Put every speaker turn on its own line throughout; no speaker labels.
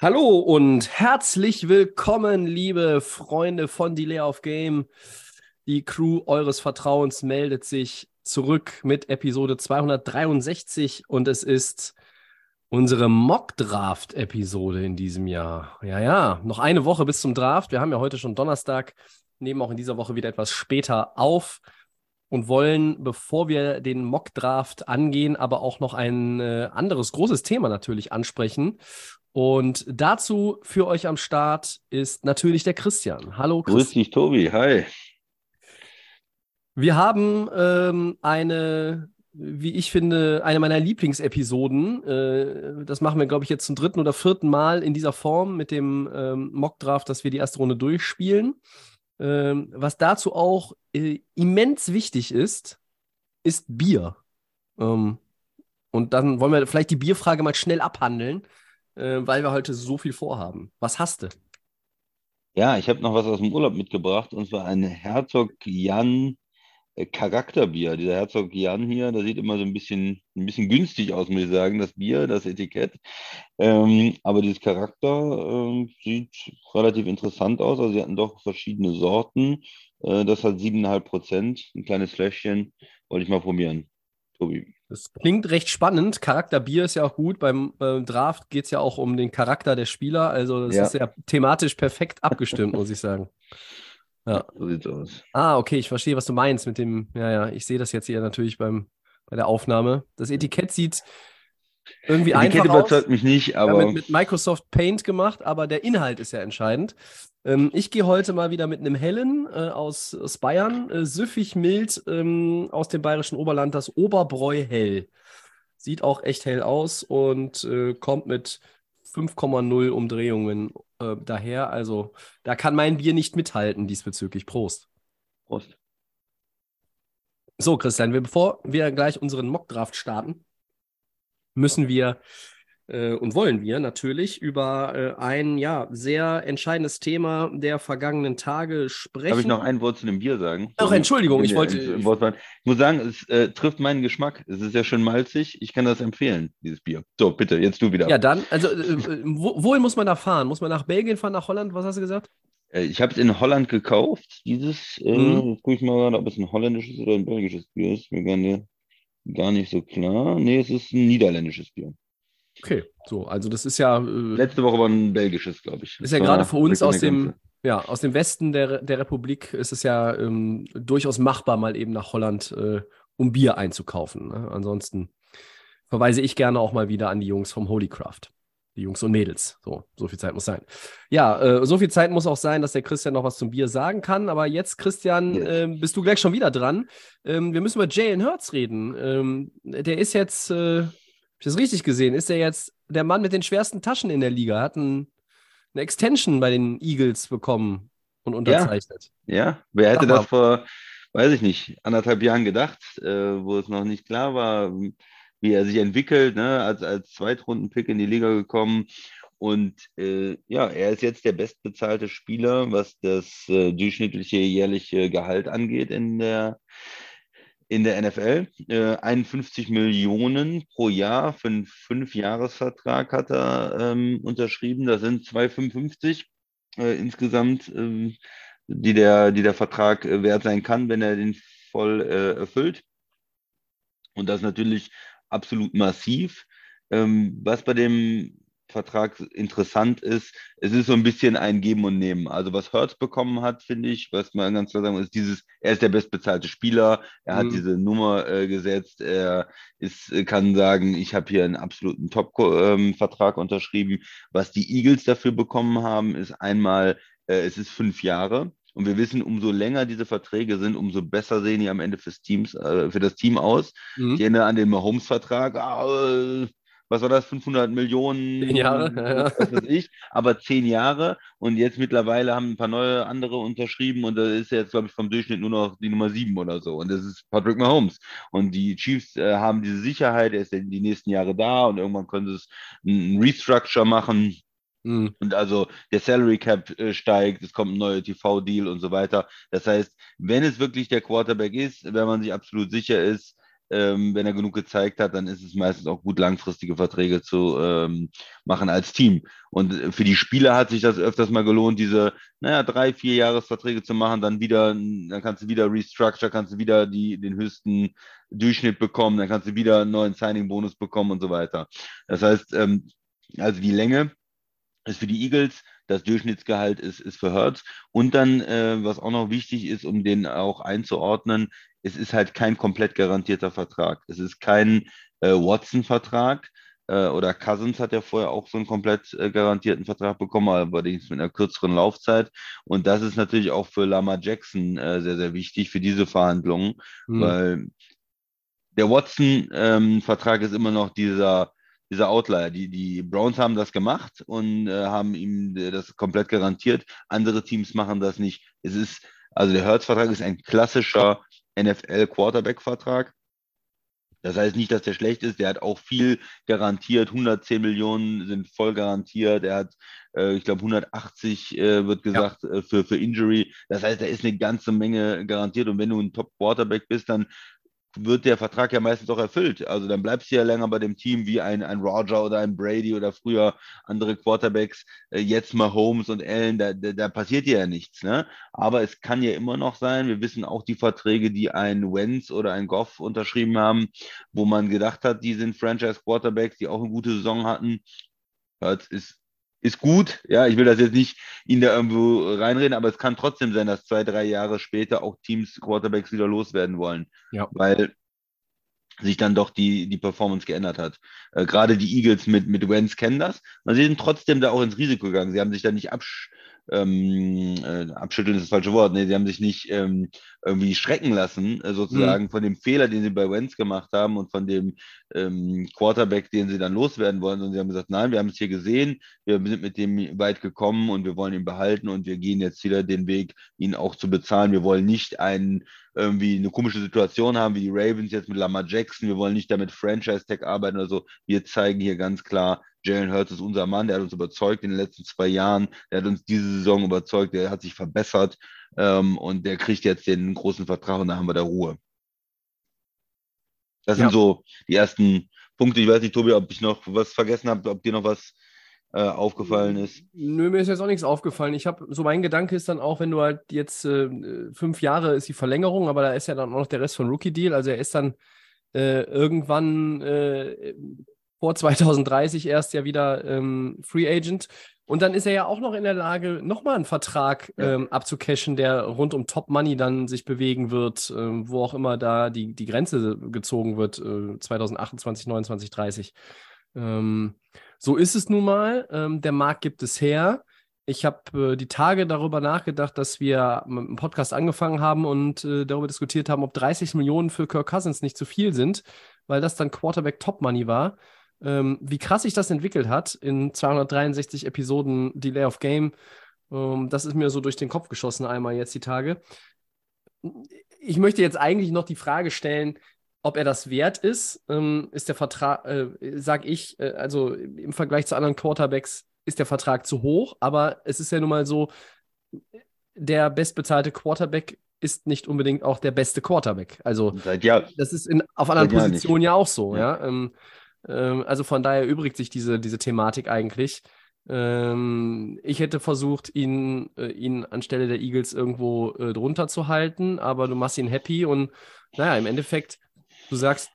Hallo und herzlich willkommen, liebe Freunde von Delay of Game. Die Crew eures Vertrauens meldet sich zurück mit Episode 263 und es ist unsere Mock-Draft-Episode in diesem Jahr. Ja, ja, noch eine Woche bis zum Draft. Wir haben ja heute schon Donnerstag, nehmen auch in dieser Woche wieder etwas später auf und wollen, bevor wir den Mock-Draft angehen, aber auch noch ein äh, anderes großes Thema natürlich ansprechen. Und dazu für euch am Start ist natürlich der Christian. Hallo
Grüß
Christian.
dich, Tobi. Hi.
Wir haben ähm, eine, wie ich finde, eine meiner Lieblingsepisoden. Äh, das machen wir, glaube ich, jetzt zum dritten oder vierten Mal in dieser Form mit dem ähm, Mockdraft, dass wir die erste Runde durchspielen. Ähm, was dazu auch äh, immens wichtig ist, ist Bier. Ähm, und dann wollen wir vielleicht die Bierfrage mal schnell abhandeln, äh, weil wir heute so viel vorhaben. Was hast du?
Ja, ich habe noch was aus dem Urlaub mitgebracht und zwar ein Herzog Jan äh, Charakterbier. Dieser Herzog Jan hier, der sieht immer so ein bisschen, ein bisschen günstig aus, muss ich sagen, das Bier, das Etikett. Ähm, aber dieses Charakter ähm, sieht relativ interessant aus. Also sie hatten doch verschiedene Sorten. Äh, das hat 7,5 Prozent, ein kleines Fläschchen. Wollte ich mal probieren. Tobi.
Das klingt recht spannend. Charakterbier ist ja auch gut. Beim äh, Draft geht es ja auch um den Charakter der Spieler. Also das
Ja.
ist ja thematisch perfekt abgestimmt, muss ich sagen. Ja.
So sieht's aus.
Ah, okay, ich verstehe, was du meinst mit dem, ja, ja, ich sehe das jetzt hier natürlich beim, bei der Aufnahme. Das Etikett sieht irgendwie
Die
einfach aus.
überzeugt mich nicht,
Ja,
aber
mit, mit Microsoft Paint gemacht, aber der Inhalt ist ja entscheidend. Ähm, ich gehe heute mal wieder mit einem hellen äh, aus, aus Bayern, äh, süffig mild ähm, aus dem bayerischen Oberland, das Oberbräu hell. Sieht auch echt hell aus und äh, kommt mit 5,0 Umdrehungen äh, daher. Also da kann mein Bier nicht mithalten diesbezüglich. Prost.
Prost.
So, Christian, wir, bevor wir gleich unseren Mockdraft starten, müssen wir und wollen wir natürlich über äh, ein ja sehr entscheidendes Thema der vergangenen Tage sprechen.
Darf ich noch ein Wort zu dem Bier sagen?
Ach, Entschuldigung, ich
Ja,
wollte-.
Ich muss sagen, es äh, trifft meinen Geschmack. Es ist ja schön malzig. Ich kann das empfehlen, dieses Bier. So, bitte, jetzt du wieder.
Ja, dann, also äh, wo, wohin muss man da fahren? Muss man nach Belgien fahren, nach Holland? Was hast du gesagt?
Äh, ich habe es in Holland gekauft. Dieses, äh,
Mhm.
jetzt gucke ich mal gerade, ob es ein holländisches oder ein belgisches Bier ist. Mir gar nicht, gar nicht so klar. Nee, es ist ein niederländisches Bier.
Okay, so, also das ist ja, äh,
Letzte Woche war ein belgisches, glaube ich.
ist ja gerade für uns aus dem,
Ganze.
ja, aus dem Westen der, der Republik ist es ja ähm, durchaus machbar, mal eben nach Holland, äh, um Bier einzukaufen. Ne? Ansonsten verweise ich gerne auch mal wieder an die Jungs vom Holycraft. Die Jungs und Mädels. So, so viel Zeit muss sein. Ja, äh, so viel Zeit muss auch sein, dass der Christian noch was zum Bier sagen kann. Aber jetzt, Christian, ähm, bist du gleich schon wieder dran. Ähm, wir müssen über Jalen Hurts reden. Ähm, der ist jetzt, äh, ich das richtig gesehen, ist er jetzt der Mann mit den schwersten Taschen in der Liga? Hat ein, eine Extension bei den Eagles bekommen und unterzeichnet.
Ja, wer hätte das vor, weiß ich nicht, anderthalb Jahren gedacht, äh, wo es noch nicht klar war, wie er sich entwickelt, ne, als, als Zweitrunden-Pick in die Liga gekommen. Und äh, ja, er ist jetzt der bestbezahlte Spieler, was das äh, durchschnittliche jährliche Gehalt angeht in der, in der NFL. Äh, 51 Millionen pro Jahr für einen Fünfjahresvertrag hat er ähm, unterschrieben. Das sind 2,55 äh, insgesamt. ähm, die der, die der Vertrag äh, wert sein kann, wenn er den voll äh, erfüllt. Und das natürlich absolut massiv. Ähm, was bei dem Vertrag interessant ist, es ist so ein bisschen ein Geben und Nehmen. Also was Hertz bekommen hat, finde ich, was man ganz klar sagen muss, ist dieses, er ist der bestbezahlte Spieler, er hat
Mhm.
diese Nummer äh, gesetzt, er ist, äh, kann sagen, ich habe hier einen absoluten Top-Vertrag unterschrieben. Was die Eagles dafür bekommen haben, ist einmal, äh, es ist fünf Jahre. Und wir wissen, umso länger diese Verträge sind, umso besser sehen die am Ende fürs Teams, äh, für das Team aus.
Mhm.
Ich erinnere an den Mahomes-Vertrag. Ah, was war das, 500 Millionen,
Zehn Jahre, ja, ja.
was weiß ich, aber zehn Jahre. Und jetzt mittlerweile haben ein paar neue andere unterschrieben. Und da ist jetzt, glaube ich, vom Durchschnitt nur noch die Nummer sieben oder so. Und das ist Patrick Mahomes. Und die Chiefs äh, haben diese Sicherheit, er ist ja die nächsten Jahre da. Und irgendwann können sie es ein Restructure machen.
Mhm.
und also der Salary Cap äh, steigt, es kommt ein neuer TV-Deal und so weiter. Das heißt, wenn es wirklich der Quarterback ist, wenn man sich absolut sicher ist, ähm, wenn er genug gezeigt hat, dann ist es meistens auch gut, langfristige Verträge zu ähm, machen als Team. Und äh, für die Spieler hat sich das öfters mal gelohnt, diese, naja, drei, vier Jahresverträge zu machen, dann wieder, dann kannst du wieder restructure, kannst du wieder die, den höchsten Durchschnitt bekommen, dann kannst du wieder einen neuen Signing-Bonus bekommen und so weiter. Das heißt, ähm, also die Länge ist für die Eagles, das Durchschnittsgehalt ist, ist für Hertz. Und dann, äh, was auch noch wichtig ist, um den auch einzuordnen, es ist halt kein komplett garantierter Vertrag. Es ist kein äh, Watson-Vertrag äh, oder Cousins hat ja vorher auch so einen komplett äh, garantierten Vertrag bekommen, allerdings mit einer kürzeren Laufzeit. Und das ist natürlich auch für Lama Jackson äh, sehr, sehr wichtig für diese Verhandlungen,
Mhm.
weil der Watson-Vertrag ist immer noch dieser dieser Outlier. Die, die Browns haben das gemacht und äh, haben ihm äh, das komplett garantiert. Andere Teams machen das nicht. Es ist, also der Hertz-Vertrag ist ein klassischer NFL-Quarterback-Vertrag. Das heißt nicht, dass der schlecht ist. Der hat auch viel garantiert. 110 Millionen sind voll garantiert. Er hat, äh, ich glaube, 180 äh, wird gesagt äh, für, für Injury. Das heißt, da ist eine ganze Menge garantiert. Und wenn du ein Top-Quarterback bist, dann wird der Vertrag ja meistens auch erfüllt. Also dann bleibst du ja länger bei dem Team wie ein, ein Roger oder ein Brady oder früher andere Quarterbacks, äh, jetzt mal Holmes und Allen, da, da, da passiert ja nichts. Ne? Aber es kann ja immer noch sein, wir wissen auch die Verträge, die ein Wentz oder ein Goff unterschrieben haben, wo man gedacht hat, die sind Franchise-Quarterbacks, die auch eine gute Saison hatten. Hurts ist ist gut, ja, ich will das jetzt nicht ihn da irgendwo reinreden, aber es kann trotzdem sein, dass zwei, drei Jahre später auch Teams Quarterbacks wieder loswerden wollen,
Ja.
weil sich dann doch die, die Performance geändert hat. Äh, Gerade die Eagles mit, mit Wentz kennen das, und sie sind trotzdem da auch ins Risiko gegangen. Sie haben sich da nicht absch ähm, äh, abschütteln ist das falsche Wort, nee, sie haben sich nicht ähm, irgendwie schrecken lassen, äh, sozusagen von dem Fehler, den sie bei Wentz gemacht haben und von dem ähm, Quarterback, den sie dann loswerden wollen. Und sie haben gesagt, nein, wir haben es hier gesehen, wir sind mit dem weit gekommen und wir wollen ihn behalten und wir gehen jetzt wieder den Weg, ihn auch zu bezahlen. Wir wollen nicht einen irgendwie eine komische Situation haben, wie die Ravens jetzt mit Lamar Jackson. Wir wollen nicht damit Franchise-Tag arbeiten oder so. Wir zeigen hier ganz klar, Jalen Hurts ist unser Mann, der hat uns überzeugt in den letzten zwei Jahren, der hat uns diese Saison überzeugt, der hat sich verbessert ähm, und der kriegt jetzt den großen Vertrag und da haben wir da Ruhe. Das
Ja.
sind so die ersten Punkte. Ich weiß nicht, Tobi, ob ich noch was vergessen habe, ob dir noch was äh, aufgefallen ist.
Nö, mir ist jetzt auch nichts aufgefallen. Ich habe, so mein Gedanke ist dann auch, wenn du halt jetzt äh, fünf Jahre ist die Verlängerung, aber da ist ja dann auch noch der Rest von Rookie Deal. Also er ist dann äh, irgendwann äh, vor 2030 erst ja wieder ähm, Free Agent. Und dann ist er ja auch noch in der Lage, nochmal einen Vertrag
Ja.
ähm, abzucashen, der rund um Top Money dann sich bewegen wird, ähm, wo auch immer da die, die Grenze gezogen wird, äh, 2028, 29, 30. Ähm, so ist es nun mal. Ähm, der Markt gibt es her. Ich habe äh, die Tage darüber nachgedacht, dass wir mit einem Podcast angefangen haben und äh, darüber diskutiert haben, ob 30 Millionen für Kirk Cousins nicht zu viel sind, weil das dann Quarterback Top Money war. Ähm, wie krass sich das entwickelt hat in 263 Episoden Delay of Game, ähm, das ist mir so durch den Kopf geschossen einmal jetzt die Tage. Ich möchte jetzt eigentlich noch die Frage stellen, ob er das wert ist, ähm, ist der Vertrag, äh, sag ich, äh, also im Vergleich zu anderen Quarterbacks ist der Vertrag zu hoch, aber es ist ja nun mal so, der bestbezahlte Quarterback ist nicht unbedingt auch der beste Quarterback. Also
Seit Jahr,
das ist in, auf anderen Positionen ja auch so,
Ja.
ja. Ähm, ähm, also von daher übrigt sich diese, diese Thematik eigentlich. Ähm, ich hätte versucht, ihn, äh, ihn anstelle der Eagles irgendwo äh, drunter zu halten, aber du machst ihn happy und naja, im Endeffekt, du sagst,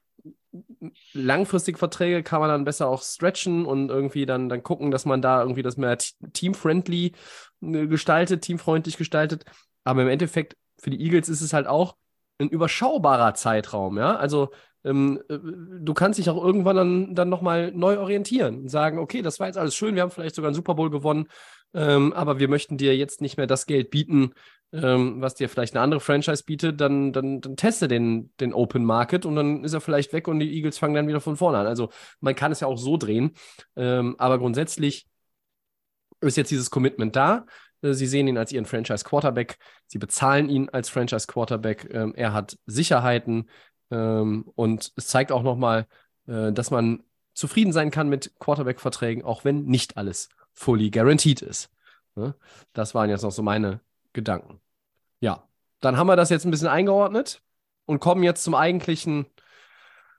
langfristige Verträge kann man dann besser auch stretchen und irgendwie dann, dann gucken, dass man da irgendwie das mehr teamfriendly äh, gestaltet, teamfreundlich gestaltet. Aber im Endeffekt, für die Eagles ist es halt auch ein überschaubarer Zeitraum, ja. Also ähm, äh, du kannst dich auch irgendwann dann, dann nochmal neu orientieren und sagen, okay, das war jetzt alles schön, wir haben vielleicht sogar einen Super Bowl gewonnen, ähm, aber wir möchten dir jetzt nicht mehr das Geld bieten, ähm, was dir vielleicht eine andere Franchise bietet, dann, dann, dann teste den, den Open Market und dann ist er vielleicht weg und die Eagles fangen dann wieder von vorne an. Also man kann es ja auch so drehen, ähm, aber grundsätzlich ist jetzt dieses Commitment da. Äh, Sie sehen ihn als Ihren Franchise Quarterback. Sie bezahlen ihn als Franchise Quarterback. Ähm, er hat Sicherheiten ähm, und es zeigt auch nochmal, äh, dass man zufrieden sein kann mit Quarterback-Verträgen, auch wenn nicht alles fully guaranteed ist. Ne? Das waren jetzt noch so meine Gedanken. Ja, dann haben wir das jetzt ein bisschen eingeordnet und kommen jetzt zum eigentlichen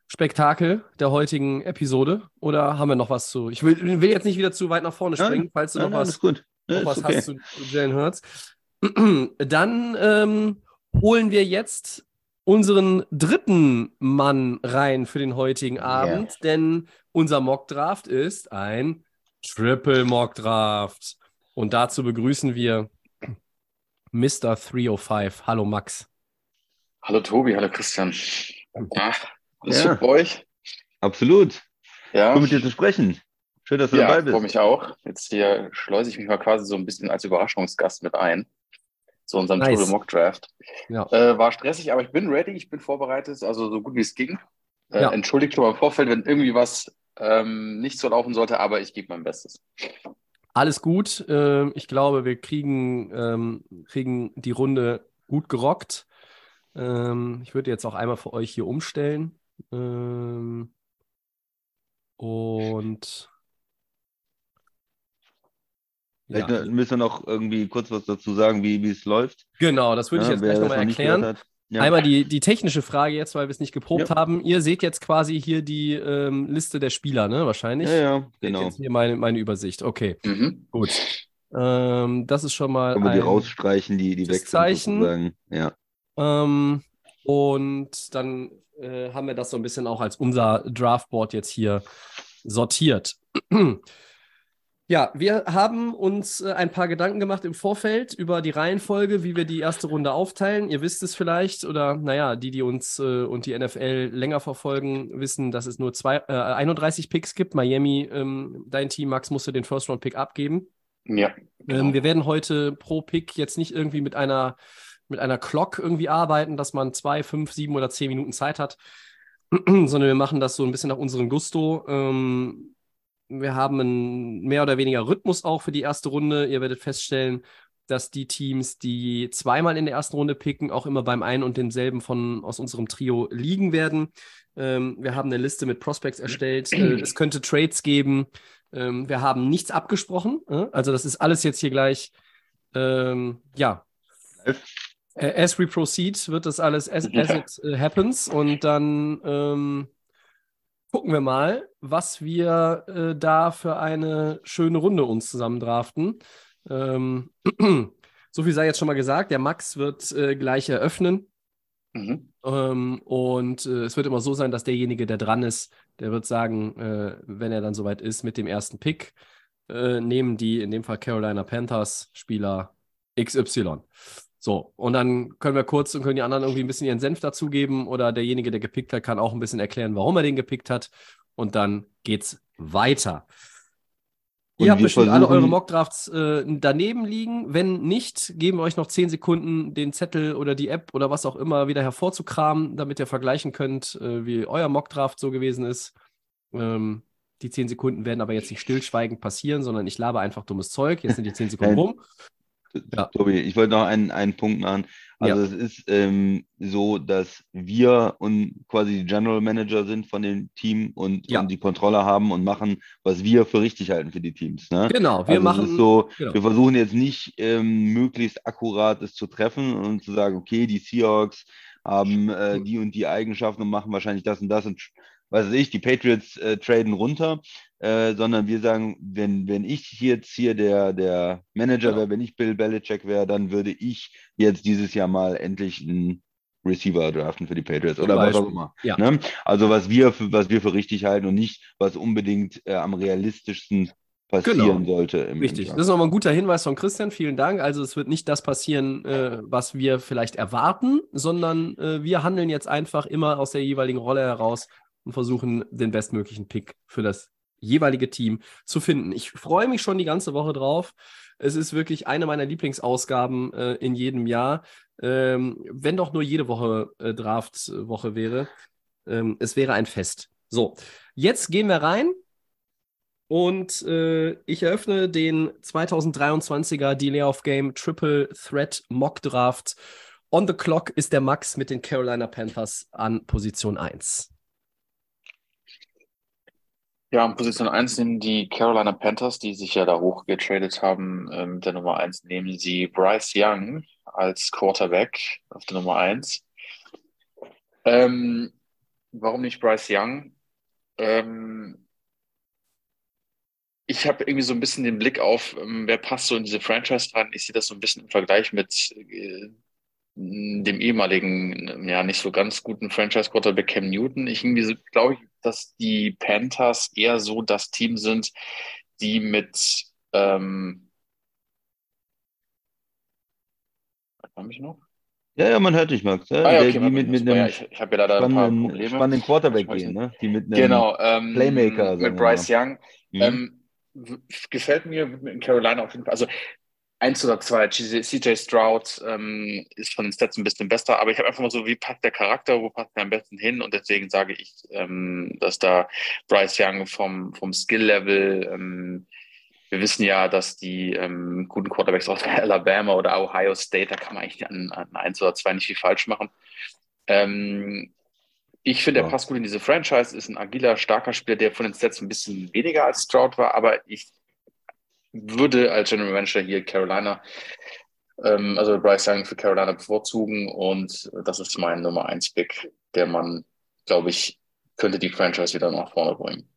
Spektakel der heutigen Episode. Oder haben wir noch was zu? Ich will, will jetzt nicht wieder zu weit nach vorne springen, falls du
Nein,
noch
nein,
was noch was
okay.
hast zu, zu Jalen Hurts. Dann ähm, holen wir jetzt unseren dritten Mann rein für den heutigen Abend, denn unser Mockdraft ist ein Triple Mockdraft. Und dazu begrüßen wir Mr. 305. Hallo Max.
Hallo Tobi, hallo Christian. Ja, alles
Ja.
bei euch?
Absolut.
Ja,
Cool mit dir zu sprechen. Schön, dass du
ja,
dabei
freue
bist.
mich auch. Jetzt hier schleuse ich mich mal quasi so ein bisschen als Überraschungsgast mit ein. Zu unserem
Nice.
Triple Mock Draft.
Ja.
Äh, war stressig, aber ich bin ready, ich bin vorbereitet, also so gut wie es ging. Äh,
Ja.
Entschuldigt schon mal im Vorfeld, wenn irgendwie was ähm, nicht so laufen sollte, aber ich gebe mein Bestes.
Alles gut. Ähm, ich glaube, wir kriegen, ähm, kriegen die Runde gut gerockt. Ähm, ich würde jetzt auch einmal für euch hier umstellen. Ähm, und
Vielleicht
ja,
müssen wir noch irgendwie kurz was dazu sagen, wie, wie es läuft.
genau, das würde ich jetzt gleich nochmal
noch
erklären.
hat. Ja.
Einmal die, die technische Frage jetzt, weil wir es nicht geprobt
Ja.
haben. Ihr seht jetzt quasi hier die ähm, Liste der Spieler, ne? Wahrscheinlich.
ja, ja,
Seht
genau.
Jetzt hier meine, meine Übersicht. Okay,
Mhm.
gut. Ähm, das ist schon mal
Können wir die
ein
rausstreichen, die, die weg sind. Ja.
Ähm, und dann äh, haben wir das so ein bisschen auch als unser Draftboard jetzt hier sortiert. Ja, wir haben uns äh, ein paar Gedanken gemacht im Vorfeld über die Reihenfolge, wie wir die erste Runde aufteilen. Ihr wisst es vielleicht, oder naja, die, die uns äh, und die NFL länger verfolgen, wissen, dass es nur zwei, äh, 31 Picks gibt. Miami, ähm, dein Team, Max, musste den First-Round-Pick abgeben.
Ja, genau.
Ähm, wir werden heute pro Pick jetzt nicht irgendwie mit einer, mit einer Clock irgendwie arbeiten, dass man zwei, fünf, sieben oder zehn Minuten Zeit hat, sondern wir machen das so ein bisschen nach unserem Gusto. Ähm, wir haben einen mehr oder weniger Rhythmus auch für die erste Runde. Ihr werdet feststellen, dass die Teams, die zweimal in der ersten Runde picken, auch immer beim einen und demselben von aus unserem Trio liegen werden. Ähm, wir haben eine Liste mit Prospects erstellt. Äh, es könnte Trades geben. Ähm, wir haben nichts abgesprochen. Äh? Also das ist alles jetzt hier gleich, ähm, ja. Äh, As we proceed wird das alles as, as it äh, happens und dann ähm, gucken wir mal, was wir äh, da für eine schöne Runde uns zusammen draften. Ähm, so viel sei jetzt schon mal gesagt. Der Max wird äh, gleich eröffnen.
Mhm.
Ähm, und äh, es wird immer so sein, dass derjenige, der dran ist, der wird sagen, äh, wenn er dann soweit ist mit dem ersten Pick, äh, nehmen die, in dem Fall Carolina Panthers, Spieler XY. So, und dann können wir kurz und können die anderen irgendwie ein bisschen ihren Senf dazugeben oder derjenige, der gepickt hat, kann auch ein bisschen erklären, warum er den gepickt hat. Und dann geht's weiter.
Und
Ihr habt bestimmt alle eure Mockdrafts äh, daneben liegen. Wenn nicht, geben wir euch noch 10 Sekunden, den Zettel oder die App oder was auch immer wieder hervorzukramen, damit ihr vergleichen könnt, äh, wie euer Mockdraft so gewesen ist. Ähm, die 10 Sekunden werden aber jetzt nicht stillschweigend passieren, sondern ich labe einfach dummes Zeug. Jetzt sind die 10 Sekunden rum. Ja.
Tobi, ich wollte noch einen, einen Punkt machen. Also es ist ähm, so, dass wir und quasi die General Manager sind von dem Team und,
Ja.
und die Kontrolle haben und machen, was wir für richtig halten für die Teams. Ne?
Genau, wir
also
machen.
es ist so,
genau.
wir versuchen jetzt nicht ähm, möglichst akkurat es zu treffen und zu sagen, okay, die Seahawks haben äh, die und die Eigenschaften und machen wahrscheinlich das und das und was weiß ich, die Patriots äh, traden runter, äh, sondern wir sagen, wenn, wenn ich jetzt hier der, der Manager
Genau.
wäre, wenn ich Bill Belichick wäre, dann würde ich jetzt dieses Jahr mal endlich einen Receiver draften für die Patriots oder was auch immer.
Ja.
Ne? Also was wir für, was wir für richtig halten und nicht, was unbedingt äh, am realistischsten passieren
Genau.
sollte. Im,
Richtig.
Im
Das ist nochmal ein guter Hinweis von Christian. Vielen Dank. Also es wird nicht das passieren, äh, was wir vielleicht erwarten, sondern äh, wir handeln jetzt einfach immer aus der jeweiligen Rolle heraus und versuchen den bestmöglichen Pick für das jeweilige Team zu finden. Ich freue mich schon die ganze Woche drauf. Es ist wirklich eine meiner Lieblingsausgaben äh, in jedem Jahr. Ähm, wenn doch nur jede Woche äh, Draft-Woche wäre. Ähm, es wäre ein Fest. So, jetzt gehen wir rein und äh, ich eröffne den 2023er Delay of Game Triple Threat Mock Draft. On the clock ist der Max mit den Carolina Panthers an Position 1.
Ja, an Position 1 nehmen die Carolina Panthers, die sich ja da hochgetradet haben, äh, mit der Nummer 1 nehmen sie Bryce Young als Quarterback auf der Nummer 1. Ähm, warum nicht Bryce Young? Ähm, ich habe irgendwie so ein bisschen den Blick auf, ähm, wer passt so in diese Franchise rein. Ich sehe das so ein bisschen im Vergleich mit äh, dem ehemaligen, ja, nicht so ganz guten Franchise-Quarterback Cam Newton. Ich irgendwie glaube ich, dass die Panthers eher so das Team sind, die mit, ähm, hört mich noch?
Ja, ja, man hört dich, Max. Ja,
Ah, ja, okay,
die mit, mit einem
ja, ich, ich habe ja leider ein paar Probleme.
spannenden Quarterback gehen, ne? Die mit einem
Genau, ähm,
Playmaker,
mit Bryce Young.
Mhm.
Ähm, gefällt mir in Carolina auf jeden Fall. Also eins oder zwei, CJ Stroud ähm, ist von den Stats ein bisschen besser, aber ich habe einfach mal so, wie passt der Charakter, wo passt er am besten hin? Und deswegen sage ich, ähm, dass da Bryce Young vom, vom Skill-Level, ähm, wir wissen ja, dass die ähm, guten Quarterbacks aus Alabama oder Ohio State, da kann man eigentlich an, an eins oder zwei nicht viel falsch machen. Ähm, ich finde, er passt gut in diese Franchise, ist ein agiler, starker Spieler, der von den Stats ein bisschen weniger als Stroud war, aber ich würde als General Manager hier Carolina, ähm, also Bryce Young für Carolina bevorzugen und das ist mein Nummer 1 Pick, der man, glaube ich, könnte die Franchise wieder nach vorne bringen.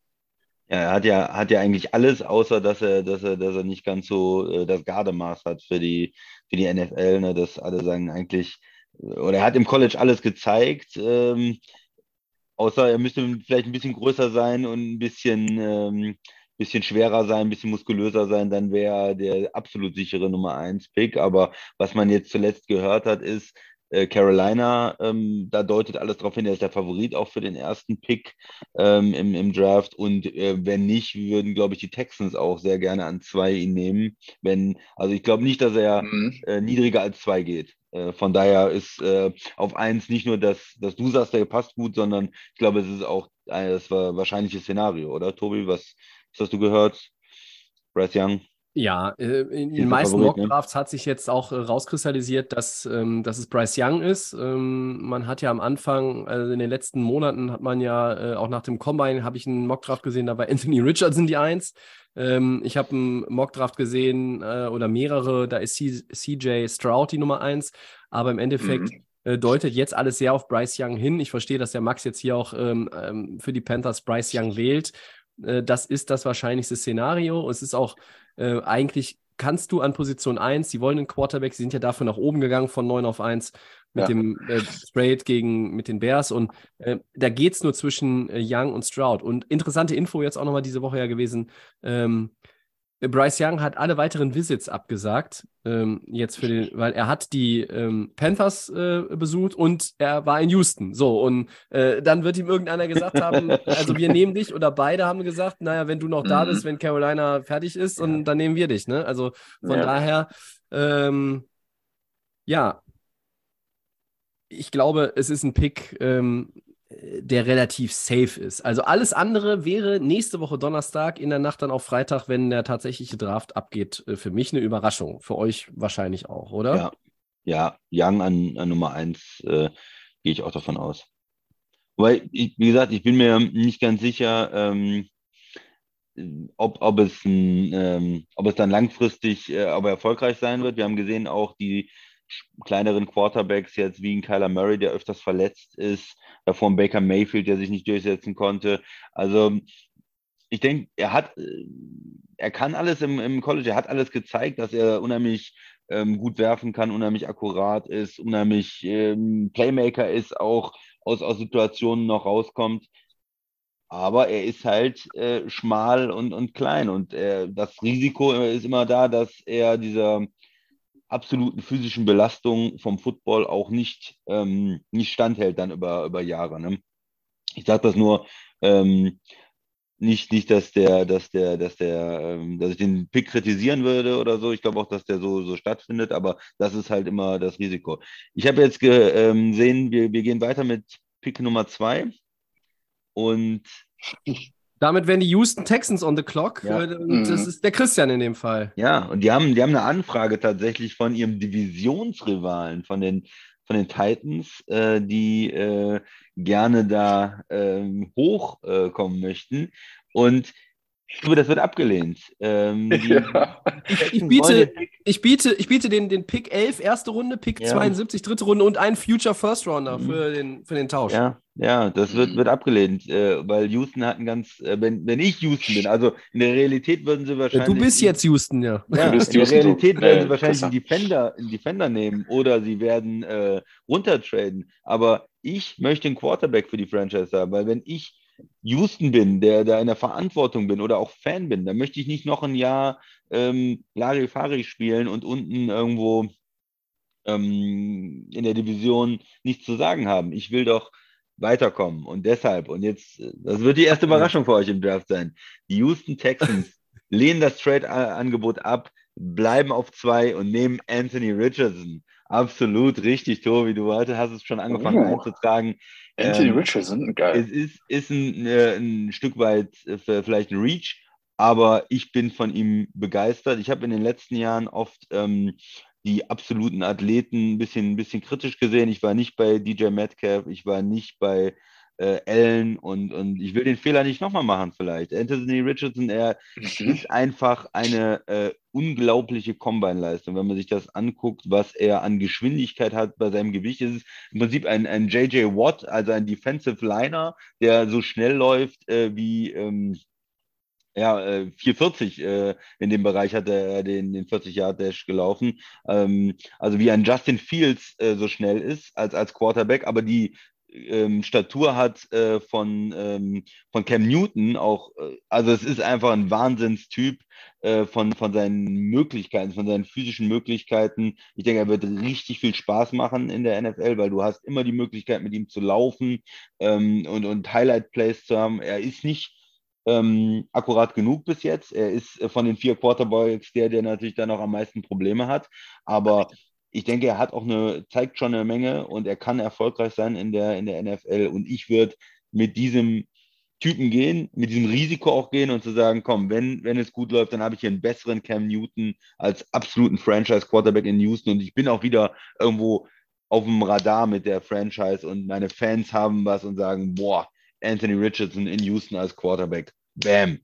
Ja, er hat ja, hat ja eigentlich alles, außer dass er, dass er, dass er nicht ganz so äh, das Gardemaß hat für die, für die NFL, ne, dass alle sagen eigentlich, oder er hat im College alles gezeigt, ähm, außer er müsste vielleicht ein bisschen größer sein und ein bisschen, ähm, bisschen schwerer sein, ein bisschen muskulöser sein, dann wäre er der absolut sichere Nummer 1 Pick. Aber was man jetzt zuletzt gehört hat, ist, äh, Carolina, ähm, da deutet alles darauf hin, er ist der Favorit auch für den ersten Pick ähm, im, im Draft. Und äh, wenn nicht, würden, glaube ich, die Texans auch sehr gerne an zwei ihn nehmen. Wenn, also ich glaube nicht, dass er
Mhm.
äh, niedriger als zwei geht. Äh, von daher ist äh, auf eins nicht nur, dass, dass du sagst, der passt gut, sondern ich glaube, es ist auch äh, das wahrscheinliche Szenario, oder Tobi? Was, was hast du gehört? Bryce Young?
Ja, äh, in den meisten
ne?
Mockdrafts hat sich jetzt auch äh, rauskristallisiert, dass, ähm, dass es Bryce Young ist. Ähm, man hat ja am Anfang, also in den letzten Monaten hat man ja äh, auch nach dem Combine habe ich einen Mockdraft gesehen, da war Anthony Richardson die Eins. Ähm, ich habe einen Mockdraft gesehen äh, oder mehrere, da ist C CJ Stroud die Nummer eins, aber im Endeffekt
Mhm.
äh, deutet jetzt alles sehr auf Bryce Young hin. Ich verstehe, dass der Max jetzt hier auch ähm, ähm, für die Panthers Bryce Young wählt. Äh, das ist das wahrscheinlichste Szenario. Es ist auch äh, eigentlich, kannst du an Position 1, sie wollen einen Quarterback, sie sind ja dafür nach oben gegangen von 9 auf 1 mit
Ja.
dem äh, Trade gegen mit den Bears und äh, da geht es nur zwischen äh, Young und Stroud. Und interessante Info jetzt auch nochmal diese Woche ja gewesen. Ähm, Bryce Young hat alle weiteren Visits abgesagt, ähm, jetzt für den, weil er hat die ähm, Panthers äh, besucht und er war in Houston. So, und äh, dann wird ihm irgendeiner gesagt haben, also wir nehmen dich oder beide haben gesagt, naja, wenn du noch da
Mhm.
bist, wenn Carolina fertig ist, und dann nehmen wir dich, ne? Also von
Ja.
daher, ähm, ja, ich glaube, es ist ein Pick, ähm, der relativ safe ist. Also alles andere wäre nächste Woche Donnerstag in der Nacht dann auf Freitag, wenn der tatsächliche Draft abgeht, äh, für mich eine Überraschung. Für euch wahrscheinlich auch, oder?
Ja. Ja, Young an, an Nummer eins äh, gehe ich auch davon aus. Weil, ich, wie gesagt, ich bin mir nicht ganz sicher, ähm, ob, ob, es ähm, ob es dann langfristig äh, aber erfolgreich sein wird. Wir haben gesehen, auch die kleineren Quarterbacks jetzt wie ein Kyler Murray, der öfters verletzt ist, davor ein Baker Mayfield, der sich nicht durchsetzen konnte. Also ich denke, er hat, äh, er kann alles im, im College, er hat alles gezeigt, dass er unheimlich ähm, gut werfen kann, unheimlich akkurat ist, unheimlich ähm, Playmaker ist, auch aus, aus Situationen noch rauskommt. Aber er ist halt äh, schmal und, und klein und äh, das Risiko ist immer da, dass er dieser absoluten physischen Belastung vom Football auch nicht, ähm, nicht standhält dann über, über Jahre. Ne? Ich sage das nur, ähm, nicht, nicht, dass der, dass der, dass der, ähm, dass ich den Pick kritisieren würde oder so. Ich glaube auch, dass der so, so stattfindet, aber das ist halt immer das Risiko. Ich habe jetzt gesehen, ähm, wir, wir gehen weiter mit Pick Nummer zwei und
damit wären die Houston Texans on the clock.
Ja.
Äh, Und das
Mhm.
ist der Christian in dem Fall.
Ja, und die haben, die haben eine Anfrage tatsächlich von ihrem Divisionsrivalen, von den, von den Titans, äh, die äh, gerne da ähm, hochkommen möchten. Und ich glaube, das wird abgelehnt. Ähm,
Ja.
Ich, ich biete,
den Pick-
ich biete, ich biete den, den Pick 11, erste Runde, Pick
Ja.
72, dritte Runde und einen Future First Rounder
Mhm.
für, den, für den Tausch.
Ja, ja, das wird,
Mhm.
wird abgelehnt, äh, weil Houston hat ein ganz, äh, wenn, wenn ich Houston bin, also in der Realität würden sie
Ja,
wahrscheinlich.
du bist jetzt Houston, ja.
Ja,
Du bist
in der
Houston, so.
Realität
Ja,
werden sie wahrscheinlich einen. Defender, einen Defender nehmen oder sie werden äh, runtertraden. Aber ich möchte einen Quarterback für die Franchise haben, weil wenn ich Houston bin, der da in der Verantwortung bin oder auch Fan bin, dann möchte ich nicht noch ein Jahr ähm, Larifari spielen und unten irgendwo ähm, in der Division nichts zu sagen haben. Ich will doch weiterkommen und deshalb, und jetzt, das wird die erste Überraschung für euch im Draft sein. Die Houston Texans lehnen das Trade-Angebot ab, bleiben auf zwei und nehmen Anthony Richardson. Absolut richtig, Tobi. Du heute hast es schon angefangen
Oh.
einzutragen.
Anthony
Ähm,
Richardson, geil.
Es ist, ist ein, äh, ein Stück weit äh, vielleicht ein Reach, aber ich bin von ihm begeistert. Ich habe in den letzten Jahren oft ähm, die absoluten Athleten ein bisschen, ein bisschen kritisch gesehen. Ich war nicht bei DJ Metcalf, ich war nicht bei äh, Allen und, und ich will den Fehler nicht nochmal machen vielleicht. Anthony Richardson, er
Mhm.
ist einfach eine äh, unglaubliche Combine-Leistung. Wenn man sich das anguckt, was er an Geschwindigkeit hat bei seinem Gewicht, ist es im Prinzip ein, ein JJ Watt, also ein Defensive Liner, der so schnell läuft äh, wie ähm, ja, äh, 440 äh, in dem Bereich hat er den, den 40-Yard-Dash gelaufen. Ähm, also wie ein Justin Fields äh, so schnell ist als, als Quarterback, aber die ähm, Statur hat äh, von, ähm, von Cam Newton auch, äh, also es ist einfach ein Wahnsinnstyp äh, von, von seinen Möglichkeiten, von seinen physischen Möglichkeiten. Ich denke, er wird richtig viel Spaß machen in der NFL, weil du hast immer die Möglichkeit, mit ihm zu laufen ähm, und, und Highlight-Plays zu haben. Er ist nicht ähm, akkurat genug bis jetzt. Er ist äh, von den vier Quarterbacks der, der natürlich dann auch am meisten Probleme hat. Aber ich denke, er hat auch eine, zeigt schon eine Menge und er kann erfolgreich sein in der, in der NFL. Und ich würde mit diesem Typen gehen, mit diesem Risiko auch gehen und zu sagen, komm, wenn, wenn es gut läuft, dann habe ich hier einen besseren Cam Newton als absoluten Franchise-Quarterback in Houston und ich bin auch wieder irgendwo auf dem Radar mit der Franchise und meine Fans haben was und sagen, boah, Anthony Richardson in Houston als Quarterback. Bam.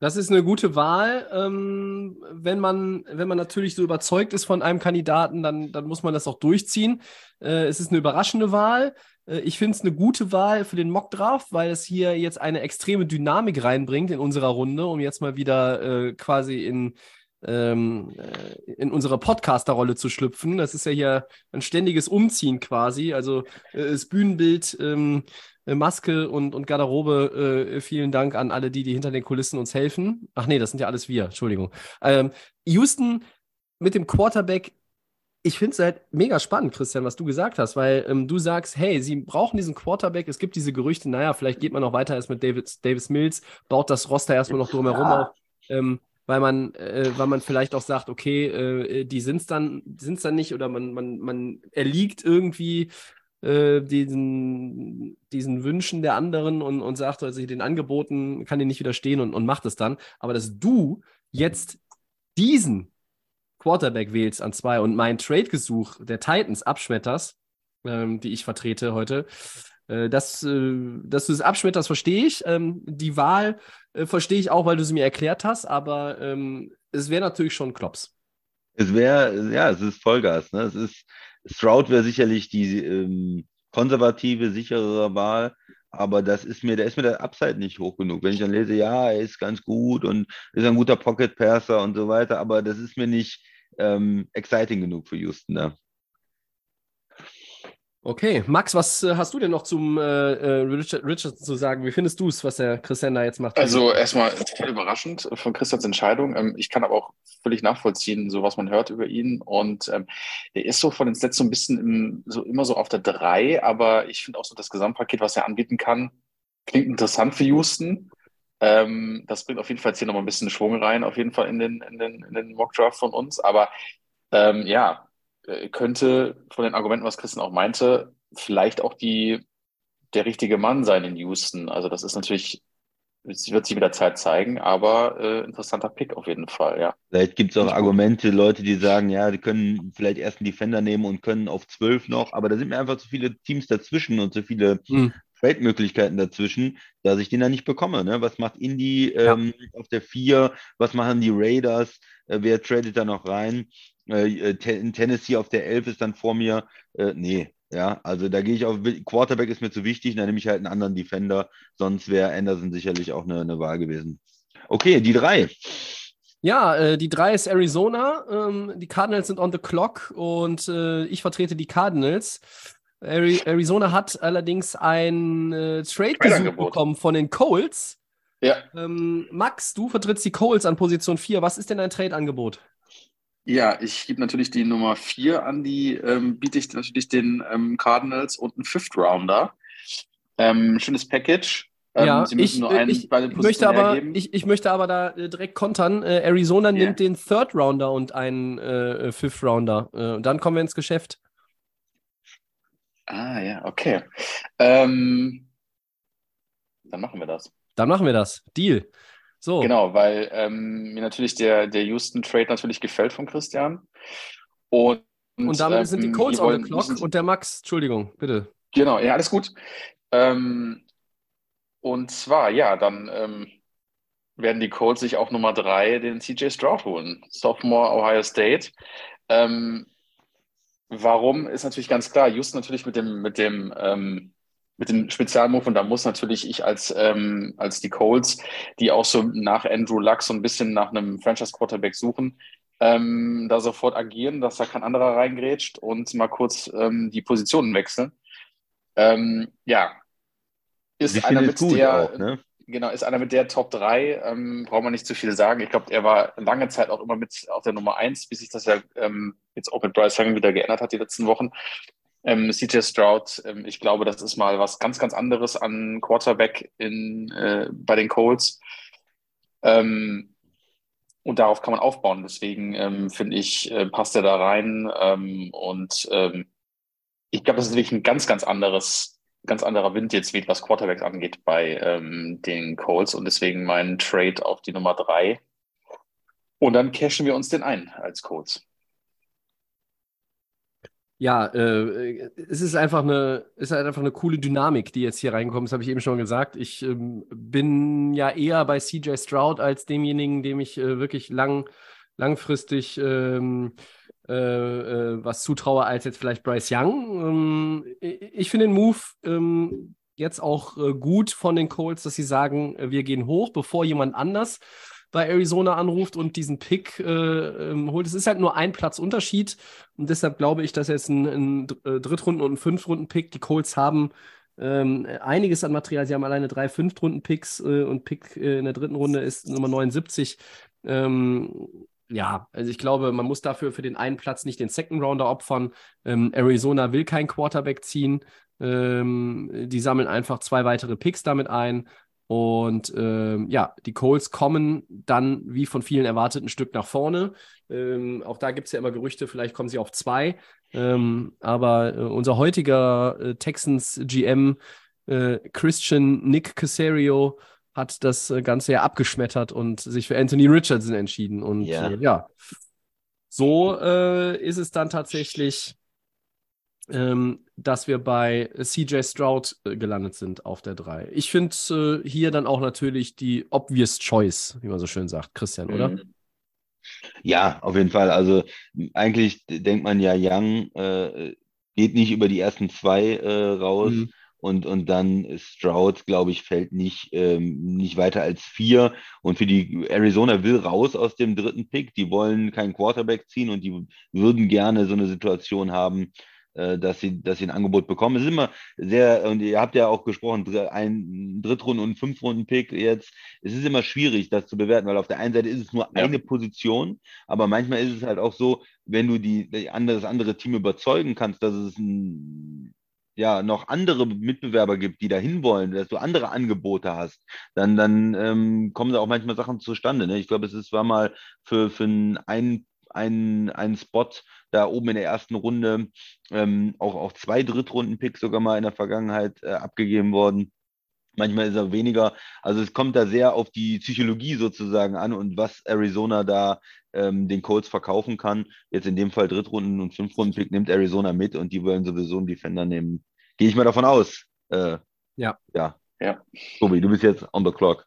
Das ist eine gute Wahl. Ähm, wenn, man, wenn man natürlich so überzeugt ist von einem Kandidaten, dann, dann muss man das auch durchziehen. Äh, es ist eine überraschende Wahl. Äh, ich finde es eine gute Wahl für den Mock-Draft, weil es hier jetzt eine extreme Dynamik reinbringt in unserer Runde, um jetzt mal wieder äh, quasi in, ähm, äh, in unsere Podcaster-Rolle zu schlüpfen. Das ist ja hier ein ständiges Umziehen quasi. Also äh, das Bühnenbild, ähm, äh, Maske und, und Garderobe, äh, vielen Dank an alle, die, die hinter den Kulissen uns helfen. Ach nee, das sind ja alles wir, Entschuldigung. Ähm, Houston mit dem Quarterback, ich finde es halt mega spannend, Christian, was du gesagt hast, weil ähm, du sagst, hey, sie brauchen diesen Quarterback, es gibt diese Gerüchte, naja, vielleicht geht man noch weiter erst mit David, Davis Mills, baut das Roster erstmal noch drumherum
Ja.
auf. Ähm, weil man, äh, weil man vielleicht auch sagt, okay, äh, die sind es dann, sind's dann nicht oder man, man, man erliegt irgendwie äh, diesen, diesen Wünschen der anderen und, und sagt, also den Angeboten kann die nicht widerstehen und, und macht es dann. Aber dass du jetzt diesen Quarterback wählst an zwei und mein Trade-Gesuch der Titans abschmetterst, ähm, die ich vertrete heute, äh, das, äh, dass du es abschmetterst, verstehe ich. Ähm, die Wahl äh, verstehe ich auch, weil du sie mir erklärt hast, aber ähm, es wäre natürlich schon Klops.
Es wäre, ja, es ist Vollgas. Ne? Es ist, Stroud wäre sicherlich die ähm, konservative, sichere Wahl, aber das ist mir, da ist mir der Upside nicht hoch genug. Wenn ich dann lese, ja, er ist ganz gut und ist ein guter Pocket-Passer und so weiter, aber das ist mir nicht ähm, exciting genug für Houston. Ne?
Okay, Max, was äh, hast du denn noch zum äh, äh, Richard, Richardson zu sagen? Wie findest du es, was der Christian da jetzt macht?
Also erstmal total überraschend von Christians Entscheidung. Ähm, ich kann aber auch völlig nachvollziehen, so was man hört über ihn. Und ähm, er ist so von den Stats so ein bisschen im, so immer so auf der drei, aber ich finde auch so das Gesamtpaket, was er anbieten kann, Klingt interessant für Houston. Ähm, das bringt auf jeden Fall jetzt hier nochmal ein bisschen Schwung rein, auf jeden Fall in den, in den, in den Mock-Draft von uns. Aber ähm, ja, könnte von den Argumenten, was Christian auch meinte, vielleicht auch die, der richtige Mann sein in Houston. Also das ist natürlich, es wird sich wieder Zeit zeigen, aber äh, interessanter Pick auf jeden Fall, ja.
Vielleicht gibt es auch Argumente, Leute, die sagen, ja, die können vielleicht erst einen Defender nehmen und können auf zwölf noch, aber da sind mir einfach zu viele Teams dazwischen und zu viele
Hm.
Trade-Möglichkeiten dazwischen, dass ich den da nicht bekomme. Ne? Was macht Indy ähm, auf der vier? Was machen die Raiders? Äh, wer tradet da noch rein? Äh, äh, in Tennessee auf der 11 ist dann vor mir. Äh, nee, ja, also da gehe ich auf. Quarterback ist mir zu wichtig, dann nehme ich halt einen anderen Defender. Sonst wäre Anderson sicherlich auch eine, eine Wahl gewesen. Okay, die drei.
Ja, äh, die drei ist Arizona. Ähm, die Cardinals sind on the clock und äh, ich vertrete die Cardinals. Ari Arizona hat allerdings ein äh,
Trade-Angebot.
bekommen von den Colts.
Ja,
Ähm, Max, du vertrittst die Colts an Position 4. Was ist denn dein Trade-Angebot?
Ja, ich gebe natürlich die Nummer vier an die, ähm, biete ich natürlich den ähm, Cardinals und einen Fifth Rounder. Ähm, schönes Package. Ähm,
ja,
sie müssen
ich,
nur einen
ich,
bei den
ich, möchte aber, ich, ich möchte aber da äh, direkt kontern. Äh, Arizona
Ja.
nimmt den Third Rounder und einen äh, äh, Fifth Rounder. Äh, und dann kommen wir ins Geschäft.
Ah, ja, okay. Ähm, dann machen wir das.
Dann machen wir das. Deal. So.
Genau, weil ähm, mir natürlich der, der Houston-Trade natürlich gefällt von Christian. Und,
Und damit sind die
ähm,
Colts on the clock und der Max, Entschuldigung, bitte.
Genau, ja, alles gut. Ähm, und zwar, ja, dann ähm, werden die Colts sich auch Nummer drei den CJ Stroud holen. Sophomore Ohio State. Ähm, warum ist natürlich ganz klar, Houston natürlich mit dem, mit dem, ähm, mit dem Spezialmove und da muss natürlich ich als, ähm, als die Colts, die auch so nach Andrew Luck so ein bisschen nach einem Franchise-Quarterback suchen, ähm, da sofort agieren, dass da kein anderer reingrätscht und mal kurz ähm, die Positionen wechseln. Ähm, ja, ist einer mit der,
auch, ne?
genau, ist einer mit der Top 3, ähm, braucht man nicht zu viel sagen. Ich glaube, er war lange Zeit auch immer mit auf der Nummer 1, bis sich das ja ähm, jetzt auch mit Bryce Young wieder geändert hat die letzten Wochen. Ähm, CJ Stroud, ähm, ich glaube, das ist mal was ganz, ganz anderes an Quarterback in, äh, bei den Colts. Ähm, und darauf kann man aufbauen. Deswegen ähm, finde ich, äh, passt er da rein. Ähm, und ähm, ich glaube, das ist wirklich ein ganz, ganz anderes, ganz anderer Wind jetzt weht, was Quarterbacks angeht bei den Colts. Und deswegen mein Trade auf die Nummer drei. Und dann cashen wir uns den ein als Colts.
Ja, äh, es ist einfach eine, ist halt einfach eine coole Dynamik, die jetzt hier reinkommt. Das habe ich eben schon gesagt. Ich ähm, bin ja eher bei CJ Stroud als demjenigen, dem ich äh, wirklich lang, langfristig ähm, äh, äh, was zutraue, als jetzt vielleicht Bryce Young. Ähm, ich ich finde den Move ähm, jetzt auch äh, gut von den Colts, dass sie sagen, äh, wir gehen hoch, bevor jemand anders bei Arizona anruft und diesen Pick äh, ähm, holt. Es ist halt nur ein Platzunterschied und deshalb glaube ich, dass jetzt ein, ein äh, Drittrunden- und ein Fünftrunden-Pick, die Colts haben ähm, einiges an Material. Sie haben alleine drei Fünftrunden-Picks äh, und Pick äh, in der dritten Runde ist Nummer 79. Ähm, ja, also ich glaube, man muss dafür für den einen Platz nicht den Second Rounder opfern. Ähm, Arizona will keinen Quarterback ziehen. Ähm, die sammeln einfach zwei weitere Picks damit ein. Und ähm, ja, die Colts kommen dann, wie von vielen erwartet, ein Stück nach vorne. Ähm, auch da gibt es ja immer Gerüchte, vielleicht kommen sie auf zwei. Ähm, aber äh, unser heutiger äh, Texans GM äh, Christian Nick Casario hat das äh, Ganze ja abgeschmettert und sich für Anthony Richardson entschieden. Und
Ja.
äh, ja, so äh, ist es dann tatsächlich, ähm, dass wir bei CJ Stroud äh, gelandet sind auf der 3. Ich finde äh, hier dann auch natürlich die obvious choice, wie man so schön sagt, Christian, oder?
Mhm.
Ja, auf jeden Fall. Also eigentlich denkt man ja, Young äh, geht nicht über die ersten zwei äh, raus.
Mhm.
Und, und dann Stroud, glaube ich, fällt nicht, ähm, nicht weiter als vier. Und für die Arizona will raus aus dem dritten Pick. Die wollen keinen Quarterback ziehen und die würden gerne so eine Situation haben, äh, dass sie, dass sie ein Angebot bekommen. Es ist immer sehr, und ihr habt ja auch gesprochen, ein Drittrunden- und Fünftrunden-Pick jetzt. Es ist immer schwierig, das zu bewerten, weil auf der einen Seite ist es nur
Ja.
eine Position, aber manchmal ist es halt auch so, wenn du die, andere, das andere Team überzeugen kannst, dass es ein ja noch andere Mitbewerber gibt, die da hinwollen, dass du andere Angebote hast, dann, dann ähm, kommen da auch manchmal Sachen zustande. Ne? Ich glaube, es ist, war mal für, für einen ein, ein Spot da oben in der ersten Runde, ähm, auch, auch zwei Drittrunden-Picks sogar mal in der Vergangenheit äh, abgegeben worden. Manchmal ist er weniger. Also es kommt da sehr auf die Psychologie sozusagen an und was Arizona da ähm, den Colts verkaufen kann. Jetzt in dem Fall Drittrunden- und Fünftrunden-Pick nimmt Arizona mit und die wollen sowieso einen Defender nehmen. Gehe ich mal davon aus. Äh,
Ja.
Ja.
Ja.
Tobi, du bist jetzt on the clock.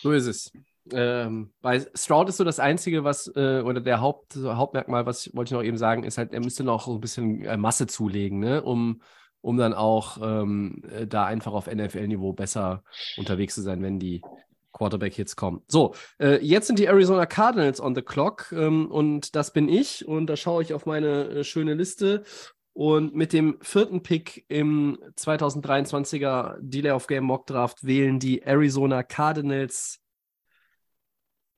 So ist es. Ähm, bei Stroud ist so das Einzige, was, äh, oder der Haupt, Hauptmerkmal, was wollte ich noch eben sagen, ist halt, er müsste noch so ein bisschen äh, Masse zulegen, ne? um, um dann auch ähm, äh, da einfach auf NFL-Niveau besser unterwegs zu sein, wenn die Quarterback-Hits kommen. So, äh, jetzt sind die Arizona Cardinals on the clock ähm, und das bin ich und da schaue ich auf meine äh, schöne Liste und mit dem vierten Pick im 2023er Delay of Game Mock Draft wählen die Arizona Cardinals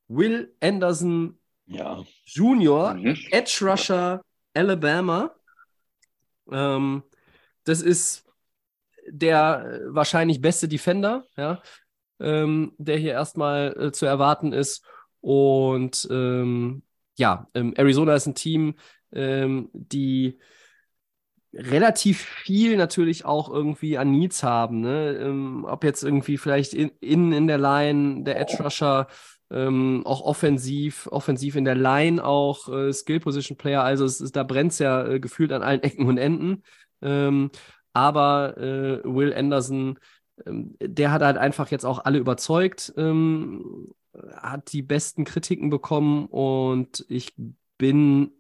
Will Anderson
Ja.
Jr.,
Mhm.
Edge Rusher, Alabama. Ähm, das ist der äh, wahrscheinlich beste Defender, ja, ähm, der hier erstmal äh, zu erwarten ist. Und ähm, ja, ähm, Arizona ist ein Team, ähm, die relativ viel natürlich auch irgendwie an Needs haben. Ne? Ähm, ob jetzt irgendwie vielleicht in, innen in der Line der Edge Rusher, ähm, auch offensiv, offensiv in der Line auch äh, Skill Position Player. Also es ist, da brennt es ja äh, gefühlt an allen Ecken und Enden. Ähm, aber äh, Will Anderson, ähm, der hat halt einfach jetzt auch alle überzeugt, ähm, hat die besten Kritiken bekommen und ich bin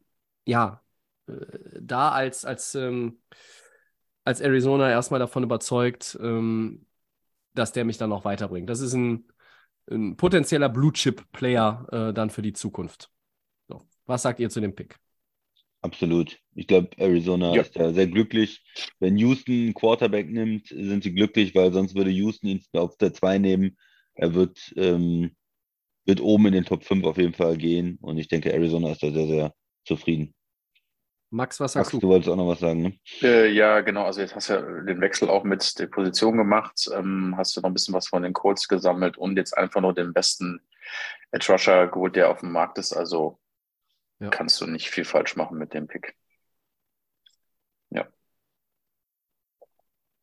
ja äh, da als, als, ähm, als Arizona erstmal davon überzeugt, ähm, dass der mich dann noch weiterbringt. Das ist ein, ein potenzieller Blue-Chip-Player äh, dann für die Zukunft. So. Was sagt ihr zu dem Pick?
Absolut. Ich glaube, Arizona
Ja.
ist da sehr glücklich. Wenn Houston einen Quarterback nimmt, sind sie glücklich, weil sonst würde Houston ihn auf der 2 nehmen. Er wird, ähm, wird oben in den Top 5 auf jeden Fall gehen. Und ich denke, Arizona ist da sehr, sehr zufrieden.
Max, was
Max,
sagst
du
du?
wolltest auch noch was sagen, ne?
Äh, ja, genau. Also jetzt hast du ja den Wechsel auch mit der Position gemacht. Ähm, hast du noch ein bisschen was von den Colts gesammelt und jetzt einfach nur den besten Edge Rusher geholt, der auf dem Markt ist. Also
Ja.
kannst du nicht viel falsch machen mit dem Pick.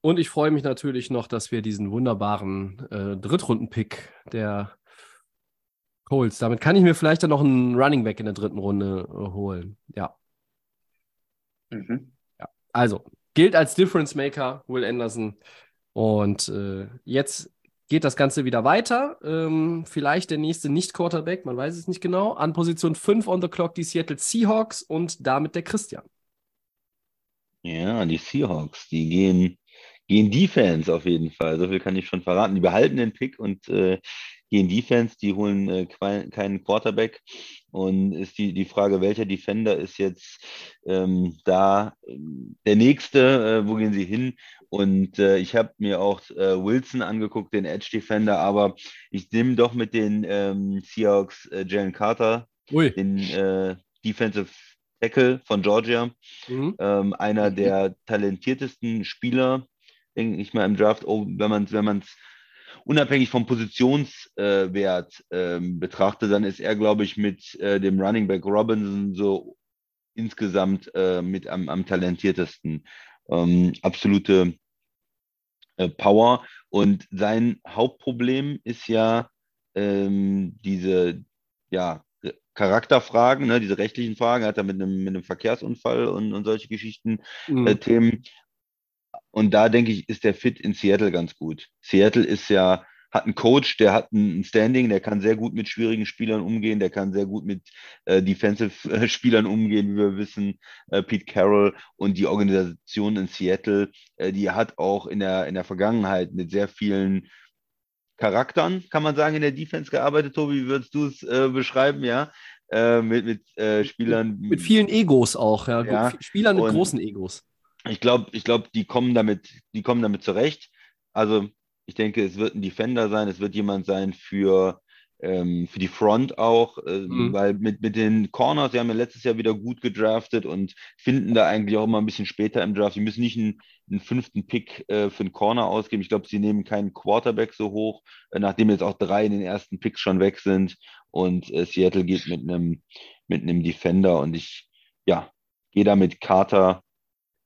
Und ich freue mich natürlich noch, dass wir diesen wunderbaren äh, Drittrunden-Pick der Colts, damit kann ich mir vielleicht dann noch einen Running Back in der dritten Runde äh, holen. Ja,
Mhm.
also gilt als Difference Maker, Will Anderson. Und äh, jetzt geht das Ganze wieder weiter. Ähm, vielleicht der nächste Nicht-Quarterback, man weiß es nicht genau. An Position 5 on the clock die Seattle Seahawks und damit der Christian.
Ja, die Seahawks, die gehen, gehen Defense auf jeden Fall. So viel kann ich schon verraten. Die behalten den Pick und äh, gehen Defense, die holen äh, keinen Quarterback. Und ist die, die Frage, welcher Defender ist jetzt ähm, da ähm, der nächste? Äh, wo gehen sie hin? Und äh, ich habe mir auch äh, Wilson angeguckt, den Edge Defender, aber ich nehme doch mit den ähm, Seahawks äh, Jalen Carter,
Ui.
den äh, Defensive Tackle von Georgia
Mhm.
ähm, einer der talentiertesten Spieler, denke ich mal, im Draft, oh, wenn man es wenn man's unabhängig vom Positionswert äh, ähm, betrachtet, dann ist er, glaube ich, mit äh, dem Running Back Robinson so insgesamt äh, mit am, am talentiertesten. Ähm, absolute äh, Power. Und sein Hauptproblem ist ja ähm, diese, ja, Charakterfragen, ne, diese rechtlichen Fragen, er hat er mit einem, mit einem Verkehrsunfall und, und solche Geschichten
Mhm.
äh, Themen. Und da denke ich, ist der Fit in Seattle ganz gut. Seattle ist ja, hat einen Coach, der hat ein Standing, der kann sehr gut mit schwierigen Spielern umgehen, der kann sehr gut mit äh, Defensive-Spielern umgehen, wie wir wissen, äh, Pete Carroll und die Organisation in Seattle, äh, die hat auch in der, in der Vergangenheit mit sehr vielen Charakteren, kann man sagen, in der Defense gearbeitet. Tobi, wie würdest du es äh, beschreiben, ja? Äh, mit mit äh, Spielern.
Mit vielen Egos auch, ja.
Ja,
Spielern mit
und-
großen Egos.
Ich glaube, ich glaube, die kommen damit, die kommen damit zurecht. Also ich denke, es wird ein Defender sein, es wird jemand sein für ähm, für die Front auch, äh,
Mhm.
weil mit, mit den Corners, die haben ja letztes Jahr wieder gut gedraftet und finden da eigentlich auch immer ein bisschen später im Draft. Die müssen nicht einen, einen fünften Pick äh, für einen Corner ausgeben. Ich glaube, sie nehmen keinen Quarterback so hoch, äh, nachdem jetzt auch drei in den ersten Picks schon weg sind. Und äh, Seattle geht mit einem mit einem Defender und ich, ja, gehe da mit Carter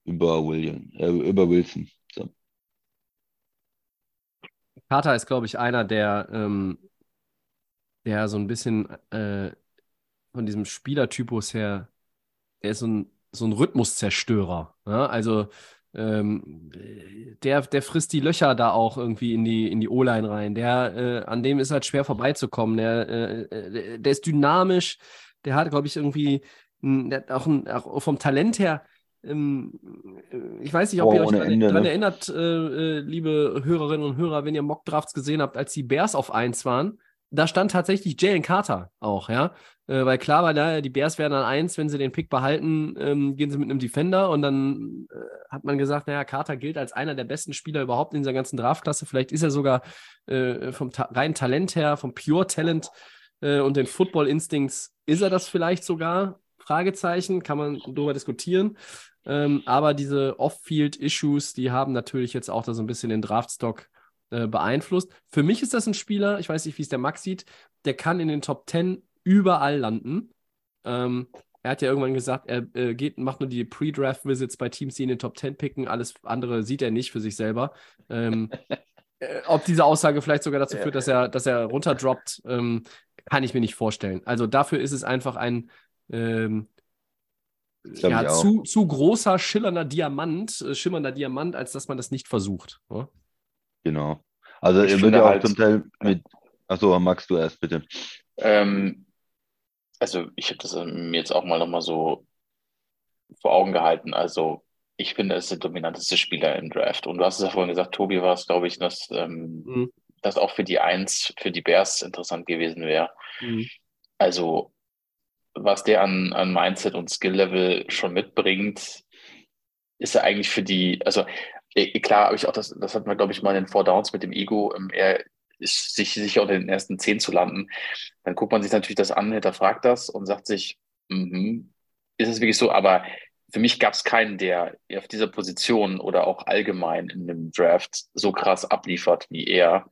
über William, äh, über Wilson. So.
Carter ist, glaube ich, einer, der, ähm, der so ein bisschen äh, von diesem Spielertypus her, der ist so ein, so ein Rhythmuszerstörer. Ja? Also ähm, der, der frisst die Löcher da auch irgendwie in die, in die O-Line rein. Der, äh, an dem ist halt schwer vorbeizukommen. Der, äh, äh, der ist dynamisch, der hat, glaube ich, irgendwie der hat auch, ein, auch vom Talent her. Ähm, äh, Ich weiß nicht, ob
Power
ihr euch daran
Ende,
daran
ne?
erinnert, äh, äh, liebe Hörerinnen und Hörer, wenn ihr Mockdrafts gesehen habt, als die Bears auf 1 waren. Da stand tatsächlich Jalen Carter auch, ja. Äh, weil klar war, da, die Bears werden an 1, wenn sie den Pick behalten, ähm, gehen sie mit einem Defender und dann äh, hat man gesagt, naja, Carter gilt als einer der besten Spieler überhaupt in dieser ganzen Draftklasse. Vielleicht ist er sogar äh, vom ta reinen Talent her, vom Pure Talent und den Football Instincts, ist er das vielleicht sogar? Fragezeichen, kann man darüber diskutieren. Ähm, aber diese Off-Field-Issues, die haben natürlich jetzt auch da so ein bisschen den Draftstock äh, beeinflusst. Für mich ist das ein Spieler, ich weiß nicht, wie es der Max sieht, der kann in den Top 10 überall landen. Ähm, er hat ja irgendwann gesagt, er äh, geht, macht nur die Pre-Draft-Visits bei Teams, die in den Top 10 picken. Alles andere sieht er nicht für sich selber. Ähm, äh, ob diese Aussage vielleicht sogar dazu führt, dass er, dass er runterdroppt, ähm, kann ich mir nicht vorstellen. Also dafür ist es einfach ein ähm, ja, zu, zu großer, schillernder Diamant, äh, schimmernder Diamant, als dass man das nicht versucht. Ja?
Genau. Also
Ich
wird ja auch
halt-
zum Teil mit. Achso, Max, du erst bitte.
Ähm, also ich habe das ähm, mir jetzt auch mal nochmal so vor Augen gehalten. Also ich finde, er ist der dominanteste Spieler im Draft. Und du hast es ja vorhin gesagt, Tobi war es, glaube ich, dass ähm,
Mhm.
das auch für die Eins, für die Bears interessant gewesen wäre.
Mhm.
Also was der an, an Mindset und Skill-Level schon mitbringt, ist er eigentlich für die, also eh, klar habe ich auch das, das hatten wir, glaube ich, mal in den Four Downs mit dem Ego, ähm, er ist sich sicher unter den ersten zehn zu landen. Dann guckt man sich natürlich das an, hinterfragt das und sagt sich, mhm, ist es wirklich so? Aber für mich gab es keinen, der auf dieser Position oder auch allgemein in dem Draft so krass abliefert wie er.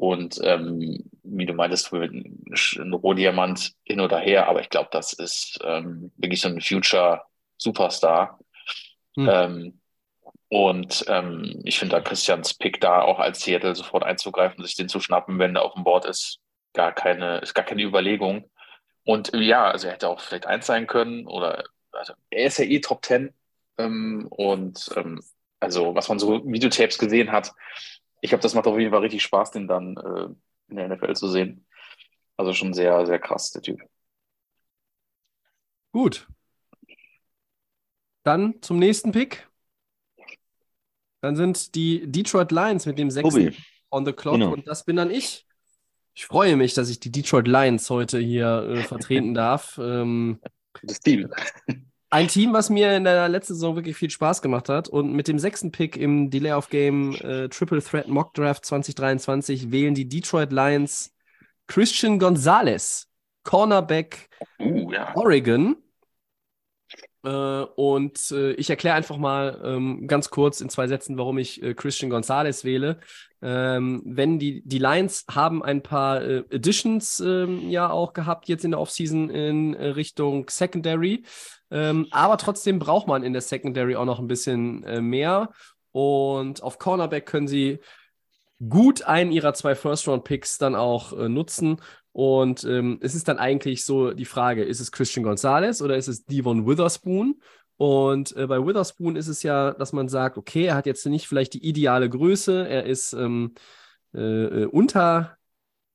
Und ähm, wie du meintest, ein Rohdiamant hin oder her, aber ich glaube, das ist ähm, wirklich so ein Future Superstar.
Hm.
Ähm, und ähm, ich finde da Christians Pick da auch als Seattle sofort einzugreifen, sich den zu schnappen, wenn der auf dem Board ist, gar keine, ist gar keine Überlegung. Und äh, ja, also er hätte auch vielleicht eins sein können oder also er ist ja eh Top 10. Ähm, und ähm, also was man so Videotapes gesehen hat, ich glaube, das macht auf jeden Fall richtig Spaß, den dann äh, in der NFL zu sehen. Also schon sehr, sehr krass, der Typ.
Gut. Dann zum nächsten Pick. Dann sind die Detroit Lions mit dem sechsten on the clock
Genau.
und das bin dann ich. Ich freue mich, dass ich die Detroit Lions heute hier äh, vertreten darf. Ähm,
Das Team.
Ein Team, was mir in der letzten Saison wirklich viel Spaß gemacht hat und mit dem sechsten Pick im Delay of Game äh, Triple Threat Mock Draft 2023 wählen die Detroit Lions Christian Gonzalez, Cornerback
Uh, ja.
Oregon. Äh, und äh, ich erkläre einfach mal ähm, ganz kurz in zwei Sätzen, warum ich äh, Christian Gonzalez wähle. Ähm, wenn die, die Lions haben ein paar äh, Additions ähm, ja auch gehabt jetzt in der Offseason in äh, Richtung Secondary. Ähm, aber trotzdem braucht man in der Secondary auch noch ein bisschen äh, mehr. Und auf Cornerback können sie gut einen ihrer zwei First-Round-Picks dann auch äh, nutzen. Und ähm, es ist dann eigentlich so die Frage, ist es Christian Gonzalez oder ist es Devon Witherspoon? Und äh, bei Witherspoon ist es ja, dass man sagt, okay, er hat jetzt nicht vielleicht die ideale Größe, er ist ähm, äh, äh, unter,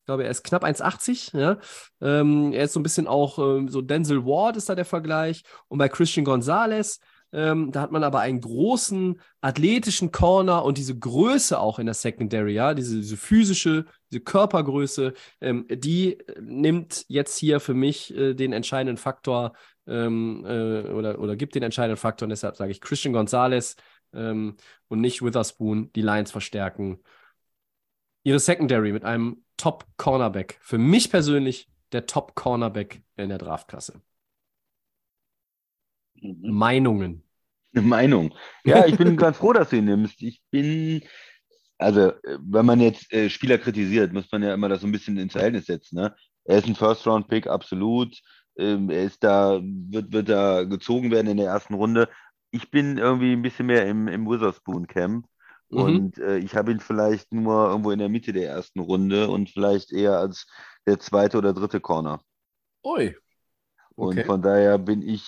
ich glaube, er ist knapp 1,80, ja. Ähm, er ist so ein bisschen auch, ähm, so Denzel Ward ist da der Vergleich. Und bei Christian Gonzalez, ähm, da hat man aber einen großen athletischen Corner und diese Größe auch in der Secondary, ja, diese, diese physische, diese Körpergröße, ähm, die äh, nimmt jetzt hier für mich äh, den entscheidenden Faktor ähm, äh, oder, oder gibt den entscheidenden Faktor und deshalb sage ich Christian Gonzalez ähm, und nicht Witherspoon, die Lions verstärken ihre Secondary mit einem Top-Cornerback. Für mich persönlich der Top-Cornerback in der Draftklasse.
Mhm.
Meinungen.
Eine Meinung. Ja, ich bin ganz froh, dass du ihn nimmst. Ich bin, also, äh, wenn man jetzt äh, Spieler kritisiert, muss man ja immer das so ein bisschen ins Verhältnis setzen. Ne? Er ist ein First-Round-Pick, absolut. Ähm, er ist da, wird, wird da gezogen werden in der ersten Runde. Ich bin irgendwie ein bisschen mehr im, im Witherspoon-Camp.
Mhm.
Und äh, ich habe ihn vielleicht nur irgendwo in der Mitte der ersten Runde und vielleicht eher als der zweite oder dritte Corner.
Ui.
Und
Okay.
von daher bin ich,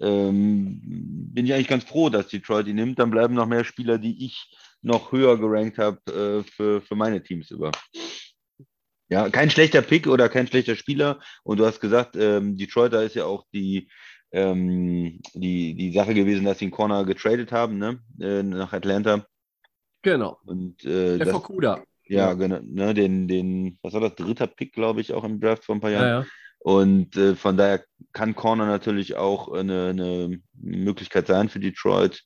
ähm, bin ich eigentlich ganz froh, dass Detroit ihn nimmt. Dann bleiben noch mehr Spieler, die ich noch höher gerankt habe äh, für, für meine Teams über. Ja, kein schlechter Pick oder kein schlechter Spieler. Und du hast gesagt, ähm, Detroit, da ist ja auch die, ähm, die, die Sache gewesen, dass sie einen Corner getradet haben, ne? Äh, nach Atlanta.
Genau.
Und äh,
Der
das,
Fukuda.
ja, genau, ne, den, den, was war das, dritter Pick, glaube ich, auch im Draft vor ein paar
Ja,
Jahren.
ja.
Und äh, von daher kann Corner natürlich auch eine, eine Möglichkeit sein für Detroit.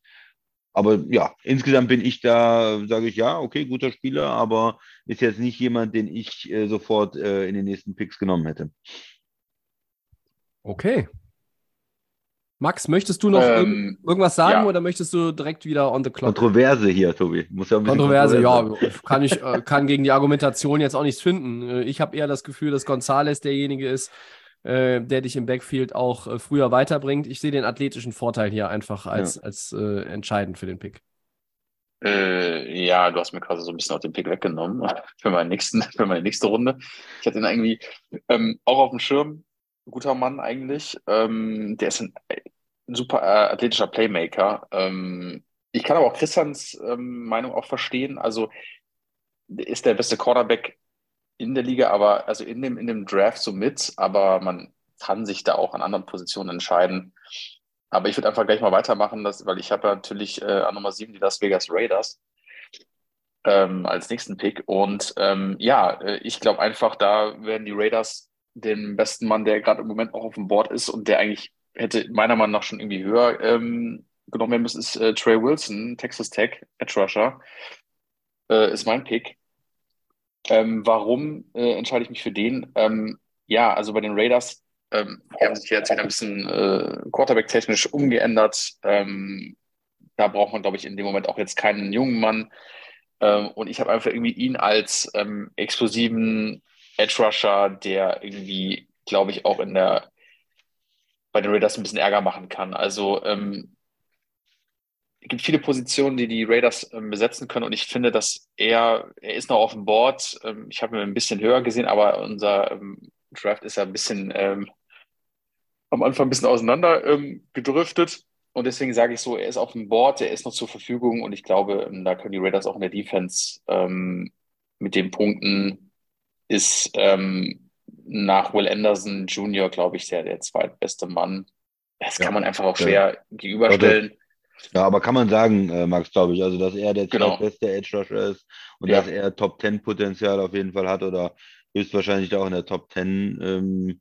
Aber ja, insgesamt bin ich da, sage ich ja, okay, guter Spieler, aber ist jetzt nicht jemand, den ich äh, sofort äh, in den nächsten Picks genommen hätte.
Okay. Max, möchtest du noch
Ähm,
irgend- irgendwas sagen
ja.
oder möchtest du direkt wieder on the clock?
Kontroverse hier, Tobi. Muss ja ein bisschen
Kontroverse, ja,
Kontroverse.
kann ich äh, kann gegen die Argumentation jetzt auch nichts finden. Äh, Ich habe eher das Gefühl, dass Gonzales derjenige ist, äh, der dich im Backfield auch äh, früher weiterbringt. Ich sehe den athletischen Vorteil hier einfach als, als äh, entscheidend für den Pick.
Äh, ja, du hast mir quasi so ein bisschen auch den Pick weggenommen für, meinen nächsten, für meine nächste Runde. Ich hatte ihn irgendwie ähm, auch auf dem Schirm. Guter Mann eigentlich. Ähm, der ist ein, ein super äh, athletischer Playmaker. Ähm, ich kann aber auch Christians ähm, Meinung auch verstehen. Also ist der beste Quarterback in der Liga, aber also in dem, in dem Draft so mit, aber man kann sich da auch an anderen Positionen entscheiden. Aber ich würde einfach gleich mal weitermachen, dass, weil ich habe ja natürlich äh, an Nummer 7 die Las Vegas Raiders ähm, als nächsten Pick. Und ähm, ja, äh, ich glaube einfach, da werden die Raiders den besten Mann, der gerade im Moment auch auf dem Board ist und der eigentlich hätte meiner Meinung nach schon irgendwie höher ähm, genommen werden müssen, ist äh, Trey Wilson, Texas Tech, Edge Rusher. Äh, ist mein Pick. Ähm, warum äh, entscheide ich mich für den? Ähm, ja, also bei den Raiders, ähm, haben sich jetzt ein bisschen äh, Quarterback-technisch umgeändert. Ähm, da braucht man, glaube ich, in dem Moment auch jetzt keinen jungen Mann. Ähm, und ich habe einfach irgendwie ihn als ähm, explosiven Edge Rusher, der irgendwie, glaube ich, auch in der bei den Raiders ein bisschen Ärger machen kann. Also ähm, es gibt viele Positionen, die die Raiders ähm, besetzen können und ich finde, dass er, er ist noch auf dem Board. Ähm, ich habe ihn ein bisschen höher gesehen, aber unser ähm, Draft ist ja ein bisschen ähm, am Anfang ein bisschen auseinander ähm, gedriftet und deswegen sage ich so, er ist auf dem Board, er ist noch zur Verfügung und ich glaube, ähm, da können die Raiders auch in der Defense mit den Punkten ist ähm, nach Will Anderson Jr., glaube ich, der, der zweitbeste Mann. Das
Ja.
kann man einfach auch schwer gegenüberstellen.
Ja, aber kann man sagen, äh, Max, glaube ich, also dass er der
Genau.
zweitbeste Edge Rusher ist und
Ja.
dass er Top 10 Potenzial auf jeden Fall hat oder höchstwahrscheinlich auch in der Top 10 ähm,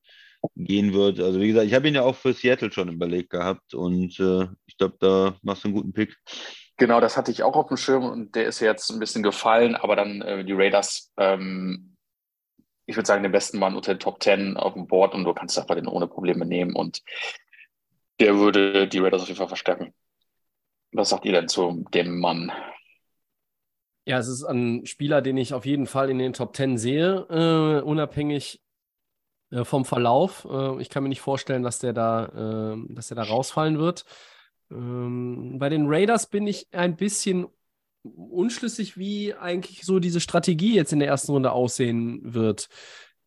gehen wird. Also wie gesagt, ich habe ihn ja auch für Seattle schon überlegt gehabt und äh, ich glaube, da machst du einen guten Pick.
Genau, das hatte ich auch auf dem Schirm und der ist jetzt ein bisschen gefallen, aber dann äh, die Raiders, ähm, ich würde sagen, den besten Mann unter den Top 10 auf dem Board und du kannst einfach den ohne Probleme nehmen und der würde die Raiders auf jeden Fall verstärken. Was sagt ihr denn zu dem Mann?
Ja, es ist ein Spieler, den ich auf jeden Fall in den Top 10 sehe, äh, unabhängig äh, vom Verlauf. Äh, ich kann mir nicht vorstellen, dass der da, äh, dass der da rausfallen wird. Ähm, bei den Raiders bin ich ein bisschen unschlüssig, wie eigentlich so diese Strategie jetzt in der ersten Runde aussehen wird.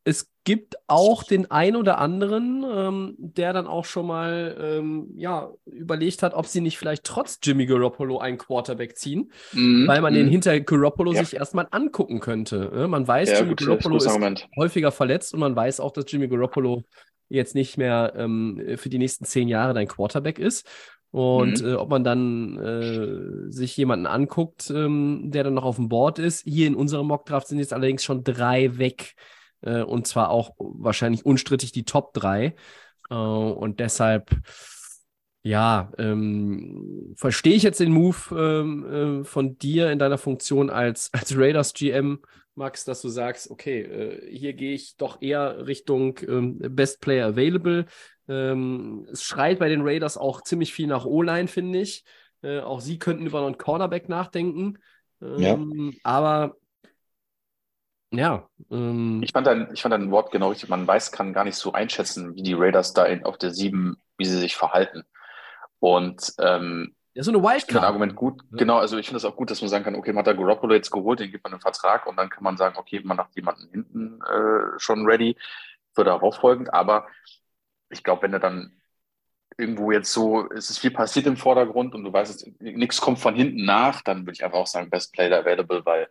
Es gibt auch den ein oder anderen, ähm, der dann auch schon mal ähm, ja, überlegt hat, ob sie nicht vielleicht trotz Jimmy Garoppolo einen Quarterback ziehen weil man den hinter Garoppolo
Mhm. Ja.
sich erstmal angucken könnte. ne? Man weiß,
ja,
Jimmy
gut,
Garoppolo
ist Argument.
häufiger verletzt und man weiß auch, dass Jimmy Garoppolo jetzt nicht mehr ähm, für die nächsten zehn Jahre dein Quarterback ist. Und
Mhm.
äh, ob man dann äh, sich jemanden anguckt, ähm, der dann noch auf dem Board ist. Hier in unserem Mockdraft sind jetzt allerdings schon drei weg. Äh, und zwar auch wahrscheinlich unstrittig die Top drei. Äh, und deshalb, ja, ähm, verstehe ich jetzt den Move ähm, äh, von dir in deiner Funktion als, als Raiders GM Max, dass du sagst, okay, äh, hier gehe ich doch eher Richtung ähm, Best Player Available. Ähm, es schreit bei den Raiders auch ziemlich viel nach O-Line, finde ich. Äh, auch sie könnten über einen Cornerback nachdenken. Ähm, Aber ja. ähm,
Ich fand dein, ich fand dein Wort genau richtig. Man weiß, kann gar nicht so einschätzen, wie die Raiders da in, auf der 7, wie sie sich verhalten. Und ähm,
ja, so eine
ich finde das
Wildcard.
Argument gut.
Ja.
Genau, also ich finde es auch gut, dass man sagen kann, okay, man hat da Garoppolo jetzt geholt, den gibt man einen Vertrag und dann kann man sagen, okay, man hat jemanden hinten äh, schon ready für darauf folgend. Aber ich glaube, wenn er dann irgendwo jetzt so, es ist viel passiert im Vordergrund und du weißt, nichts kommt von hinten nach, dann würde ich einfach auch sagen, Best Player Available, weil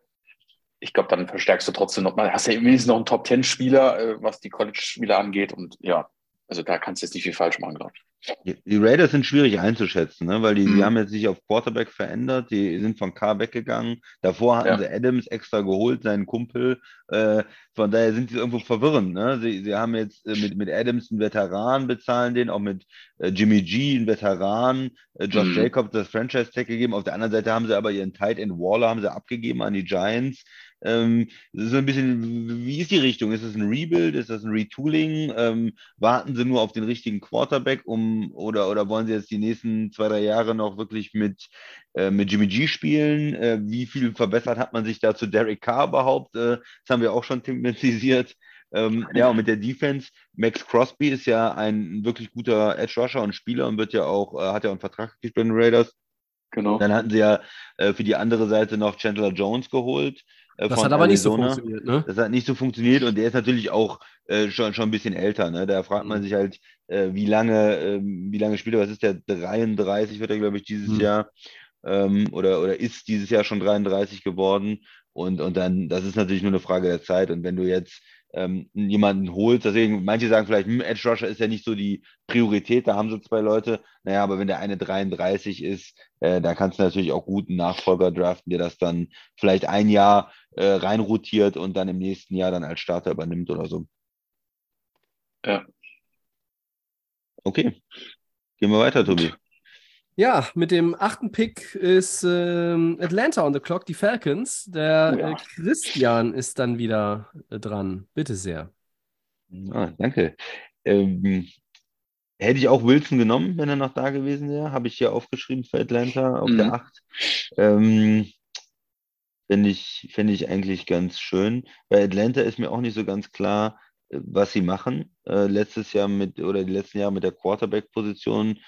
ich glaube, dann verstärkst du trotzdem noch mal, hast ja wenigstens noch einen Top-10-Spieler, äh, was die College-Spieler angeht und ja, also da kannst du jetzt nicht viel falsch machen, glaube ich.
Die, Raiders sind schwierig einzuschätzen, ne? weil die, die
Mhm.
haben jetzt sich auf Quarterback verändert, die sind von Carr weggegangen. Davor hatten
Ja.
sie Adams extra geholt, seinen Kumpel. Äh, von daher sind sie irgendwo verwirrend. Ne? Sie, sie haben jetzt äh, mit, mit Adams einen Veteran, bezahlen den, auch mit äh, Jimmy G einen Veteran, äh, Josh
Mhm.
Jacobs das Franchise-Tag gegeben. Auf der anderen Seite haben sie aber ihren Tight End Waller haben sie abgegeben an die Giants. Ähm, das so ein bisschen, wie ist die Richtung? Ist es ein Rebuild? Ist das ein Retooling? Ähm, warten sie nur auf den richtigen Quarterback, um oder, oder wollen sie jetzt die nächsten zwei, drei Jahre noch wirklich mit, äh, mit Jimmy G spielen? Äh, wie viel verbessert hat man sich da zu Derek Carr überhaupt? Äh, das haben wir auch schon thematisiert. Ähm, ja, und mit der Defense, Max Crosby ist ja ein wirklich guter Edge Rusher und Spieler und wird ja auch, äh, hat ja auch einen Vertrag gekriegt bei den Raiders.
Genau.
Dann hatten sie ja äh, für die andere Seite noch Chandler Jones geholt. Äh,
Das hat aber nicht so
Arizona.
funktioniert, ne?
Das hat nicht so funktioniert und der ist natürlich auch äh, schon, schon ein bisschen älter. Ne? Da fragt man
Mhm.
sich halt, äh, wie lange, ähm, wie lange spielt er? Was ist der? 33 wird er, glaube ich, dieses
Mhm.
Jahr. Ähm, oder, oder ist dieses Jahr schon 33 geworden. Und, und dann, das ist natürlich nur eine Frage der Zeit. Und wenn du jetzt ähm, jemanden holst, deswegen, manche sagen vielleicht, hm, Edge Rusher ist ja nicht so die Priorität, da haben sie zwei Leute. Naja, aber wenn der eine 33 ist, äh, da kannst du natürlich auch guten Nachfolger draften, der das dann vielleicht ein Jahr äh, reinrotiert und dann im nächsten Jahr dann als Starter übernimmt oder so.
Ja.
Okay. Gehen wir weiter, Tobi.
Ja, mit dem achten Pick ist ähm, Atlanta on the clock, die Falcons. Der
Oh ja.
äh, Christian ist dann wieder äh, dran. Bitte sehr.
Ah, danke. Ähm, hätte ich auch Wilson genommen, wenn er noch da gewesen wäre. Habe ich hier aufgeschrieben für Atlanta auf
Mhm.
der 8. Ähm, Fände ich, fänd ich eigentlich ganz schön. Bei Atlanta ist mir auch nicht so ganz klar, äh, was sie machen. Äh, letztes Jahr mit, oder die letzten Jahre mit der Quarterback-Position,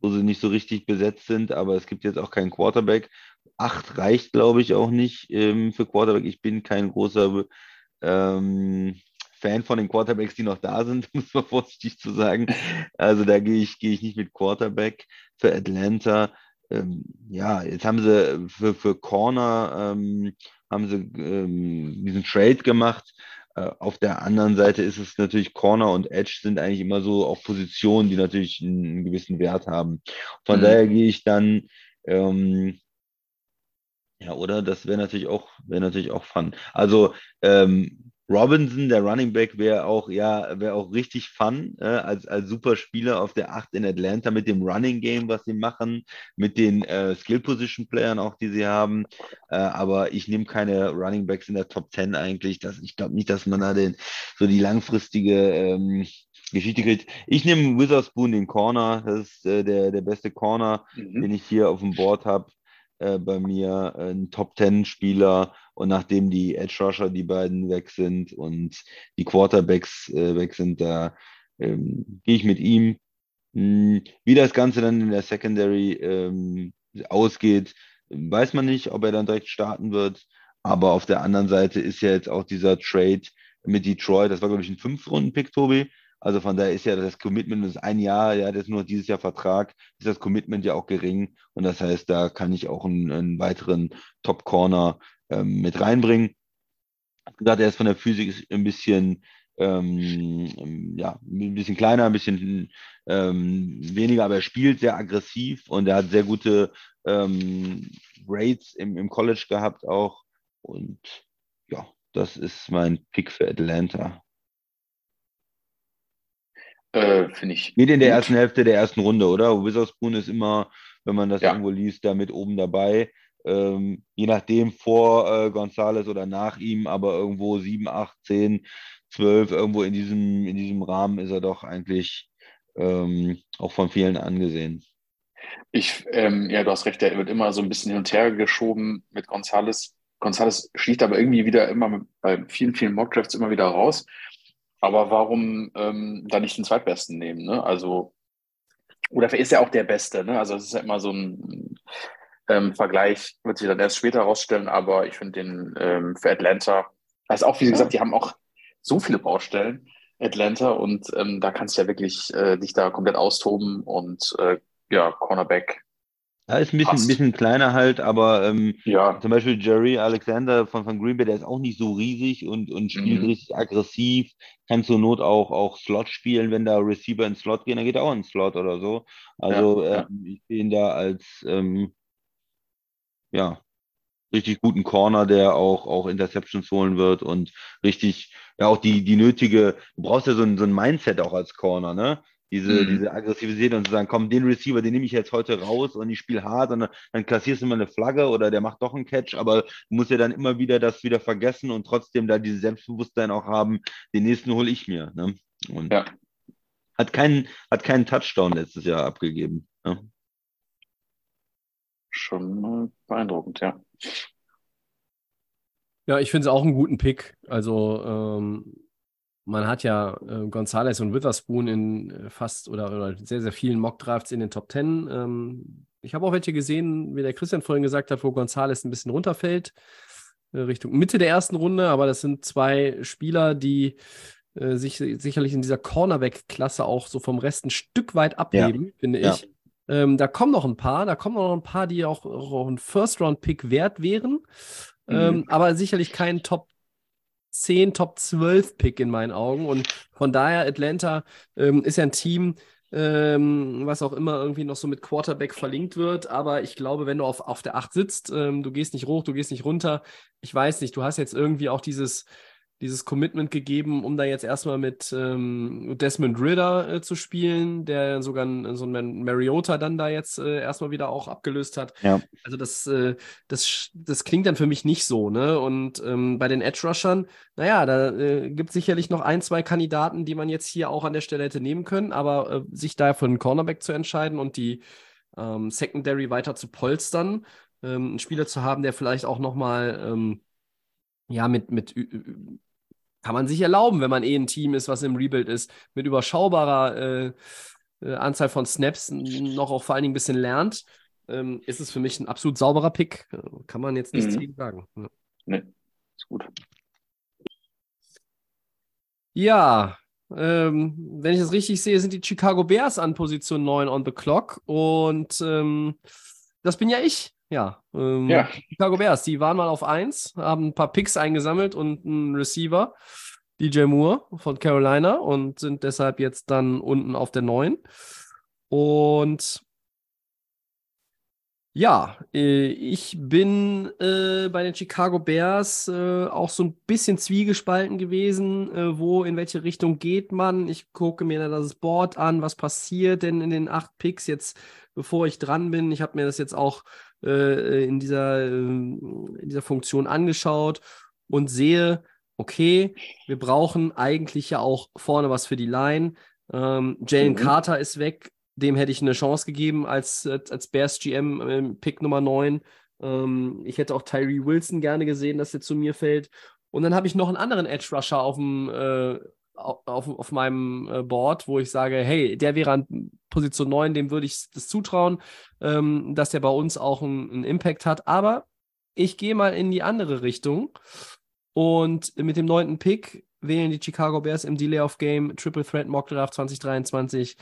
wo sie nicht so richtig besetzt sind, aber es gibt jetzt auch keinen Quarterback. Acht reicht, glaube ich, auch nicht ähm, für Quarterback. Ich bin kein großer ähm, Fan von den Quarterbacks, die noch da sind, muss man vorsichtig zu sagen. Also da gehe ich, gehe ich nicht mit Quarterback für Atlanta. Ähm, ja, jetzt haben sie für, für Corner ähm, haben sie ähm, diesen Trade gemacht. Äh, auf der anderen Seite ist es natürlich Corner und Edge sind eigentlich immer so auch Positionen, die natürlich einen, einen gewissen Wert haben. Von
Mhm.
daher gehe ich dann ähm, ja, oder? Das wäre natürlich auch, wäre natürlich auch fun. Also ähm, Robinson, der Running Back, wäre auch, ja, wäre auch richtig fun, äh, als, als super Spieler auf der 8 in Atlanta mit dem Running Game, was sie machen, mit den äh, Skill Position Playern auch, die sie haben. Äh, aber ich nehme keine Running Backs in der Top 10 eigentlich. Das, ich glaube nicht, dass man da den, so die langfristige ähm, Geschichte kriegt. Ich nehme Witherspoon den Corner. Das ist äh, der, der beste Corner
Mhm.
den ich hier auf dem Board habe, äh, bei mir äh, ein Top 10 Spieler und nachdem die Edge Rusher, die beiden weg sind und die Quarterbacks äh, weg sind, da ähm, gehe ich mit ihm. Hm, wie das Ganze dann in der Secondary ähm, ausgeht, weiß man nicht, ob er dann direkt starten wird. Aber auf der anderen Seite ist ja jetzt auch dieser Trade mit Detroit, das war, glaube ich, ein Fünf-Runden-Pick, Tobi. Also von daher ist ja das Commitment, das ist ein Jahr, ja, das ist nur dieses Jahr Vertrag, ist das Commitment ja auch gering. Und das heißt, da kann ich auch einen, einen weiteren Top-Corner ähm, mit reinbringen. Wie gesagt, er ist von der Physik ein bisschen, ähm, ja, ein bisschen kleiner, ein bisschen ähm, weniger, aber er spielt sehr aggressiv und er hat sehr gute ähm, Rates im, im College gehabt auch. Und ja, das ist mein Pick für Atlanta.
Äh, Finde ich.
Geht in der
gut.
ersten Hälfte der ersten Runde, oder? Witherspoon ist immer, wenn man das
Ja.
irgendwo liest, da mit oben dabei. ähm, je nachdem vor äh, Gonzales oder nach ihm, aber irgendwo 7, 8, 10, 12, irgendwo in diesem, in diesem Rahmen ist er doch eigentlich ähm, auch von vielen angesehen.
Ich, ähm, ja, du hast recht, der wird immer so ein bisschen hin und her geschoben mit Gonzales. Gonzales schlicht aber irgendwie wieder immer mit, bei vielen, vielen Mockdrafts immer wieder raus. Aber warum ähm, da nicht den Zweitbesten nehmen? Ne? Also, oder ist er auch der Beste? Ne? Also, es ist ja immer so ein ähm, Vergleich, wird sich dann erst später herausstellen, aber ich finde den ähm, für Atlanta, also auch wie gesagt, die haben auch so viele Baustellen, Atlanta, und ähm, da kannst du ja wirklich äh, dich da komplett austoben und äh, ja, Cornerback.
Ja, ist ein bisschen, ein bisschen kleiner halt, aber ähm,
ja.
zum Beispiel Jerry Alexander von, von Green Bay, der ist auch nicht so riesig und, und spielt
Mhm.
richtig aggressiv, kann zur Not auch, auch Slot spielen, wenn da Receiver ins Slot gehen, dann geht er auch ins Slot oder so. Also
Ja, ja.
ähm, ich sehe ihn da als ähm, ja, richtig guten Corner, der auch, auch Interceptions holen wird und richtig, ja, auch die, die nötige, du brauchst ja so ein, so ein Mindset auch als Corner, ne? Diese,
Mhm.
diese Aggressivität und zu sagen, komm, den Receiver, den nehme ich jetzt heute raus und ich spiele hart und dann, kassierst du immer eine Flagge oder der macht doch einen Catch, aber du musst ja dann immer wieder das wieder vergessen und trotzdem da dieses Selbstbewusstsein auch haben, den nächsten hole ich mir. Ne? Und
Ja.
hat keinen, hat keinen Touchdown letztes Jahr abgegeben. Ne?
Schon beeindruckend, ja.
Ja, ich finde es auch einen guten Pick. Also, ähm, man hat ja äh, Gonzalez und Witherspoon in äh, fast oder, oder sehr, sehr vielen Mockdrafts in den Top 10. Ähm, ich habe auch welche gesehen, wie der Christian vorhin gesagt hat, wo Gonzalez ein bisschen runterfällt, äh, Richtung Mitte der ersten Runde. Aber das sind zwei Spieler, die äh, sich sicherlich in dieser Cornerback-Klasse auch so vom Rest ein Stück weit abheben, finde
Ja.
ich. Ähm, da kommen noch ein paar, da kommen noch ein paar, die auch, auch ein First-Round-Pick wert wären. Ähm, aber sicherlich kein Top 10, Top 12 Pick in meinen Augen. Und von daher, Atlanta ähm, ist ja ein Team, ähm, was auch immer irgendwie noch so mit Quarterback verlinkt wird. Aber ich glaube, wenn du auf, auf der 8 sitzt, ähm, du gehst nicht hoch, du gehst nicht runter. Ich weiß nicht, du hast jetzt irgendwie auch dieses, dieses Commitment gegeben, um da jetzt erstmal mit ähm, Desmond Ritter äh, zu spielen, der sogar so ein Mariota dann da jetzt äh, erstmal wieder auch abgelöst hat.
Ja.
Also das, äh, das, das klingt dann für mich nicht so, ne? Und ähm, bei den Edge-Rushern, naja, da äh, gibt es sicherlich noch ein, zwei Kandidaten, die man jetzt hier auch an der Stelle hätte nehmen können, aber äh, sich da für einen Cornerback zu entscheiden und die ähm, Secondary weiter zu polstern, ähm, einen Spieler zu haben, der vielleicht auch nochmal, ähm, ja, mit, mit, kann man sich erlauben, wenn man eh ein Team ist, was im Rebuild ist, mit überschaubarer äh, äh, Anzahl von Snaps noch auch vor allen Dingen ein bisschen lernt, ähm, ist es für mich ein absolut sauberer Pick. Kann man jetzt nichts
Mhm.
gegen sagen. Ja.
Nee, ist gut.
Ja, ähm, wenn ich das richtig sehe, sind die Chicago Bears an Position 9 on the clock. Und ähm, das bin ja ich. Ja, ähm,
Ja.
Chicago Bears, die waren mal auf 1, haben ein paar Picks eingesammelt und einen Receiver, DJ Moore von Carolina, und sind deshalb jetzt dann unten auf der 9. Und ja, äh, ich bin äh, bei den Chicago Bears äh, auch so ein bisschen zwiegespalten gewesen, äh, wo, in welche Richtung geht man. Ich gucke mir das Board an, was passiert denn in den acht Picks jetzt, bevor ich dran bin. Ich habe mir das jetzt auch in dieser, in dieser Funktion angeschaut und sehe, okay, wir brauchen eigentlich ja auch vorne was für die Line. Ähm, Jalen
Mhm.
Carter ist weg, dem hätte ich eine Chance gegeben als, als, als Bears GM Pick Nummer 9. Ähm, ich hätte auch Tyree Wilson gerne gesehen, dass er zu mir fällt. Und dann habe ich noch einen anderen Edge Rusher auf dem äh, auf, auf, meinem äh, Board, wo ich sage, hey, der wäre an Position 9, dem würde ich das zutrauen, ähm, dass der bei uns auch einen, einen Impact hat. Aber ich gehe mal in die andere Richtung. Und mit dem neunten Pick wählen die Chicago Bears im Delay of Game Triple Threat Mock Draft 2023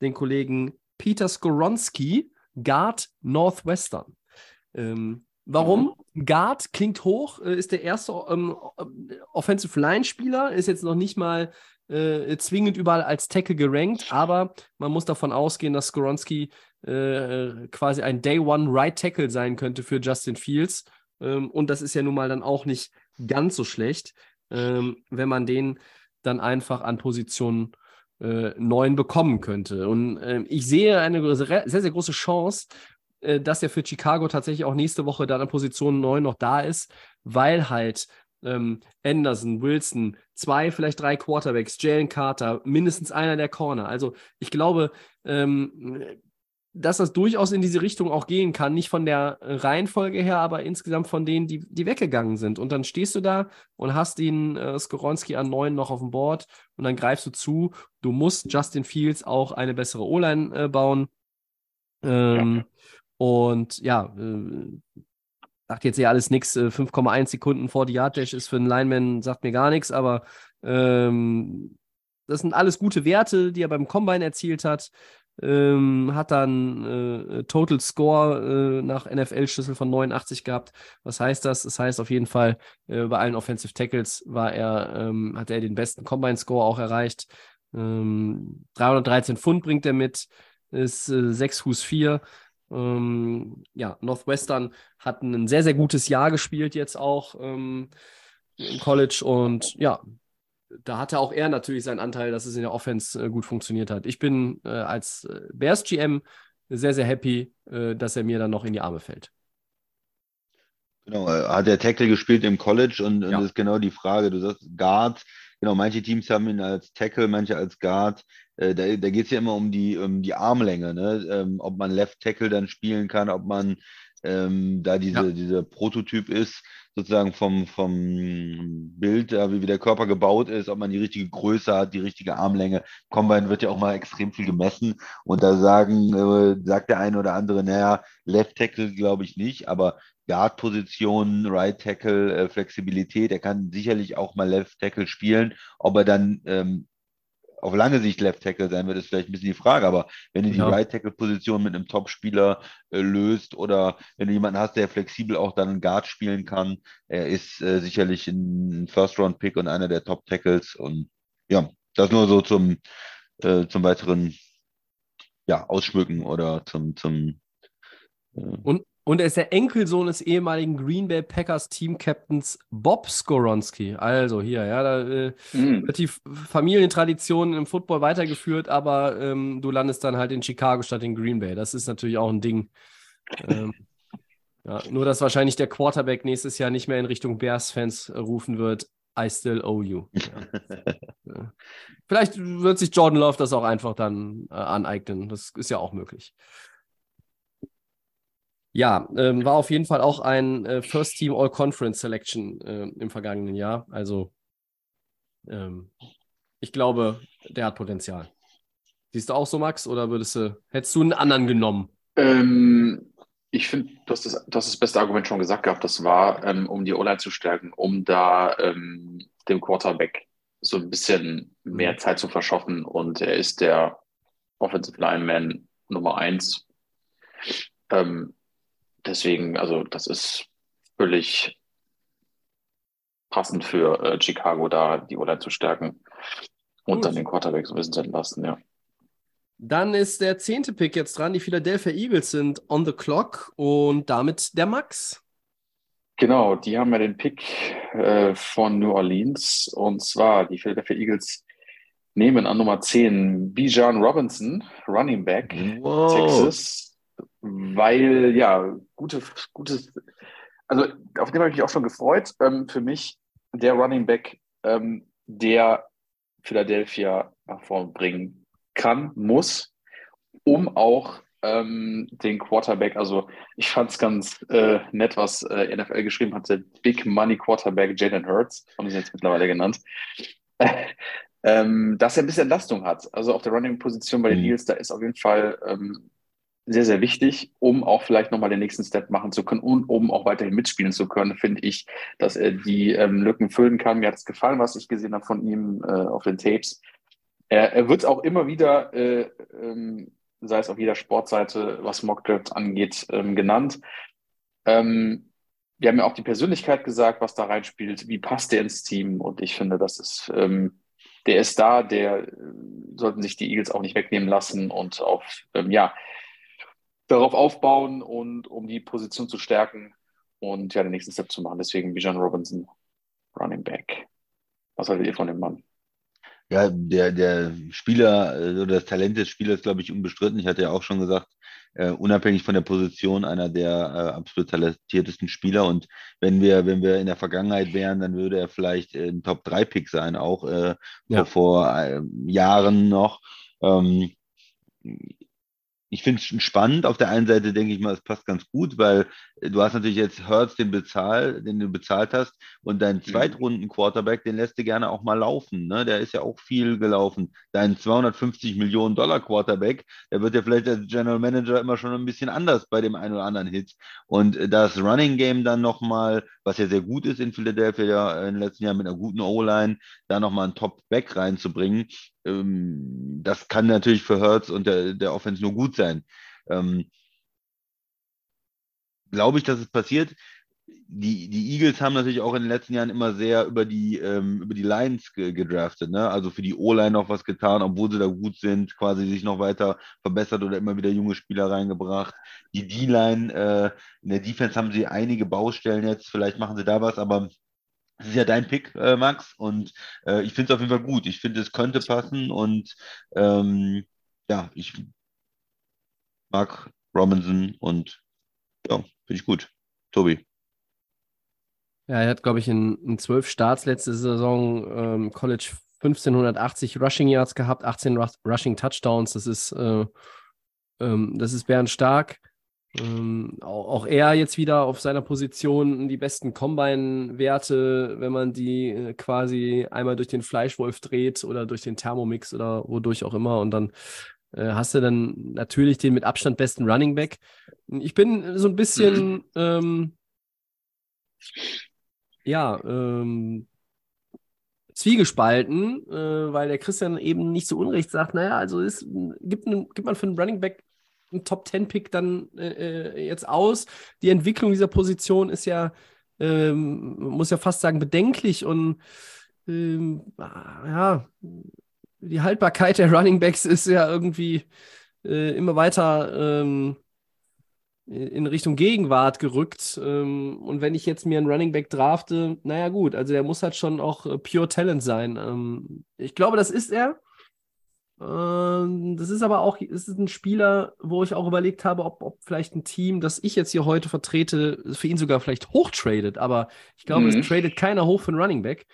den Kollegen Peter Skoronski, Guard Northwestern. Ähm, warum? Guard klingt hoch, äh, ist der erste ähm, Offensive Line-Spieler, ist jetzt noch nicht mal äh, zwingend überall als Tackle gerankt, aber man muss davon ausgehen, dass Skoronski äh, quasi ein Day One Right Tackle sein könnte für Justin Fields. Ähm, und das ist ja nun mal dann auch nicht ganz so schlecht, ähm, wenn man den dann einfach an Position äh, 9 bekommen könnte. Und ähm, ich sehe eine sehr, sehr große Chance, äh, dass er für Chicago tatsächlich auch nächste Woche dann an Position 9 noch da ist, weil halt ähm, Anderson, Wilson, zwei, vielleicht drei Quarterbacks, Jalen Carter, mindestens einer der Corner. Also ich glaube, ähm, dass das durchaus in diese Richtung auch gehen kann. Nicht von der Reihenfolge her, aber insgesamt von denen, die, die weggegangen sind. Und dann stehst du da und hast den äh, Skoronski an neun noch auf dem Board und dann greifst du zu. Du musst Justin Fields auch eine bessere O-Line äh, bauen. Ähm, ja. Und ja, äh, sagt jetzt ja alles nichts. 5,1 Sekunden vor die Yard Dash ist für einen Lineman, sagt mir gar nichts, aber ähm, das sind alles gute Werte, die er beim Combine erzielt hat ähm, hat dann äh, Total Score äh, nach NFL-Schlüssel von 89 gehabt. Was heißt das? Das heißt auf jeden Fall, äh, bei allen Offensive Tackles war er, ähm, hat er den besten Combine-Score auch erreicht. Ähm, 313 Pfund bringt er mit, ist äh, 6 Fuß 4. Ähm, ja, Northwestern hat ein sehr, sehr gutes Jahr gespielt jetzt auch ähm, im College und ja, da hatte auch er natürlich seinen Anteil, dass es in der Offense äh, gut funktioniert hat. Ich bin äh, als äh, Bears GM sehr, sehr happy, äh, dass er mir dann noch in die Arme fällt.
Genau, hat der Tackle gespielt im College und, ja. das ist genau die Frage. Du sagst Guard, genau, manche Teams haben ihn als Tackle, manche als Guard. Äh, da da geht es ja immer um die, um die Armlänge, ne? Ähm, ob man Left Tackle dann spielen kann, ob man ähm, da diese, ja. dieser Prototyp ist sozusagen vom, vom Bild, ja, wie der Körper gebaut ist, ob man die richtige Größe hat, die richtige Armlänge. Combine wird ja auch mal extrem viel gemessen und da sagen, äh, sagt der eine oder andere, naja, Left Tackle glaube ich nicht, aber Guard-Position, Right Tackle, äh, Flexibilität, er kann sicherlich auch mal Left Tackle spielen. Ob er dann ähm, auf lange Sicht Left Tackle sein wird, ist vielleicht ein bisschen die Frage, aber wenn du die ja. Right Tackle Position mit einem Top-Spieler äh, löst oder wenn du jemanden hast, der flexibel auch dann einen Guard spielen kann, er ist äh, sicherlich ein First-Round-Pick und einer der Top-Tackles und ja, das nur so zum, äh, zum weiteren ja, Ausschmücken oder zum, zum
äh, und und er ist der Enkelsohn des ehemaligen Green Bay Packers Team-Captains Bob Skoronski. Also hier, ja, da äh, mhm. wird die Familientradition im Football weitergeführt, aber ähm, du landest dann halt in Chicago statt in Green Bay. Das ist natürlich auch ein Ding. ähm, ja, nur, dass wahrscheinlich der Quarterback nächstes Jahr nicht mehr in Richtung Bears-Fans rufen wird, I still owe you. Ja. Vielleicht wird sich Jordan Love das auch einfach dann äh, aneignen. Das ist ja auch möglich. Ja, ähm, war auf jeden Fall auch ein äh, First Team All Conference Selection äh, im vergangenen Jahr. Also ähm, ich glaube, der hat Potenzial. Siehst du auch so, Max, oder würdest du, hättest du einen anderen genommen?
Ähm, ich finde, du hast das, beste Argument schon gesagt gehabt. Das war, ähm, um die O-Line zu stärken, um da ähm, dem Quarterback so ein bisschen mehr mhm. Zeit zu verschaffen. Und er ist der Offensive Lineman Nummer eins. Ähm, deswegen, also das ist völlig passend für äh, Chicago, da die o zu stärken und Gut. dann den Quarterback so ein bisschen zu entlasten, ja.
Dann ist der zehnte Pick jetzt dran. Die Philadelphia Eagles sind on the clock und damit der Max.
Genau, die haben ja den Pick äh, von New Orleans und zwar die Philadelphia Eagles nehmen an Nummer 10 Bijan Robinson, Running Back, wow. Texas weil ja, gute, gutes, also auf den habe ich mich auch schon gefreut. Ähm, für mich der Running Back, ähm, der Philadelphia nach vorn bringen kann, muss, um auch ähm, den Quarterback, also ich fand es ganz äh, nett, was äh, NFL geschrieben hatte, Big Money Quarterback Jalen Hurts, haben sie jetzt mittlerweile genannt, ähm, dass er ein bisschen Entlastung hat. Also auf der Running-Position bei den mhm. Eagles, da ist auf jeden Fall ähm, sehr, sehr wichtig, um auch vielleicht nochmal den nächsten Step machen zu können und um auch weiterhin mitspielen zu können, finde ich, dass er die ähm, Lücken füllen kann. Mir hat es gefallen, was ich gesehen habe von ihm äh, auf den Tapes. Er, er wird auch immer wieder, äh, ähm, sei es auf jeder Sportseite, was Mockdraft angeht, ähm, genannt. Ähm, wir haben ja auch die Persönlichkeit gesagt, was da reinspielt, wie passt der ins Team und ich finde, das ist, ähm, der ist da, der äh, sollten sich die Eagles auch nicht wegnehmen lassen und auch, ähm, ja, darauf aufbauen und um die Position zu stärken und ja den nächsten Step zu machen. Deswegen Bijan Robinson, Running Back. Was haltet ihr von dem Mann?
Ja, der, der Spieler oder das Talent des Spielers, glaube ich, unbestritten. Ich hatte ja auch schon gesagt, äh, unabhängig von der Position einer der äh, absolut talentiertesten Spieler. Und wenn wir, wenn wir in der Vergangenheit wären, dann würde er vielleicht ein Top-3-Pick sein, auch äh, ja. vor, vor äh, Jahren noch. Ähm, ich finde es spannend. Auf der einen Seite denke ich mal, es passt ganz gut, weil du hast natürlich jetzt Hurts den Bezahl, den du bezahlt hast und deinen mhm. Zweitrunden-Quarterback, den lässt du gerne auch mal laufen. Ne? Der ist ja auch viel gelaufen. Dein 250 Millionen Dollar Quarterback, der wird ja vielleicht als General Manager immer schon ein bisschen anders bei dem einen oder anderen Hit. Und das Running Game dann nochmal, was ja sehr gut ist in Philadelphia ja in den letzten Jahren mit einer guten O-Line, da nochmal einen Top-Back reinzubringen, ähm, das kann natürlich für Hertz und der, der Offense nur gut sein. Ähm, Glaube ich, dass es passiert. Die, die Eagles haben natürlich auch in den letzten Jahren immer sehr über die, ähm, über die Lines ge gedraftet, ne? also für die O-Line noch was getan, obwohl sie da gut sind, quasi sich noch weiter verbessert oder immer wieder junge Spieler reingebracht. Die D-Line, äh, in der Defense haben sie einige Baustellen jetzt, vielleicht machen sie da was, aber das ist ja dein Pick, äh, Max, und äh, ich finde es auf jeden Fall gut. Ich finde, es könnte passen und ähm, ja, ich mag Robinson und ja, finde ich gut. Tobi.
Ja, er hat, glaube ich, in, zwölf Starts letzte Saison ähm, College 1580 Rushing Yards gehabt, 18 Rushing Touchdowns. Das ist, äh, ähm, das ist bärenstark. Ähm, auch, er jetzt wieder auf seiner Position die besten Combine-Werte, wenn man die äh, quasi einmal durch den Fleischwolf dreht oder durch den Thermomix oder wodurch auch immer und dann äh, hast du dann natürlich den mit Abstand besten Running Back. Ich bin so ein bisschen, ähm, ja, ähm, zwiegespalten, äh, weil der Christian eben nicht so unrecht sagt, naja, also ist, gibt, gibt man für einen Running Back einen Top-10-Pick dann äh, äh, jetzt aus. Die Entwicklung dieser Position ist ja, ähm, muss ja fast sagen, bedenklich und ähm, ja, die Haltbarkeit der Running Backs ist ja irgendwie äh, immer weiter ähm, in Richtung Gegenwart gerückt. Ähm, und wenn ich jetzt mir einen Running Back drafte, naja gut, also der muss halt schon auch äh, Pure Talent sein. Ähm, ich glaube, das ist er. Ähm, das ist aber auch ist ein Spieler, wo ich auch überlegt habe, ob, ob vielleicht ein Team, das ich jetzt hier heute vertrete, für ihn sogar vielleicht hochtradet. Aber ich glaube, mhm. es tradet keiner hoch für einen Running Back.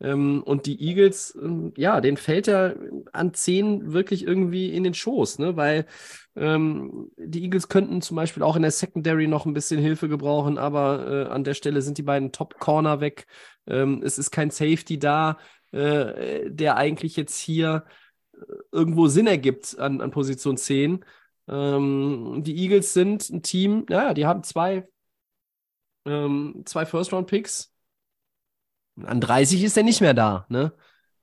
Ähm, und die Eagles, ähm, ja, den fällt er an 10 wirklich irgendwie in den Schoß, ne? weil ähm, die Eagles könnten zum Beispiel auch in der Secondary noch ein bisschen Hilfe gebrauchen, aber äh, an der Stelle sind die beiden Top-Corner weg. Ähm, es ist kein Safety da, äh, der eigentlich jetzt hier irgendwo Sinn ergibt an, an Position 10. Ähm, die Eagles sind ein Team, ja, die haben zwei, ähm, zwei First-Round-Picks. An 30 ist er nicht mehr da, ne?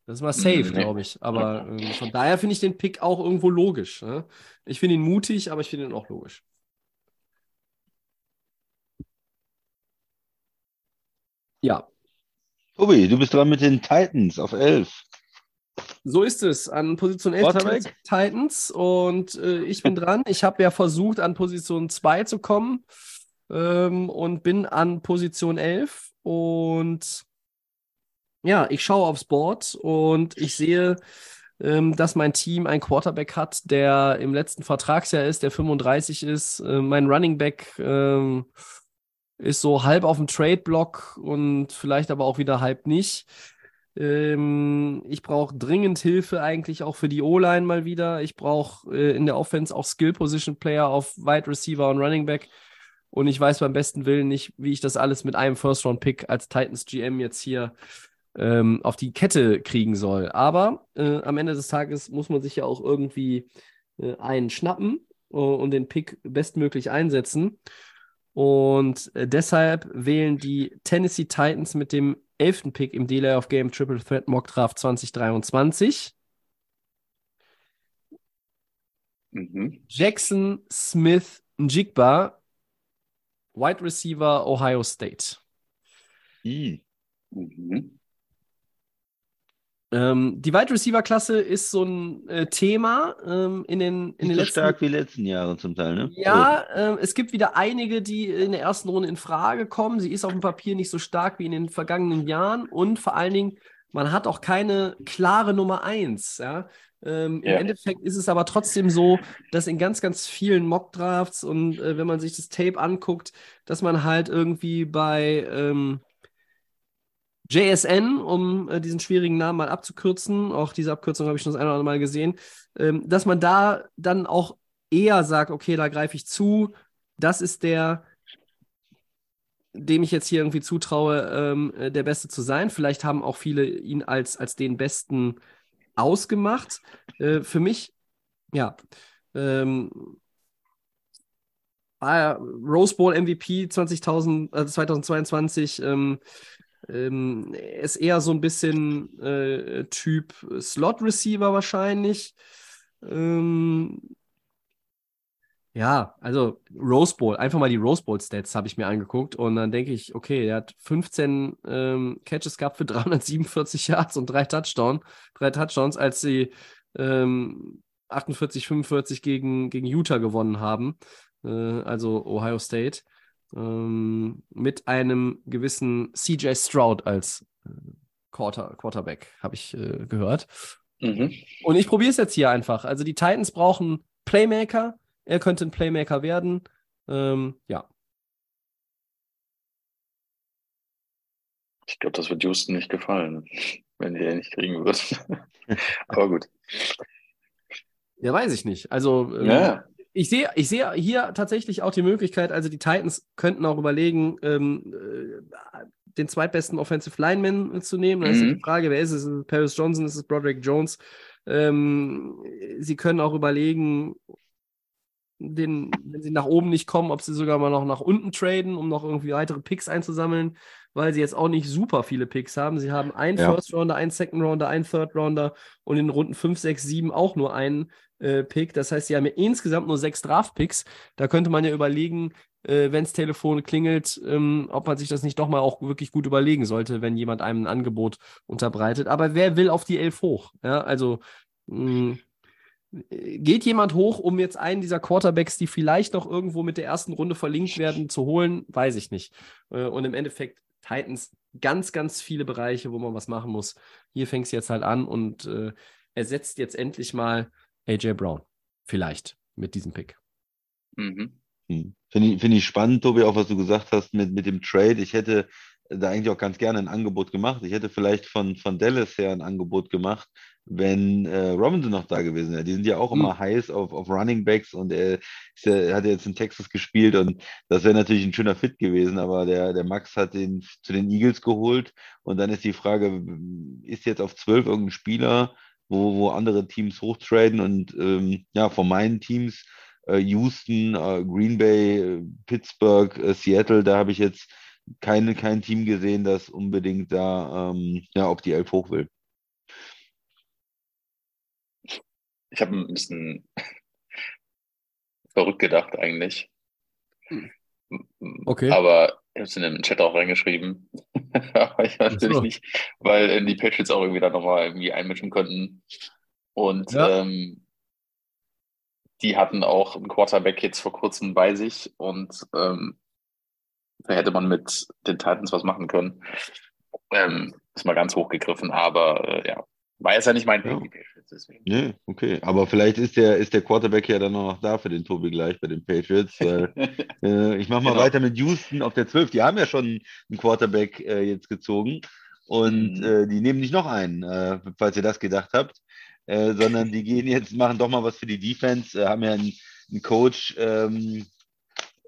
Das ist mal safe, mhm. glaube ich. Aber ähm, von daher finde ich den Pick auch irgendwo logisch. Ne? Ich finde ihn mutig, aber ich finde ihn auch logisch. Ja.
Tobi, du bist dran mit den Titans auf 11.
So ist es. An Position 11 Quarterback. Titans und äh, ich bin dran. Ich habe ja versucht, an Position 2 zu kommen ähm, und bin an Position 11 und ja, ich schaue aufs Board und ich sehe, ähm, dass mein Team ein Quarterback hat, der im letzten Vertragsjahr ist, der 35 ist. Äh, mein Running Back äh, ist so halb auf dem Trade-Block und vielleicht aber auch wieder halb nicht. Ähm, ich brauche dringend Hilfe eigentlich auch für die O-Line mal wieder. Ich brauche äh, in der Offense auch Skill-Position-Player auf Wide Receiver und Running Back. Und ich weiß beim besten Willen nicht, wie ich das alles mit einem First-Round-Pick als Titans GM jetzt hier ähm, auf die Kette kriegen soll. Aber äh, am Ende des Tages muss man sich ja auch irgendwie äh, einen schnappen uh, und den Pick bestmöglich einsetzen. Und äh, deshalb wählen die Tennessee Titans mit dem elften Pick im Delay of Game Triple Threat Mock Draft 2023. Mhm. Jackson Smith Njigba, Wide Receiver Ohio State. Mhm. Ähm, die Wide Receiver Klasse ist so ein äh, Thema ähm, in den, in
Nicht
den
so
letzten
stark wie letzten Jahre zum Teil, ne?
Ja, äh, es gibt wieder einige, die in der ersten Runde in Frage kommen. Sie ist auf dem Papier nicht so stark wie in den vergangenen Jahren und vor allen Dingen man hat auch keine klare Nummer eins. Ja? Ähm,
Ja.
Im Endeffekt ist es aber trotzdem so, dass in ganz, ganz vielen Mockdrafts und äh, wenn man sich das Tape anguckt, dass man halt irgendwie bei ähm, JSN, um äh, diesen schwierigen Namen mal abzukürzen, auch diese Abkürzung habe ich schon das eine oder andere Mal gesehen, ähm, dass man da dann auch eher sagt, okay, da greife ich zu, das ist der, dem ich jetzt hier irgendwie zutraue, ähm, äh, der Beste zu sein. Vielleicht haben auch viele ihn als, als den Besten ausgemacht. Äh, für mich, ja, ähm, Rose Bowl MVP 20.000, äh, 2022 ähm, ähm, er ist eher so ein bisschen äh, Typ Slot Receiver wahrscheinlich. Ähm, ja, also Rose Bowl, einfach mal die Rose Bowl Stats habe ich mir angeguckt und dann denke ich, okay, er hat 15 ähm, Catches gehabt für 347 Yards und drei Touchdown, drei Touchdowns, als sie ähm, 48, 45 gegen, gegen Utah gewonnen haben, äh, also Ohio State, ähm, mit einem gewissen CJ Stroud als äh, Quarter, Quarterback, habe ich äh, gehört.
Mhm.
Und ich probiere es jetzt hier einfach. Also die Titans brauchen Playmaker. Er könnte ein Playmaker werden. Ähm, ja.
Ich glaube, das wird Houston nicht gefallen, wenn den nicht kriegen wird. Aber gut.
Ja, weiß ich nicht. Also ähm,
Ja.
Ich sehe ich sehe hier tatsächlich auch die Möglichkeit, also die Titans könnten auch überlegen, ähm, äh, den zweitbesten Offensive Lineman zu nehmen. Da ist ja
Mhm.
die Frage, wer ist es? Ist es Paris Johnson? Ist es Broderick Jones? Ähm, sie können auch überlegen, den, wenn sie nach oben nicht kommen, ob sie sogar mal noch nach unten traden, um noch irgendwie weitere Picks einzusammeln, weil sie jetzt auch nicht super viele Picks haben. Sie haben einen
Ja.
First Rounder, einen Second Rounder, einen Third Rounder und in Runden 5, 6, 7 auch nur einen äh, Pick. Das heißt, sie haben ja insgesamt nur sechs Draft-Picks. Da könnte man ja überlegen, äh, wenn das Telefon klingelt, ähm, ob man sich das nicht doch mal auch wirklich gut überlegen sollte, wenn jemand einem ein Angebot unterbreitet. Aber wer will auf die Elf hoch? Ja, also mh, geht jemand hoch, um jetzt einen dieser Quarterbacks, die vielleicht noch irgendwo mit der ersten Runde verlinkt werden, zu holen? Weiß ich nicht. Äh, und im Endeffekt Titans ganz, ganz viele Bereiche, wo man was machen muss. Hier fängt es jetzt halt an und äh, ersetzt jetzt endlich mal AJ Brown. Vielleicht mit diesem Pick.
Mhm.
Hm. Finde ich, finde ich spannend, Tobi, auch was du gesagt hast mit, mit dem Trade. Ich hätte da eigentlich auch ganz gerne ein Angebot gemacht. Ich hätte vielleicht von, von Dallas her ein Angebot gemacht, wenn äh, Robinson noch da gewesen wäre. Die sind ja auch
Hm.
immer heiß auf, auf Running Backs und er, ja, hat ja jetzt in Texas gespielt und das wäre natürlich ein schöner Fit gewesen, aber der, der Max hat den zu den Eagles geholt und dann ist die Frage, ist jetzt auf 12 irgendein Spieler, wo, wo andere Teams hochtraden und ähm, ja, von meinen Teams äh, Houston, äh, Green Bay, äh, Pittsburgh, äh, Seattle, da habe ich jetzt keine, kein Team gesehen, das unbedingt da ähm, ja, auf die Elf hoch will.
Ich habe ein bisschen verrückt gedacht eigentlich.
Okay.
Aber ich habe es in den Chat auch reingeschrieben. Aber ich weiß
Ach so.
natürlich nicht, weil äh, die Patriots auch irgendwie da nochmal irgendwie einmischen könnten. Und
Ja.
ähm, die hatten auch einen Quarterback jetzt vor kurzem bei sich und ähm, da hätte man mit den Titans was machen können. Ähm, ist mal ganz hochgegriffen, aber äh, ja, war jetzt ja nicht mein
Ja.
Deswegen.
Nee, okay. Aber vielleicht ist der, ist der Quarterback ja dann noch da für den Tobi gleich bei den Patriots. Weil, äh, ich mache mal
Genau.
weiter mit Houston auf der 12. Die haben ja schon einen Quarterback äh, jetzt gezogen. Und
Mhm.
äh, die nehmen nicht noch einen, äh, falls ihr das gedacht habt. Äh, sondern die gehen jetzt, machen doch mal was für die Defense, äh, haben ja einen, einen Coach, ähm,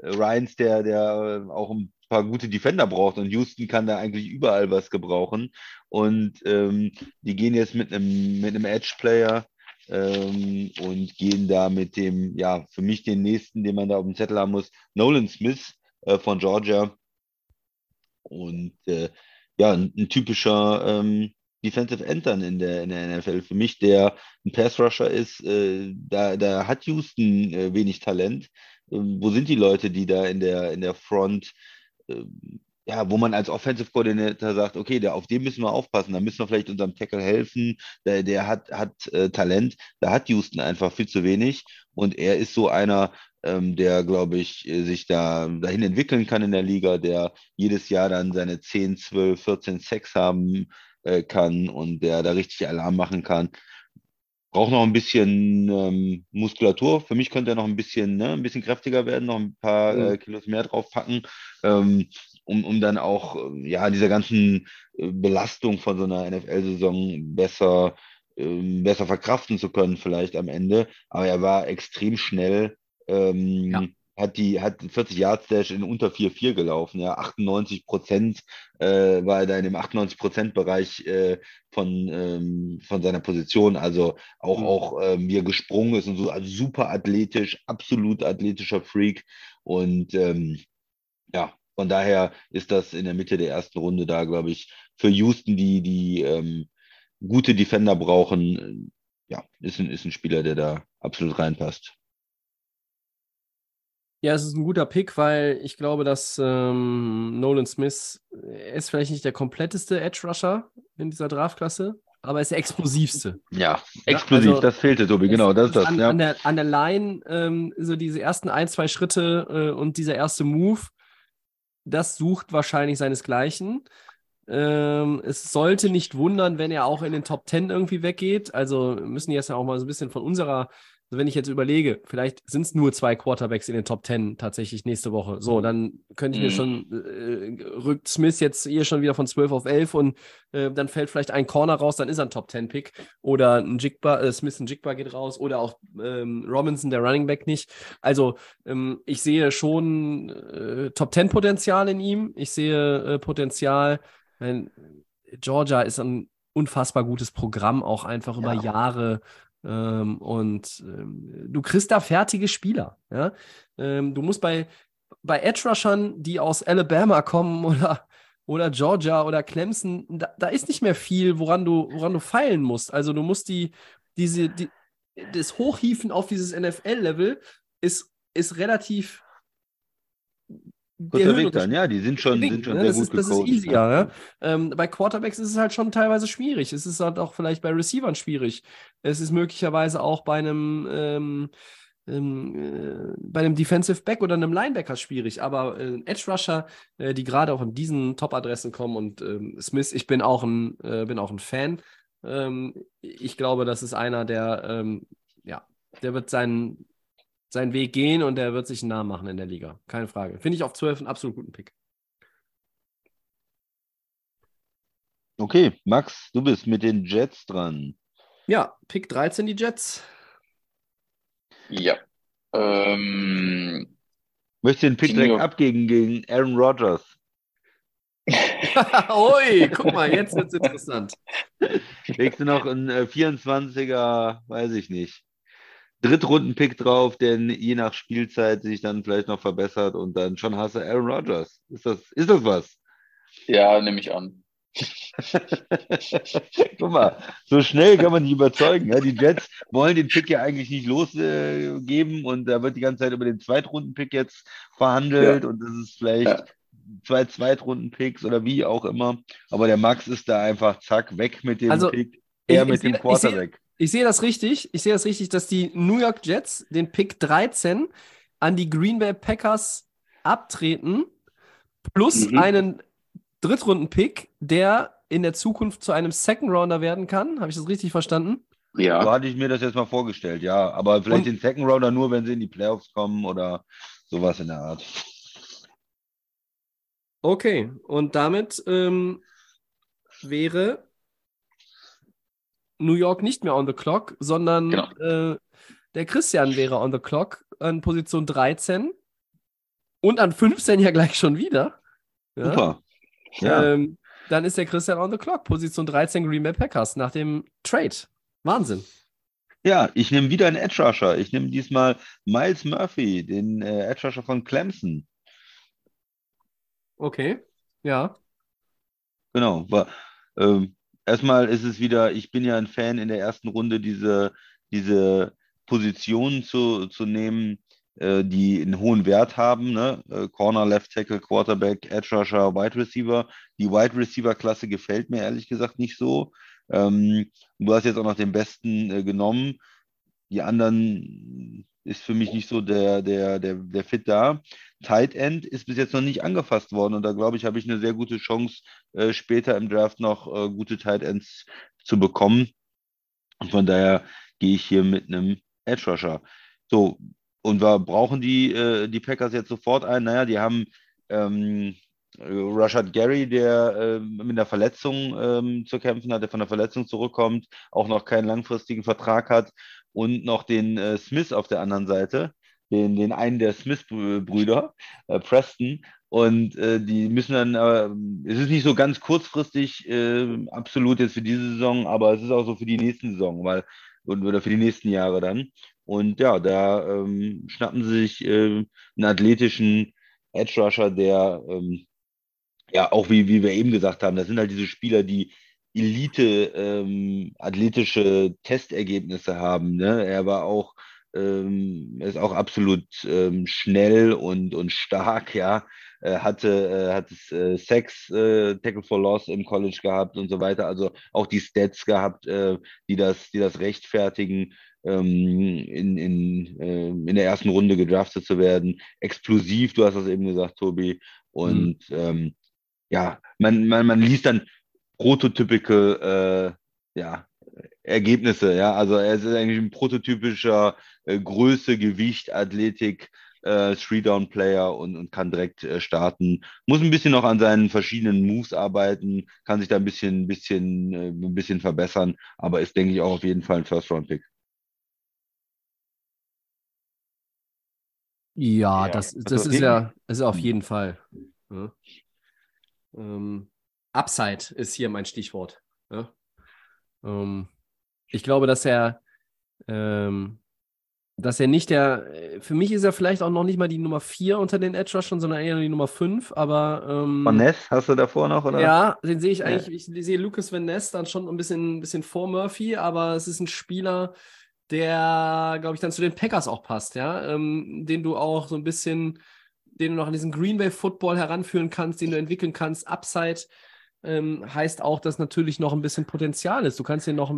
Ryans, der, der äh, auch ein paar gute Defender braucht und Houston kann da eigentlich überall was gebrauchen. Und ähm, die gehen jetzt mit einem, mit einem Edge-Player ähm, und gehen da mit dem, ja, für mich den nächsten, den man da auf dem Zettel haben muss, Nolan Smith äh, von Georgia. Und äh, ja, ein, ein typischer ähm, Defensive End dann in der, in der NFL. Für mich, der ein Pass-Rusher ist, äh, da, da hat Houston äh, wenig Talent. Ähm, wo sind die Leute, die da in der, in der Front, ähm, ja, wo man als Offensive Coordinator sagt, okay, der, auf den müssen wir aufpassen, da müssen wir vielleicht unserem Tackle helfen, der, der hat, hat äh, Talent, da hat Houston einfach viel zu wenig und er ist so einer, ähm, der, glaube ich, äh, sich da dahin entwickeln kann in der Liga, der jedes Jahr dann seine 10, 12, 14 Sacks haben äh, kann und der da richtig Alarm machen kann. Braucht noch ein bisschen ähm, Muskulatur. Für mich könnte er noch ein bisschen, ne, ein bisschen kräftiger werden, noch ein paar äh, Kilos mehr draufpacken, ähm, um, um dann auch äh, ja dieser ganzen äh, Belastung von so einer NFL-Saison besser, ähm, besser verkraften zu können, vielleicht am Ende. Aber er war extrem schnell. Ähm,
Ja.
Hat die hat 40 Yards Dash in unter 4,4 gelaufen, ja, 98 Prozent äh, war er da in dem 98 Prozent Bereich äh, von, ähm, von seiner Position, also auch,
Mhm.
auch ähm, wie er gesprungen ist und so, also super athletisch, absolut athletischer Freak und ähm, ja, von daher ist das in der Mitte der ersten Runde da, glaube ich, für Houston, die, die ähm, gute Defender brauchen, äh, ja, ist ein, ist ein Spieler, der da absolut reinpasst.
Ja, es ist ein guter Pick, weil ich glaube, dass ähm, Nolan Smith er ist vielleicht nicht der kompletteste Edge Rusher in dieser Draftklasse, aber er ist der explosivste.
Ja, explosiv,
also,
das fehlte, Tobi, genau, das ist das.
An,
ja.
an, der, an der Line, ähm, so diese ersten ein, zwei Schritte äh, und dieser erste Move, das sucht wahrscheinlich seinesgleichen. Ähm, es sollte nicht wundern, wenn er auch in den Top 10 irgendwie weggeht. Also wir müssen jetzt ja auch mal so ein bisschen von unserer, also wenn ich jetzt überlege, vielleicht sind es nur zwei Quarterbacks in den Top 10 tatsächlich nächste Woche. So, dann könnte ich mir
Mhm.
schon, äh, rückt Smith jetzt hier schon wieder von 12 auf 11 und äh, dann fällt vielleicht ein Corner raus, dann ist er ein Top 10 Pick. Oder ein Jigba, äh, Smith ein Jigba geht raus oder auch ähm, Robinson, der Running Back nicht. Also ähm, ich sehe schon äh, Top 10 Potenzial in ihm. Ich sehe äh, Potenzial. Georgia ist ein unfassbar gutes Programm, auch einfach über
Ja.
Jahre. Ähm, und ähm, du kriegst da fertige Spieler. Ja? Ähm, du musst bei, bei Edge Rushern, die aus Alabama kommen oder, oder Georgia oder Clemson, da, da ist nicht mehr viel, woran du, woran du feilen musst. Also du musst die, diese, die, das Hochhieven auf dieses NFL-Level ist, ist relativ
Kurzer Weg dann, ja, die sind schon, sind schon
ne?
sehr
das
gut
ist, das ist
gecoacht.
easier. Ja? Ähm, bei Quarterbacks ist es halt schon teilweise schwierig. Es ist halt auch vielleicht bei Receivern schwierig. Es ist möglicherweise auch bei einem, ähm, ähm, äh, bei einem Defensive Back oder einem Linebacker schwierig. Aber äh, Edge Rusher, äh, die gerade auch in diesen Top-Adressen kommen und ähm, Smith, ich bin auch ein, äh, bin auch ein Fan. Ähm, ich glaube, das ist einer, der, ähm, ja, der wird seinen, seinen Weg gehen und der wird sich einen Namen machen in der Liga. Keine Frage. Finde ich auf 12 einen absolut guten Pick.
Okay, Max, du bist mit den Jets dran.
Ja, Pick 13 die Jets.
Ja. Ähm,
Möchtest du den Pick
Die
direkt abgeben gegen Aaron Rodgers?
Ui, guck mal, jetzt wird's interessant.
Legst du noch einen äh, 24er, weiß ich nicht. Drittrunden-Pick drauf, der je nach Spielzeit sich dann vielleicht noch verbessert und dann schon hast du Aaron Rodgers. Ist das, ist das was?
ja, nehme ich an.
Guck mal, so schnell kann man die überzeugen. Ja? Die Jets wollen den Pick ja eigentlich nicht losgeben und da wird die ganze Zeit über den Zweitrunden-Pick jetzt verhandelt und das ist vielleicht
Ja.
zwei Zweitrunden-Picks oder wie auch immer. Aber der Max ist da einfach zack, weg mit dem
Also,
Pick, er mit dem Quarterback.
Ich sehe das richtig. Ich sehe das richtig, dass die New York Jets den Pick 13 an die Green Bay Packers abtreten, plus
Mhm.
einen Drittrunden-Pick, der in der Zukunft zu einem Second Rounder werden kann. Habe ich das richtig verstanden?
So
Ja.
hatte ich mir das jetzt mal vorgestellt, ja. Aber vielleicht
Und-
den Second Rounder nur, wenn sie in die Playoffs kommen oder sowas in der Art.
Okay, und damit ähm, wäre New York nicht mehr on the clock, sondern
Genau.
äh, der Christian wäre on the clock an Position 13 und an 15 ja gleich schon wieder. Ja?
Super. Ja.
Ähm, dann ist der Christian on the clock, Position 13 Green Bay Packers nach dem Trade. Wahnsinn.
Ja, ich nehme wieder einen Edge Rusher. Ich nehme diesmal Miles Murphy, den äh, Edge Rusher von Clemson.
Okay, ja.
Genau. War, ähm, erstmal ist es wieder, ich bin ja ein Fan in der ersten Runde, diese, diese Positionen zu, zu nehmen, äh, die einen hohen Wert haben. Ne? Äh, Corner, Left Tackle, Quarterback, Edge Rusher, Wide Receiver. Die Wide Receiver-Klasse gefällt mir ehrlich gesagt nicht so. Ähm, du hast jetzt auch noch den besten äh, genommen. Die anderen ist für mich nicht so der, der, der, der Fit da. Tight End ist bis jetzt noch nicht angefasst worden und da glaube ich, habe ich eine sehr gute Chance, äh, später im Draft noch äh, gute Tight Ends zu bekommen. Und von daher gehe ich hier mit einem Edge Rusher. So, und wir brauchen die, äh, die Packers jetzt sofort ein. Naja, die haben ähm, Rashad Gary, der äh, mit einer Verletzung ähm, zu kämpfen hat, der von der Verletzung zurückkommt, auch noch keinen langfristigen Vertrag hat und noch den äh, Smith auf der anderen Seite, den, den einen der Smith-Brüder, äh, Preston. Und äh, die müssen dann, äh, es ist nicht so ganz kurzfristig äh, absolut jetzt für diese Saison, aber es ist auch so für die nächsten Saison, weil, oder für die nächsten Jahre dann. Und ja, da ähm, schnappen sie sich einen athletischen Edge Rusher, der ähm, ja auch wie, wie wir eben gesagt haben, das sind halt diese Spieler, die Elite ähm, athletische Testergebnisse haben. Ne? Er war auch, ähm, ist auch absolut ähm, schnell und, und stark, ja. Er hatte, äh, hat äh, Sex, äh, Tackle for Loss im College gehabt und so weiter. Also auch die Stats gehabt, äh, die, das, die das rechtfertigen, ähm, in, in, äh, in der ersten Runde gedraftet zu werden. Explosiv, du hast das eben gesagt, Tobi. Und mhm. ähm, ja, man, man, man liest dann prototypische äh, ja, Ergebnisse. Ja, also er ist eigentlich ein prototypischer äh, Größe, Gewicht, Athletik, äh, Three-Down-Player und, und kann direkt äh, starten. Muss ein bisschen noch an seinen verschiedenen Moves arbeiten, kann sich da ein bisschen, bisschen, äh, ein bisschen verbessern, aber ist, denke ich, auch auf jeden Fall ein First-Round-Pick.
Ja, ja, das, das ist ja ist auf jeden Fall. Ja. Ähm, Upside ist hier mein Stichwort. Ja? Ähm, ich glaube, dass er, ähm, dass er nicht der, für mich ist er vielleicht auch noch nicht mal die Nummer 4 unter den Edge Rushern, sondern eher die Nummer 5, aber. Ähm,
Van Ness hast du davor noch, oder?
Ja, den sehe ich eigentlich, ja. ich sehe Lucas Van Ness dann schon ein bisschen, ein bisschen vor Murphy, aber es ist ein Spieler, der, glaube ich, dann zu den Packers auch passt, ja, ähm, den du auch so ein bisschen, den du noch an diesen Green Bay Football heranführen kannst, den du entwickeln kannst, Upside ähm, heißt auch, dass natürlich noch ein bisschen Potenzial ist. Du kannst hier noch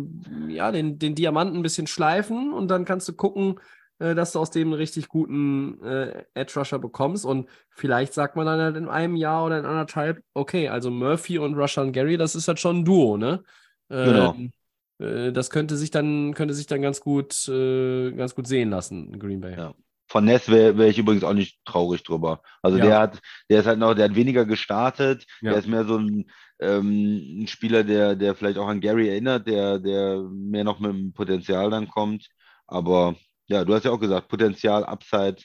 ja, den, den Diamanten ein bisschen schleifen und dann kannst du gucken, äh, dass du aus dem einen richtig guten äh, Edge Rusher bekommst. Und vielleicht sagt man dann halt in einem Jahr oder in anderthalb, okay, also Murphy und Rushan Gary, das ist halt schon ein Duo, ne?
Genau.
Ähm, äh, das könnte sich dann, könnte sich dann ganz gut, äh, ganz gut sehen lassen, Green Bay.
Ja. Von Ness wäre wär ich übrigens auch nicht traurig drüber. Also ja. der hat, der ist halt noch, der hat weniger gestartet. Ja. Der ist mehr so ein, ähm, ein Spieler, der, der vielleicht auch an Gary erinnert, der, der mehr noch mit dem Potenzial dann kommt. Aber ja, du hast ja auch gesagt, Potenzial, Upside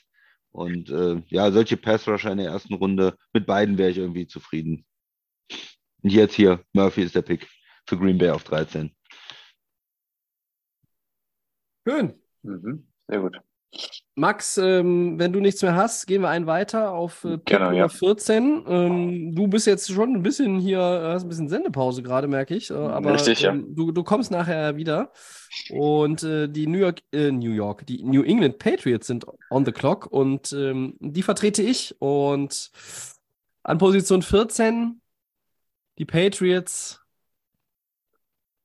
und äh, ja, solche Pass-Rusher in der ersten Runde, mit beiden wäre ich irgendwie zufrieden. Und jetzt hier, Murphy ist der Pick für Green Bay auf 13.
Schön.
Mhm. Sehr gut.
Max, ähm, wenn du nichts mehr hast, gehen wir einen weiter auf äh,
genau,
ja. 14. Ähm, du bist jetzt schon ein bisschen hier, hast ein bisschen Sendepause gerade, merke ich. Äh, aber
Richtig,
ähm, ja. du, du kommst nachher wieder. Und äh, die New York, äh, New York, die New England Patriots sind on the clock und ähm, die vertrete ich. Und an Position 14 die Patriots.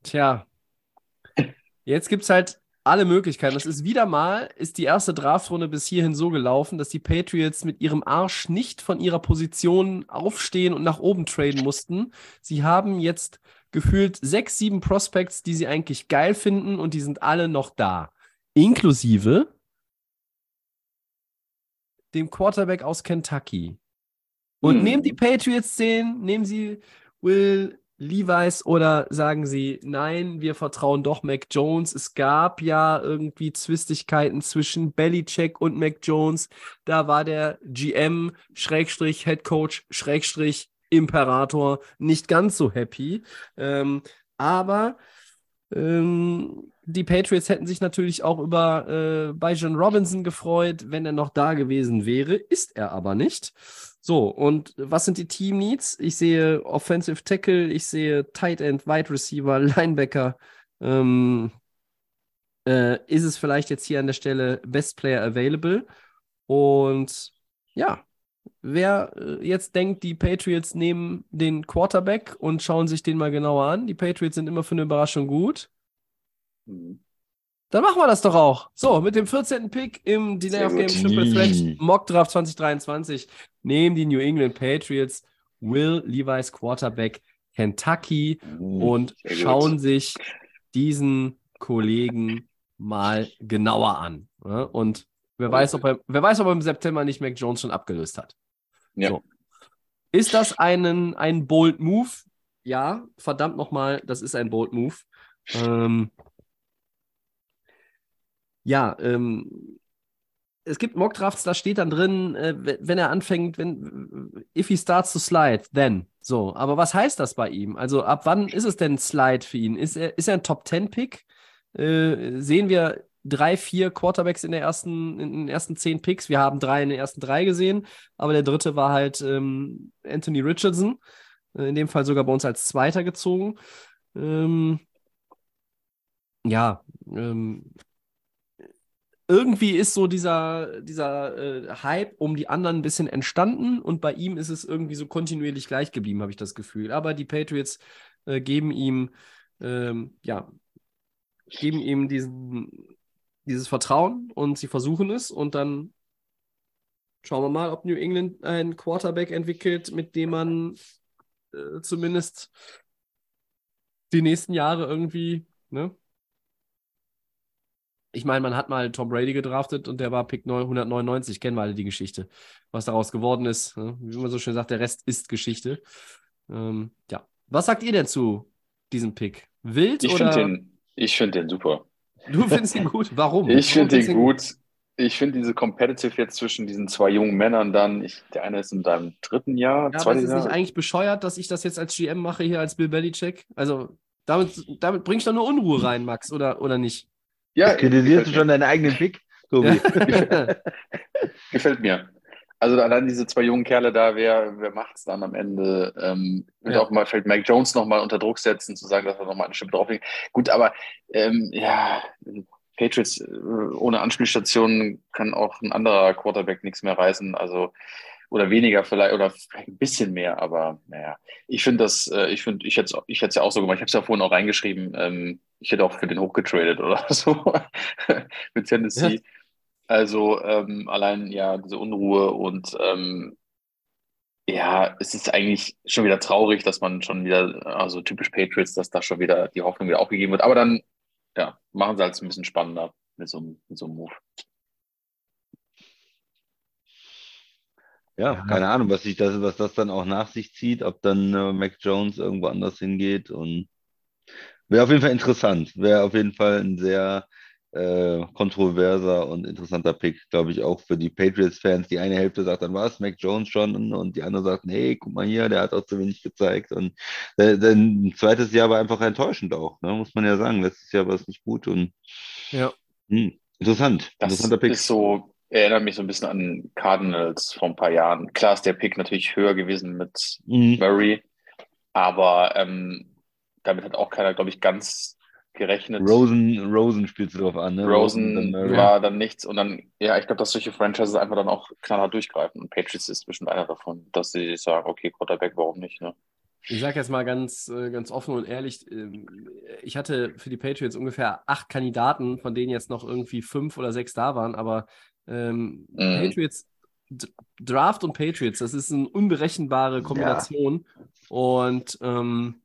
Tja, jetzt gibt es halt alle Möglichkeiten. Das ist wieder mal, ist die erste Draftrunde bis hierhin so gelaufen, dass die Patriots mit ihrem Arsch nicht von ihrer Position aufstehen und nach oben traden mussten. Sie haben jetzt gefühlt sechs, sieben Prospects, die sie eigentlich geil finden und die sind alle noch da. Inklusive dem Quarterback aus Kentucky. Und hm. nehmen die Patriots den, nehmen sie Will Levi's oder sagen Sie, nein, wir vertrauen doch Mac Jones? Es gab ja irgendwie Zwistigkeiten zwischen Belichick und Mac Jones. Da war der GM, Schrägstrich, Head Coach, Schrägstrich, Imperator nicht ganz so happy. Ähm, aber ähm, die Patriots hätten sich natürlich auch über äh, bei John Robinson gefreut, wenn er noch da gewesen wäre. Ist er aber nicht. So, und was sind die Team Needs? Ich sehe Offensive Tackle, ich sehe Tight End, Wide Receiver, Linebacker. Ähm, äh, ist es vielleicht jetzt hier an der Stelle Best Player Available? Und ja, wer äh, jetzt denkt, die Patriots nehmen den Quarterback und schauen sich den mal genauer an. Die Patriots sind immer für eine Überraschung gut.
Mhm.
Dann machen wir das doch auch. So, mit dem 14. Pick im Delay
Sehr
of Game. Triple Threat. Mock Draft 2023 nehmen die New England Patriots Will Levi's Quarterback Kentucky und
Sehr gut.
schauen sich diesen Kollegen mal genauer an. Ja, und wer weiß, ob er, wer weiß, ob er im September nicht Mac Jones schon abgelöst hat.
Ja.
So. Ist das einen, ein Bold Move? Ja, verdammt nochmal, das ist ein Bold Move. Ähm, ja, ähm, es gibt Mockdrafts, da steht dann drin, äh, we- wenn er anfängt, wenn if he starts to slide, then. So, aber was heißt das bei ihm? Also ab wann ist es denn Slide für ihn? Ist er, ist er ein Top 10 Pick? Äh, sehen wir drei, vier Quarterbacks in der ersten, in den ersten zehn Picks? Wir haben drei in den ersten drei gesehen, aber der dritte war halt ähm, Anthony Richardson, äh, in dem Fall sogar bei uns als Zweiter gezogen. Ähm, ja, ähm, irgendwie ist so dieser, dieser äh, Hype um die anderen ein bisschen entstanden und bei ihm ist es irgendwie so kontinuierlich gleich geblieben, habe ich das Gefühl. Aber die Patriots äh, geben ihm, ähm, ja, geben ihm diesen, dieses Vertrauen und sie versuchen es und dann schauen wir mal, ob New England einen Quarterback entwickelt, mit dem man äh, zumindest die nächsten Jahre irgendwie, ne? Ich meine, man hat mal Tom Brady gedraftet und der war Pick 199, kennen wir alle die Geschichte. Was daraus geworden ist, ne? wie man so schön sagt, der Rest ist Geschichte. Ähm, ja. Was sagt ihr denn zu diesem Pick? Wild
Ich
oder?
finde den, ich find den super.
Du findest ihn gut. Warum?
Ich finde den
du
gut. Ich finde diese Competitive jetzt zwischen diesen zwei jungen Männern dann, ich, der eine ist in seinem dritten Jahr,
Ja, aber ist es nicht
Jahr.
eigentlich bescheuert, dass ich das jetzt als GM mache, hier als Bill Belichick? Also, damit, damit bringe ich doch nur Unruhe rein, Max, oder, oder nicht?
Ja,
Kritisierst du schon deinen eigenen Pick, Tobi?
mir. Gefällt mir. Also allein diese zwei jungen Kerle da, wer, wer macht es dann am Ende? Ähm,
Ja.
auch mal fällt Mac Jones nochmal unter Druck setzen, zu sagen, dass er nochmal eine Schippe drauflegt. Gut, aber ähm, ja, Patriots äh, ohne Anspielstation kann auch ein anderer Quarterback nichts mehr reißen. Also oder weniger vielleicht oder vielleicht ein bisschen mehr, aber naja, ich finde das, äh, ich finde, ich hätte ich es ja auch so gemacht. Ich habe es ja vorhin auch reingeschrieben. Ähm, ich hätte auch für den hochgetradet oder so mit Tennessee. Also ähm, allein ja diese Unruhe und ähm, ja, es ist eigentlich schon wieder traurig, dass man schon wieder, also typisch Patriots, dass da schon wieder die Hoffnung wieder aufgegeben wird. Aber dann, ja, machen sie halt ein bisschen spannender mit so, mit so einem Move.
Ja, keine Ahnung, was sich das, was das dann auch nach sich zieht, ob dann äh, Mac Jones irgendwo anders hingeht und wäre auf jeden Fall interessant. Wäre auf jeden Fall ein sehr äh, kontroverser und interessanter Pick, glaube ich, auch für die Patriots-Fans. Die eine Hälfte sagt dann, was, Mac Jones schon? Und die andere sagt, hey, guck mal hier, der hat auch zu wenig gezeigt. Und äh, dann ein zweites Jahr war einfach enttäuschend auch, ne? muss man ja sagen. Letztes Jahr war es nicht gut und
Ja.
hm, interessant.
Das
interessanter Pick.
ist so, erinnert mich so ein bisschen an Cardinals vor ein paar Jahren. Klar ist der Pick natürlich höher gewesen mit
Mhm.
Murray, aber ähm, damit hat auch keiner, glaube ich, ganz gerechnet.
Rosen, Rosen spielst du drauf an, ne?
Rosen
dann Murray.
war dann nichts und dann, ja, ich glaube, dass solche Franchises einfach dann auch knallhart durchgreifen und Patriots ist bestimmt einer davon, dass sie sagen, okay, Quarterback, warum nicht, ne?
Ich sage jetzt mal ganz, äh, ganz offen und ehrlich, ähm, ich hatte für die Patriots ungefähr acht Kandidaten, von denen jetzt noch irgendwie fünf oder sechs da waren, aber ähm,
Mhm.
Patriots, Draft und Patriots, das ist eine unberechenbare Kombination und ähm,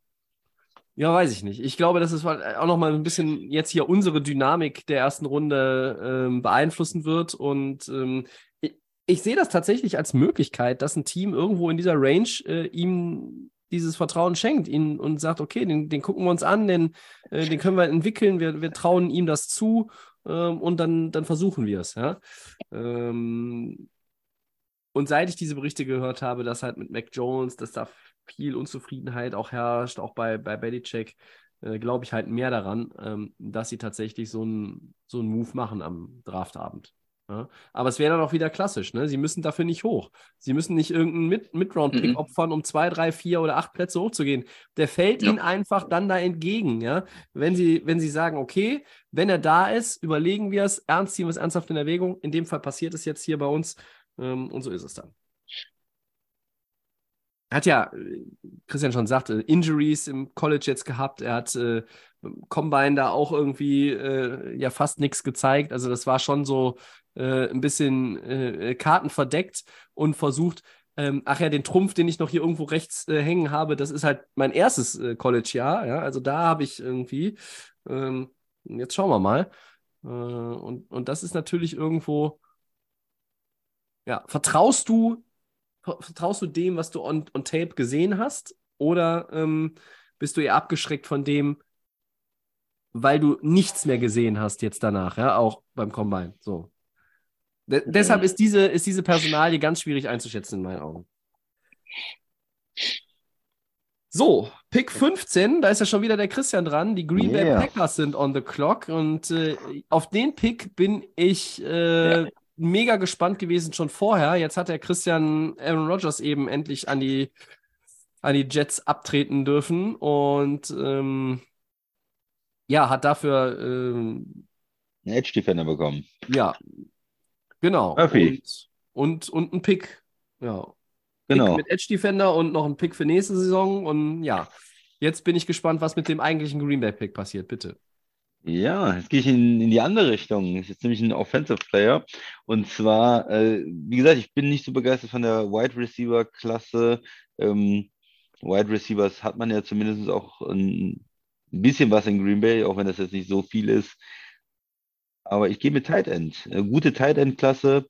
ja, weiß ich nicht. Ich glaube, dass es auch nochmal ein bisschen jetzt hier unsere Dynamik der ersten Runde ähm, beeinflussen wird und ähm, ich, ich sehe das tatsächlich als Möglichkeit, dass ein Team irgendwo in dieser Range äh, ihm dieses Vertrauen schenkt ihn und sagt, okay, den, den gucken wir uns an, den, äh, den können wir entwickeln, wir, wir trauen ihm das zu ähm, und dann, dann versuchen wir es. Ja? Ähm, und seit ich diese Berichte gehört habe, dass halt mit Mac Jones, dass da viel Unzufriedenheit auch herrscht, auch bei, bei Belichick, äh, glaube ich halt mehr daran, ähm, dass sie tatsächlich so einen so einen Move machen am Draftabend. Ja? Aber es wäre dann auch wieder klassisch, ne? Sie müssen dafür nicht hoch. Sie müssen nicht irgendeinen Mid Mid-Round-Pick
Mhm.
opfern, um zwei, drei, vier oder acht Plätze hochzugehen. Der fällt
Ja.
ihnen einfach dann da entgegen, ja. Wenn sie, wenn sie sagen, okay, wenn er da ist, überlegen wir es, ernst ziehen wir es ernsthaft in Erwägung. In dem Fall passiert es jetzt hier bei uns ähm, und so ist es dann. er hat ja, äh, Christian schon sagte, Injuries im College jetzt gehabt. Er hat äh, Combine da auch irgendwie äh, ja fast nichts gezeigt. Also das war schon so äh, ein bisschen äh, Karten verdeckt und versucht, ähm, ach ja, den Trumpf, den ich noch hier irgendwo rechts äh, hängen habe, das ist halt mein erstes äh, College-Jahr. Ja? Also da habe ich irgendwie, ähm, jetzt schauen wir mal. Äh, und, und das ist natürlich irgendwo, ja, vertraust du, vertraust du dem, was du on, on Tape gesehen hast? Oder ähm, bist du eher abgeschreckt von dem, weil du nichts mehr gesehen hast jetzt danach, ja, auch beim Combine. So. De deshalb ist diese, ist diese Personalie ganz schwierig einzuschätzen in meinen Augen. So, Pick 15, da ist ja schon wieder der Christian dran. Die Green Bay Packers sind on the clock und äh, auf den Pick bin ich äh, ja. mega gespannt gewesen schon vorher. Jetzt hat der Christian Aaron Rodgers eben endlich an die, an die Jets abtreten dürfen und ähm, ja, hat dafür ähm,
einen Edge Defender bekommen.
Ja, genau.
Murphy.
Und, und, und ein Pick. Ja.
Genau.
Pick mit Edge Defender und noch ein Pick für nächste Saison. Und ja, jetzt bin ich gespannt, was mit dem eigentlichen Green Bay Pick passiert. Bitte.
Ja, jetzt gehe ich in, in die andere Richtung. Das ist jetzt nämlich ein Offensive Player. Und zwar, äh, wie gesagt, ich bin nicht so begeistert von der Wide Receiver Klasse. Ähm, Wide Receivers hat man ja zumindest auch ein ein bisschen was in Green Bay, auch wenn das jetzt nicht so viel ist. Aber ich gehe mit Tight End. Eine gute Tight End-Klasse.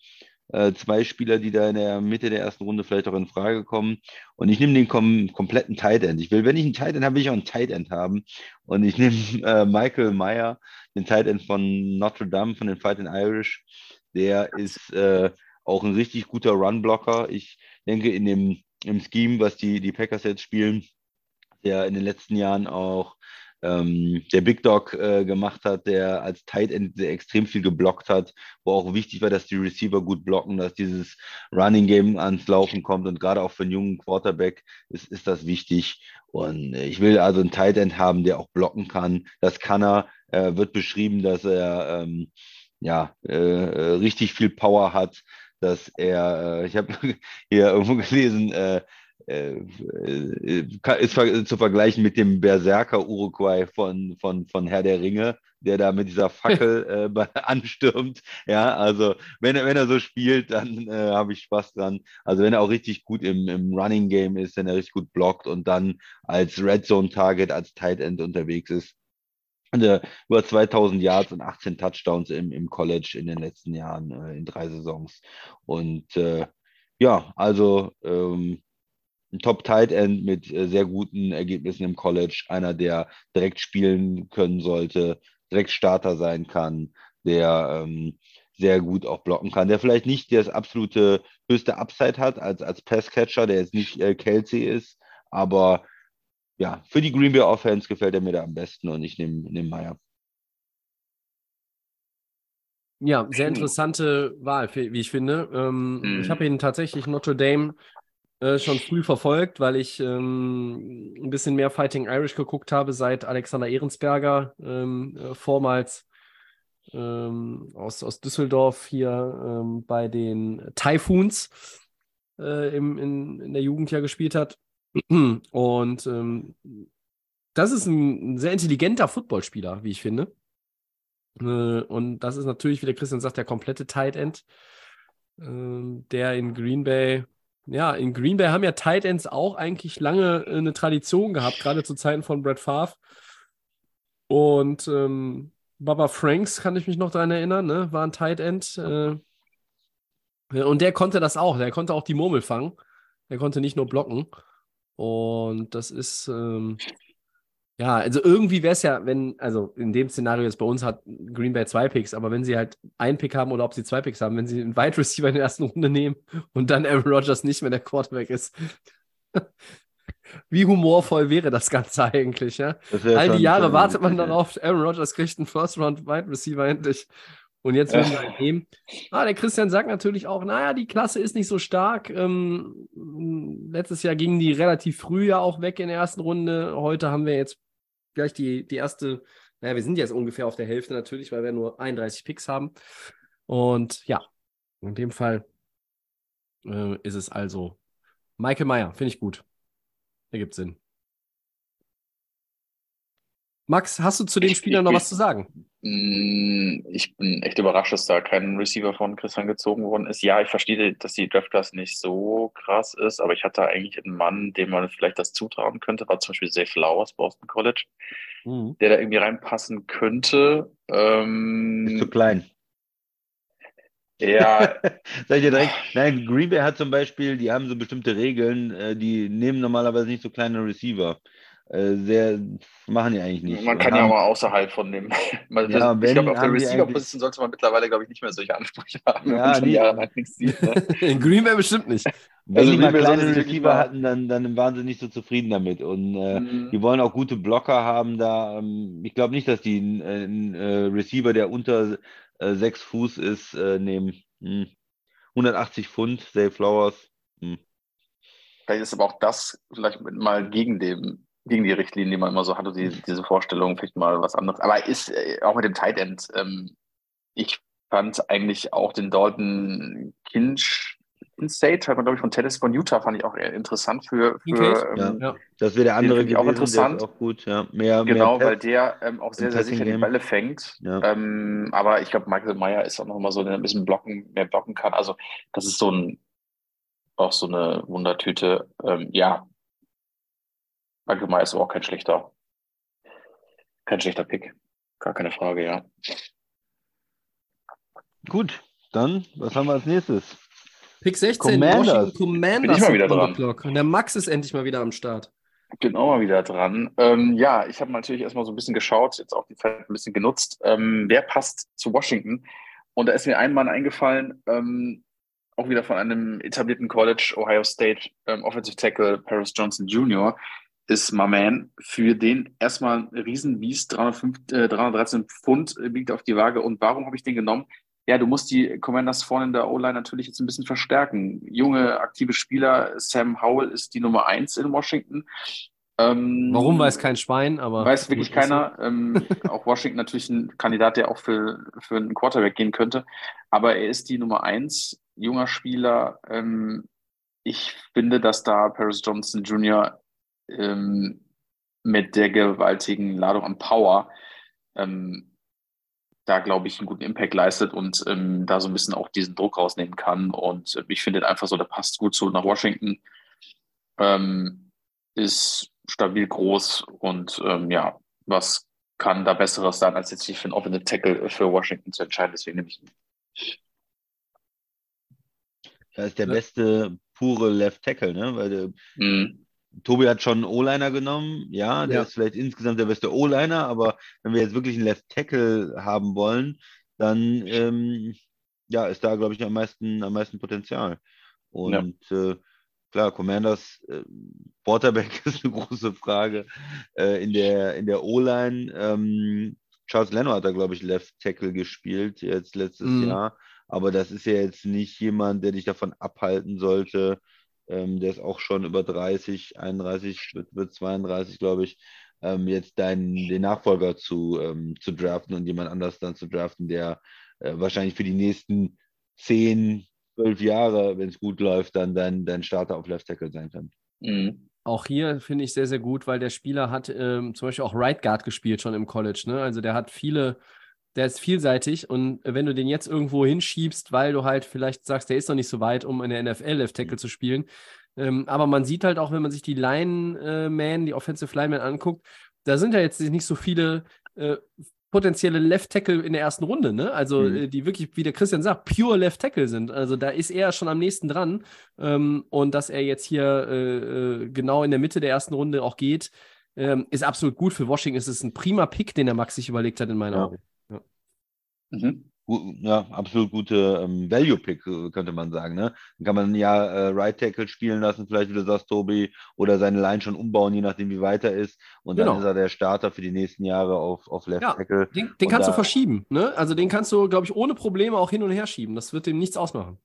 Äh, zwei Spieler, die da in der Mitte der ersten Runde vielleicht auch in Frage kommen. Und ich nehme den kom kompletten Tight End. Ich will, wenn ich einen Tight End habe, will ich auch einen Tight End haben. Und ich nehme äh, Michael Meyer, den Tight End von Notre Dame, von den Fighting Irish. Der ist äh, auch ein richtig guter Run-Blocker. Ich denke, in dem im Scheme, was die, die Packers jetzt spielen, der in den letzten Jahren auch ähm, der Big Dog äh, gemacht hat, der als Tight End extrem viel geblockt hat, wo auch wichtig war, dass die Receiver gut blocken, dass dieses Running Game ans Laufen kommt und gerade auch für einen jungen Quarterback ist, ist das wichtig. Und ich will also einen Tight End haben, der auch blocken kann. Das kann er. Äh, wird beschrieben, dass er ähm, ja äh, richtig viel Power hat, dass er, äh, ich habe hier irgendwo gelesen, äh, äh, äh, ist zu vergleichen mit dem Berserker Uruguay von, von, von Herr der Ringe, der da mit dieser Fackel äh, anstürmt. Ja, also wenn er, wenn er so spielt, dann äh, habe ich Spaß dran. Also wenn er auch richtig gut im, im Running Game ist, wenn er richtig gut blockt und dann als Red Zone Target, als Tight End unterwegs ist. Und, äh, über 2000 Yards und 18 Touchdowns im, im College in den letzten Jahren, äh, in drei Saisons. Und ja, also ähm, ein Top-Tight End mit äh, sehr guten Ergebnissen im College, einer, der direkt spielen können sollte, direkt Starter sein kann, der ähm, sehr gut auch blocken kann, der vielleicht nicht das absolute höchste Upside hat als, als Passcatcher, der jetzt nicht äh, Kelsey ist, aber ja, für die Green Bay Offense gefällt er mir da am besten und ich nehme nehm Meyer.
Ja, sehr interessante Wahl, wie ich finde. Ähm, mhm. Ich habe ihn tatsächlich Notre Dame äh, schon früh verfolgt, weil ich ähm, ein bisschen mehr Fighting Irish geguckt habe seit Alexander Ehrensberger, ähm, äh, vormals ähm, aus, aus Düsseldorf hier ähm, bei den Typhoons äh, im, in, in der Jugend ja gespielt hat. Und ähm, das ist ein, ein sehr intelligenter Footballspieler, wie ich finde. Äh, und das ist natürlich, wie der Christian sagt, der komplette Tight End, ähm, der in Green Bay ja, in Green Bay haben ja Tight Ends auch eigentlich lange äh, eine Tradition gehabt, gerade zu Zeiten von Brett Favre. Und ähm, Baba Franks kann ich mich noch daran erinnern, ne? war ein Tight End. Äh, und der konnte das auch, der konnte auch die Murmel fangen. Der konnte nicht nur blocken. Und das ist, ähm, ja, also irgendwie wäre es ja, wenn, also in dem Szenario jetzt bei uns hat Green Bay zwei Picks, aber wenn sie halt einen Pick haben oder ob sie zwei Picks haben, wenn sie einen Wide Receiver in der ersten Runde nehmen und dann Aaron Rodgers nicht mehr der Quarterback ist. Wie humorvoll wäre das Ganze eigentlich, ja? All die Jahre wartet man darauf, Aaron Rodgers kriegt einen First Round Wide Receiver endlich. Und jetzt werden wir halt nehmen. Ah, der Christian sagt natürlich auch, naja, die Klasse ist nicht so stark. Ähm, letztes Jahr gingen die relativ früh ja auch weg in der ersten Runde. Heute haben wir jetzt gleich die, die erste, naja, wir sind jetzt ungefähr auf der Hälfte natürlich, weil wir nur 31 Picks haben. Und ja, in dem Fall äh, ist es also Michael Meyer, finde ich gut. Ergibt Sinn. Max, hast du zu dem
Ich-
Spieler
ich-
noch was zu sagen?
Mm, Ich bin echt überrascht, dass da kein Receiver von Christian gezogen worden ist. Ja, ich verstehe, dass die Draftklasse nicht so krass ist, aber ich hatte eigentlich einen Mann, dem man vielleicht das zutrauen könnte, war zum Beispiel Zay Flowers, Boston College,
Mhm.
der da irgendwie reinpassen könnte.
Ist zu
Ähm,
klein.
ja,
Sag ich dir direkt, nein, Green Bay hat zum Beispiel, die haben so bestimmte Regeln, äh, die nehmen normalerweise nicht so kleine Receiver. Äh, sehr, machen die eigentlich nicht.
man kann ja auch mal außerhalb von dem. Man,
Ja,
ich glaube, auf der
die
Receiver-Position sollte man mittlerweile, glaube ich, nicht mehr solche Ansprüche haben,
Ja,
man schon
nee.
jahrelang nichts. Ne?
In Green Bay bestimmt nicht.
Wenn
Also
die mal kleine Receiver hatten, dann, dann waren sie nicht so zufrieden damit. Und äh,
Mhm.
die wollen auch gute Blocker haben da. Ähm, ich glaube nicht, dass die einen einen, äh, Receiver, der unter äh, sechs Fuß ist, äh, nehmen. Hm. 180 Pfund, Zay Flowers. Hm.
Vielleicht ist aber auch das vielleicht mal gegen dem, gegen die Richtlinien, die man immer so hatte, die, diese Vorstellung, vielleicht mal was anderes. Aber ist äh, auch mit dem Tight End, ähm, ich fand eigentlich auch den Dalton Kinch State, hat man, glaube ich, von Tennis von Utah, fand ich auch eher interessant für, für ähm,
Ja.
Das wäre der andere
ich auch
gewesen, der ist
interessant.
auch gut. Ja. Mehr,
Genau,
mehr
weil der ähm, auch sehr, sehr sicher die. Bälle fängt.
Ja.
Ähm, aber ich glaube, Michael Meyer ist auch noch mal so, der ein bisschen blocken, mehr blocken kann. Also das ist so ein auch so eine Wundertüte. Ähm, ja, Meyer ist auch kein schlechter, kein schlechter Pick. Gar keine Frage, ja.
Gut, dann, was haben wir als nächstes?
Pick 16,
Commanders.
Washington Commanders.
Bin ich mal wieder dran.
clock. Und der Max ist endlich mal wieder am Start.
Bin auch mal wieder dran. Ähm, ja, ich habe natürlich erstmal so ein bisschen geschaut, jetzt auch die Zeit ein bisschen genutzt. Ähm, wer passt zu Washington? Und da ist mir ein Mann eingefallen, ähm, auch wieder von einem etablierten College, Ohio State, ähm, Offensive Tackle Paris Johnson Jr., ist my man. Für den erstmal ein Riesenbiest, 305, äh, 313 Pfund liegt auf die Waage. Und warum habe ich den genommen? Ja, du musst die Commanders vorne in der O-Line natürlich jetzt ein bisschen verstärken. Junge, aktive Spieler, Sam Howell ist die Nummer eins in Washington. Ähm,
Warum weiß kein Schwein, aber.
Weiß wirklich keiner. Ähm, auch Washington natürlich ein Kandidat, der auch für, für einen Quarterback gehen könnte. Aber er ist die Nummer eins, junger Spieler. Ähm, ich finde, dass da Paris Johnson Jr. Ähm, mit der gewaltigen Ladung an Power ähm, da, glaube ich, einen guten Impact leistet und ähm, da so ein bisschen auch diesen Druck rausnehmen kann. Und äh, ich finde einfach so, der passt gut so nach Washington. Ähm, ist stabil groß und ähm, ja, was kann da Besseres sein, als jetzt sich für einen Offensive Tackle für Washington zu entscheiden. Deswegen nehme ich ihn.
Da ist der beste pure Left Tackle, ne? Weil der,
Mhm.
Tobi hat schon einen O-Liner genommen. Ja, der
Ja.
ist vielleicht insgesamt der beste O-Liner, aber wenn wir jetzt wirklich einen Left Tackle haben wollen, dann ähm, ja, ist da, glaube ich, am meisten, am meisten Potenzial. Und äh, klar, Commanders äh, Quarterback ist eine große Frage. Äh, in der, in der O-Line, ähm, Charles Leno hat da, glaube ich, Left Tackle gespielt, jetzt letztes
Mhm.
Jahr. Aber das ist ja jetzt nicht jemand, der dich davon abhalten sollte. Ähm, der ist auch schon über 30, 31, wird, wird 32, glaube ich, ähm, jetzt deinen, den Nachfolger zu, ähm, zu draften und jemand anders dann zu draften, der äh, wahrscheinlich für die nächsten 10, 12 Jahre, wenn es gut läuft, dann dein, dein Starter auf Left Tackle sein kann.
Mhm.
Auch hier finde ich sehr, sehr gut, weil der Spieler hat ähm, zum Beispiel auch Right Guard gespielt schon im College. Ne? Also der hat viele, der ist vielseitig und wenn du den jetzt irgendwo hinschiebst, weil du halt vielleicht sagst, der ist noch nicht so weit, um in der NFL Left Tackle zu spielen. Ähm, aber man sieht halt auch, wenn man sich die Line-Man, die Offensive Linemen anguckt, da sind ja jetzt nicht so viele äh, potenzielle Left Tackle in der ersten Runde, ne? Also
Mhm.
äh, die wirklich, wie der Christian sagt, pure Left Tackle sind. Also da ist er schon am nächsten dran. Ähm, und dass er jetzt hier äh, äh, genau in der Mitte der ersten Runde auch geht, ähm, ist absolut gut für Washington. Es ist ein prima Pick, den der Max sich überlegt hat, in meinen
Ja.
Augen.
Mhm.
Ja, absolut gute ähm, Value-Pick, äh, könnte man sagen. Ne? Dann kann man ja äh, Right Tackle spielen lassen, vielleicht wie du sagst, Tobi, oder seine Line schon umbauen, je nachdem, wie weit er ist. Und dann
Genau.
ist er der Starter für die nächsten Jahre auf, auf Left
Ja,
Tackle.
Den, den kannst du
da-
verschieben, ne? Also den kannst du, glaube ich, ohne Probleme auch hin und her schieben. Das wird dem nichts ausmachen.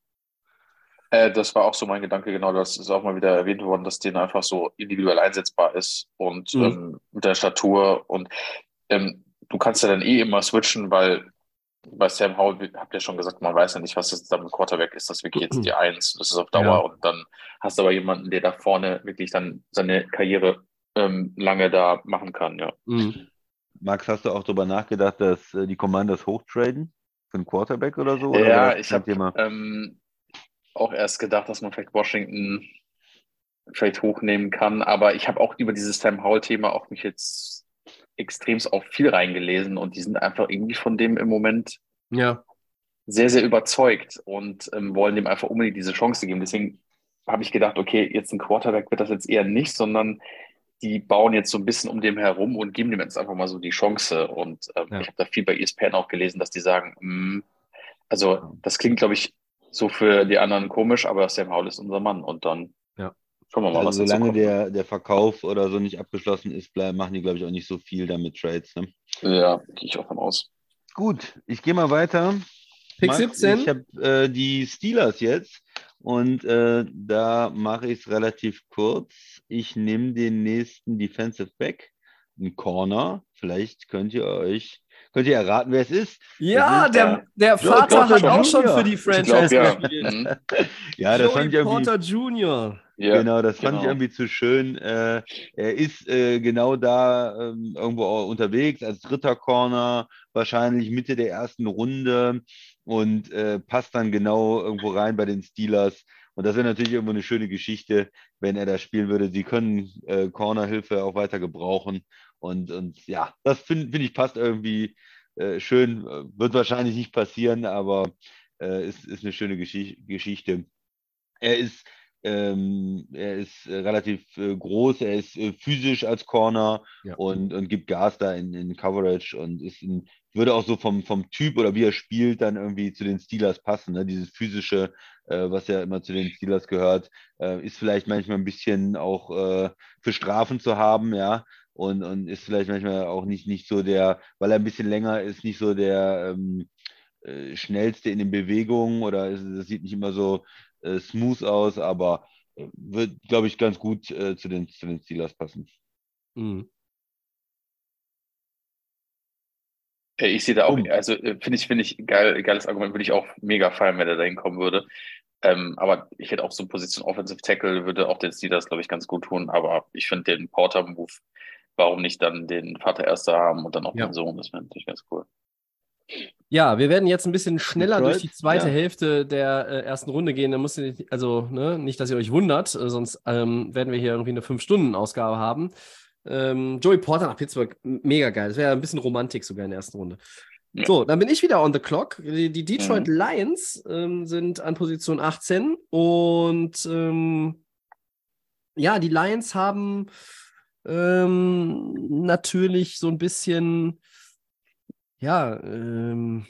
Äh, das war auch so mein Gedanke, genau. Das ist auch mal wieder erwähnt worden, dass den einfach so individuell einsetzbar ist und
Mhm.
ähm, mit der Statur. Und ähm, du kannst ja dann eh immer switchen, weil bei Sam Howell habt ihr schon gesagt, man weiß ja nicht, was das dann mit Quarterback ist. Das wirklich jetzt die Eins. Das ist auf Dauer.
Ja.
Und dann hast du aber jemanden, der da vorne wirklich dann seine Karriere ähm, lange da machen kann, ja.
Mhm.
Max, hast du auch darüber nachgedacht, dass äh, die Commanders hochtraden für einen Quarterback oder so? Oder
Ja,
das
ich habe ähm, auch erst gedacht, dass man vielleicht Washington vielleicht hochnehmen kann, aber ich habe auch über dieses Sam Howell-Thema auch mich jetzt extremst auch viel reingelesen und die sind einfach irgendwie von dem im Moment
Ja.
sehr, sehr überzeugt und ähm, wollen dem einfach unbedingt diese Chance geben. Deswegen habe ich gedacht, okay, jetzt ein Quarterback wird das jetzt eher nicht, sondern die bauen jetzt so ein bisschen um dem herum und geben dem jetzt einfach mal so die Chance. Und ähm,
Ja.
ich habe da viel bei ESPN auch gelesen, dass die sagen, mm, also das klingt, glaube ich, so für die anderen komisch, aber Sam Howell ist unser Mann. Und dann. Schauen wir mal, was
Also
dazu
solange der, der Verkauf oder so nicht abgeschlossen ist, bleib, machen die, glaube ich, auch nicht so viel damit Trades. Ne?
Ja, gehe ich auch von aus.
Gut, ich gehe mal weiter.
Pick
Max,
17.
Ich habe äh, die Steelers jetzt und äh, da mache ich es relativ kurz. Ich nehme den nächsten Defensive Back, einen Corner. Vielleicht könnt ihr euch, könnt ihr erraten, wer es ist.
Ja,
ist,
der, der
Joey
Vater hat auch schon für die Franchise
ja.
gespielt.
Mhm.
Ja, das fand ich
Joey
irgendwie.
Porter Jr.
ja.
Genau, das fand ich
genau.
irgendwie zu schön. Äh, er ist äh, genau da ähm, irgendwo unterwegs, als dritter Corner, wahrscheinlich Mitte der ersten Runde und äh, passt dann genau irgendwo rein bei den Steelers. Und das wäre natürlich irgendwo eine schöne Geschichte, wenn er da spielen würde. Sie können äh, Cornerhilfe auch weiter gebrauchen. Und, und ja, das finde find ich passt irgendwie äh, schön. Wird wahrscheinlich nicht passieren, aber äh, ist, ist eine schöne Geschi Geschichte. Er ist ähm, er ist äh, relativ äh, groß, er ist äh, physisch als Corner
Ja.
und, und gibt Gas da in, in Coverage und ist ein, würde auch so vom, vom Typ oder wie er spielt dann irgendwie zu den Steelers passen. Ne? Dieses physische, äh, was ja immer zu den Steelers gehört, äh, ist vielleicht manchmal ein bisschen auch äh, für Strafen zu haben, ja. Und, und ist vielleicht manchmal auch nicht, nicht so der, weil er ein bisschen länger ist, nicht so der ähm, äh, schnellste in den Bewegungen oder es, das sieht nicht immer so äh, smooth aus, aber äh, wird, glaube ich, ganz gut äh, zu, den, zu den Steelers passen.
Mhm.
Ich sehe da auch, also äh, finde ich, finde ich geil, geiles Argument, würde ich auch mega feiern, wenn er da hinkommen würde. Ähm, aber ich hätte auch so Position Offensive Tackle, würde auch den Steelers, glaube ich, ganz gut tun. Aber ich finde den Porter-Move, warum nicht dann den Vater erster haben und dann auch
Ja.
den Sohn, das wäre natürlich ganz cool.
Ja, wir werden jetzt ein bisschen schneller
Detroit,
durch die zweite
ja.
Hälfte der äh, ersten Runde gehen. Da müsst ihr nicht, also ne, nicht, dass ihr euch wundert, äh, sonst ähm, werden wir hier irgendwie eine 5-Stunden-Ausgabe haben. Ähm, Joey Porter nach Pittsburgh, mega geil. Das wäre ein bisschen Romantik sogar in der ersten Runde.
Ja.
So, dann bin ich wieder on the clock. Die, die Detroit
Mhm.
Lions ähm, sind an Position 18 und ähm, ja, die Lions haben ähm, natürlich so ein bisschen, ja, ähm,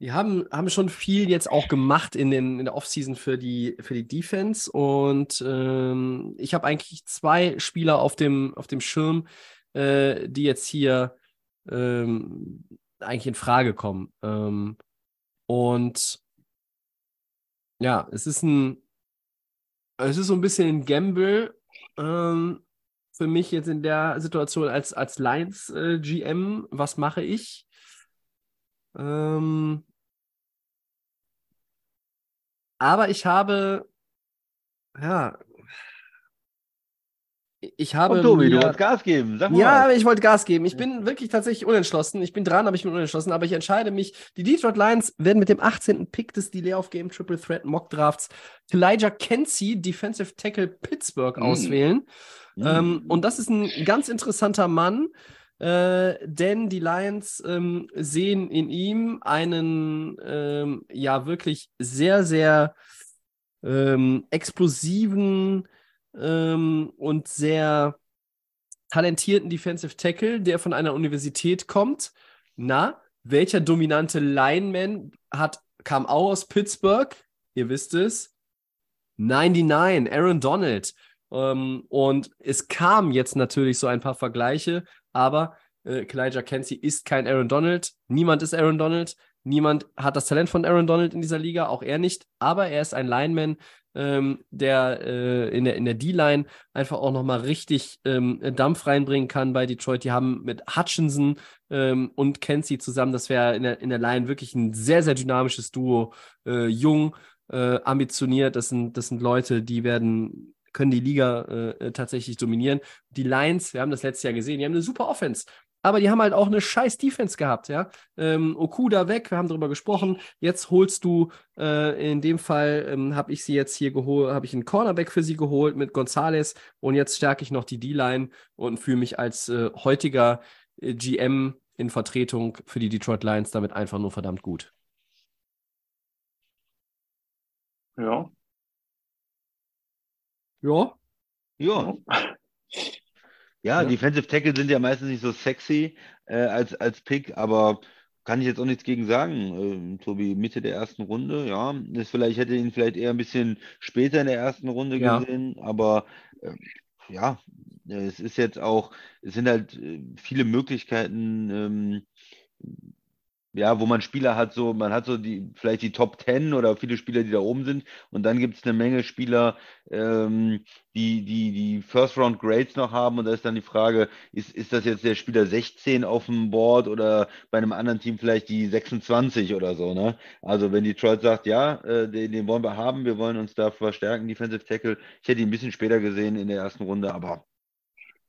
die haben, haben schon viel jetzt auch gemacht in, den, in der Offseason für die, für die Defense. Und ähm, ich habe eigentlich zwei Spieler auf dem, auf dem Schirm, äh, die jetzt hier ähm, eigentlich in Frage kommen. Ähm, und ja, es ist ein, es ist so ein bisschen ein Gamble ähm, für mich jetzt in der Situation als, als Lions äh, GM. Was mache ich? Ähm, aber ich habe, ja, ich habe
Und Tobi, du
mir-
wolltest Gas geben. Sag mal.
ja, aber ich wollte Gas geben. Ich bin wirklich tatsächlich unentschlossen. Ich bin dran, aber ich bin unentschlossen. Aber ich entscheide mich. Die Detroit Lions werden mit dem 18. Pick des Delay of Game Triple Threat Mock Drafts Elijah Kenzie, Defensive Tackle Pittsburgh,
Mm.
auswählen.
Hm.
Ähm, und das ist ein ganz interessanter Mann, äh, denn die Lions ähm, sehen in ihm einen ähm, ja wirklich sehr, sehr ähm, explosiven ähm, und sehr talentierten Defensive Tackle, der von einer Universität kommt. Na, welcher dominante Lineman hat, kam auch aus Pittsburgh? Ihr wisst es. 99, Aaron Donald. Ähm, und es kam jetzt natürlich so ein paar Vergleiche, aber äh, Elijah Kenzie ist kein Aaron Donald. Niemand ist Aaron Donald. Niemand hat das Talent von Aaron Donald in dieser Liga, auch er nicht. Aber er ist ein Lineman, ähm, der, äh, in der in der D-Line einfach auch nochmal richtig ähm, Dampf reinbringen kann bei Detroit. Die haben mit Hutchinson ähm, und Kenzie zusammen, das wäre in der, in der Line wirklich ein sehr, sehr dynamisches Duo. Äh, jung, äh, ambitioniert, das sind, das sind Leute, die werden können die Liga äh, tatsächlich dominieren. Die Lions, wir haben das letztes Jahr gesehen, die haben eine super Offense aber die haben halt auch eine scheiß Defense gehabt, ja. Ähm, Okuda weg, wir haben darüber gesprochen. Jetzt holst du, äh, in dem Fall ähm, habe ich sie jetzt hier geholt, habe ich einen Cornerback für sie geholt mit Gonzales und jetzt stärke ich noch die D-Line und fühle mich als äh, heutiger äh, GM in Vertretung für die Detroit Lions damit einfach nur verdammt gut.
Ja.
Ja.
Ja. Ja,
Ja.
Defensive Tackle sind ja meistens nicht so sexy äh, als, als Pick, aber kann ich jetzt auch nichts gegen sagen. Ähm, Tobi, Mitte der ersten Runde, ja. Ist vielleicht, hätte ihn vielleicht eher ein bisschen später in der ersten Runde
Ja.
gesehen, aber ähm, ja, äh, es ist jetzt auch, es sind halt äh, viele Möglichkeiten, ähm, ja, wo man Spieler hat, so, man hat so die, vielleicht die Top 10 oder viele Spieler, die da oben sind, und dann gibt es eine Menge Spieler, ähm, die, die, die First Round Grades noch haben, und da ist dann die Frage, ist, ist das jetzt der Spieler 16 auf dem Board oder bei einem anderen Team vielleicht die 26 oder so, ne? Also wenn Detroit sagt, ja, äh, den, den wollen wir haben, wir wollen uns da verstärken, Defensive Tackle, ich hätte ihn ein bisschen später gesehen in der ersten Runde, aber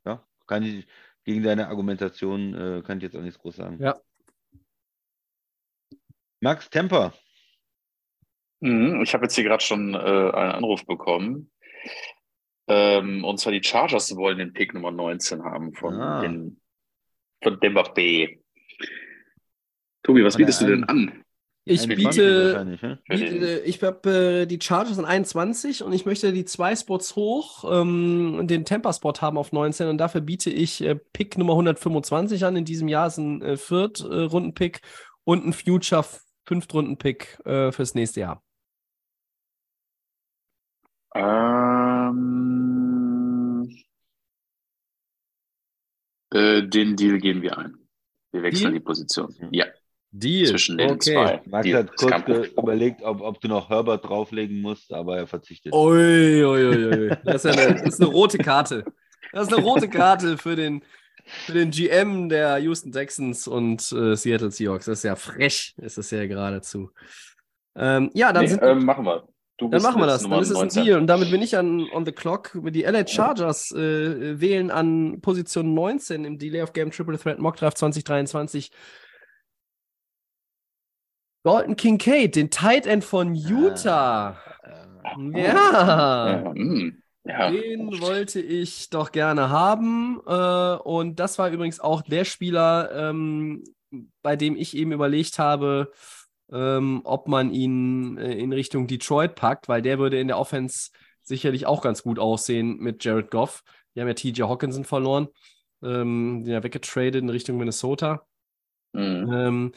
ja, kann ich gegen deine Argumentation äh, kann ich jetzt auch nichts groß sagen.
Ja.
Max Temper.
Mhm, ich habe jetzt hier gerade schon äh, einen Anruf bekommen. Ähm, und zwar die Chargers wollen den Pick Nummer 19 haben von,
Ah.
den, von Denver Bay. Tobi, was bietest du denn an?
Ich
21
biete,
ne?
Biete ich habe äh, die Chargers an 21 und ich möchte die zwei Spots hoch, ähm, den Temper-Spot haben auf 19 und dafür biete ich äh, Pick Nummer 125 an. In diesem Jahr ist ein äh, Viert-Runden-Pick und ein Future Fünftrunden-Pick äh, fürs nächste Jahr.
Ähm, äh, den Deal gehen wir ein. Wir wechseln
Deal?
die Position.
Mhm.
Ja,
Deal.
zwischen den zwei.
Max
Deal.
hat kurz überlegt, ob, ob du noch Herbert drauflegen musst, aber er verzichtet.
Ui, ui, ui, ui. Das, ist ja eine, das ist eine rote Karte. Das ist eine rote Karte für den, für den GM der Houston Texans und äh, Seattle Seahawks. Das ist ja frech, ist das ja geradezu. Ähm, ja, dann
Nee,
sind
ähm, machen wir.
Dann machen wir das.
Nummer
Dann ist es ein
19.
Deal. Und damit bin ich an on the clock. Die LA Chargers äh, wählen an Position 19 im Delay of Game Triple Threat Mock Draft 2023. Dalton Kincaid, den Tight End von Utah.
Äh,
Ja.
Ja, ja.
Den wollte ich doch gerne haben. Äh, und das war übrigens auch der Spieler, ähm, bei dem ich eben überlegt habe, ähm, ob man ihn äh, in Richtung Detroit packt, weil der würde in der Offense sicherlich auch ganz gut aussehen mit Jared Goff. Die haben ja TJ Hawkinson verloren, ähm, den ja weggetradet in Richtung Minnesota.
Mm.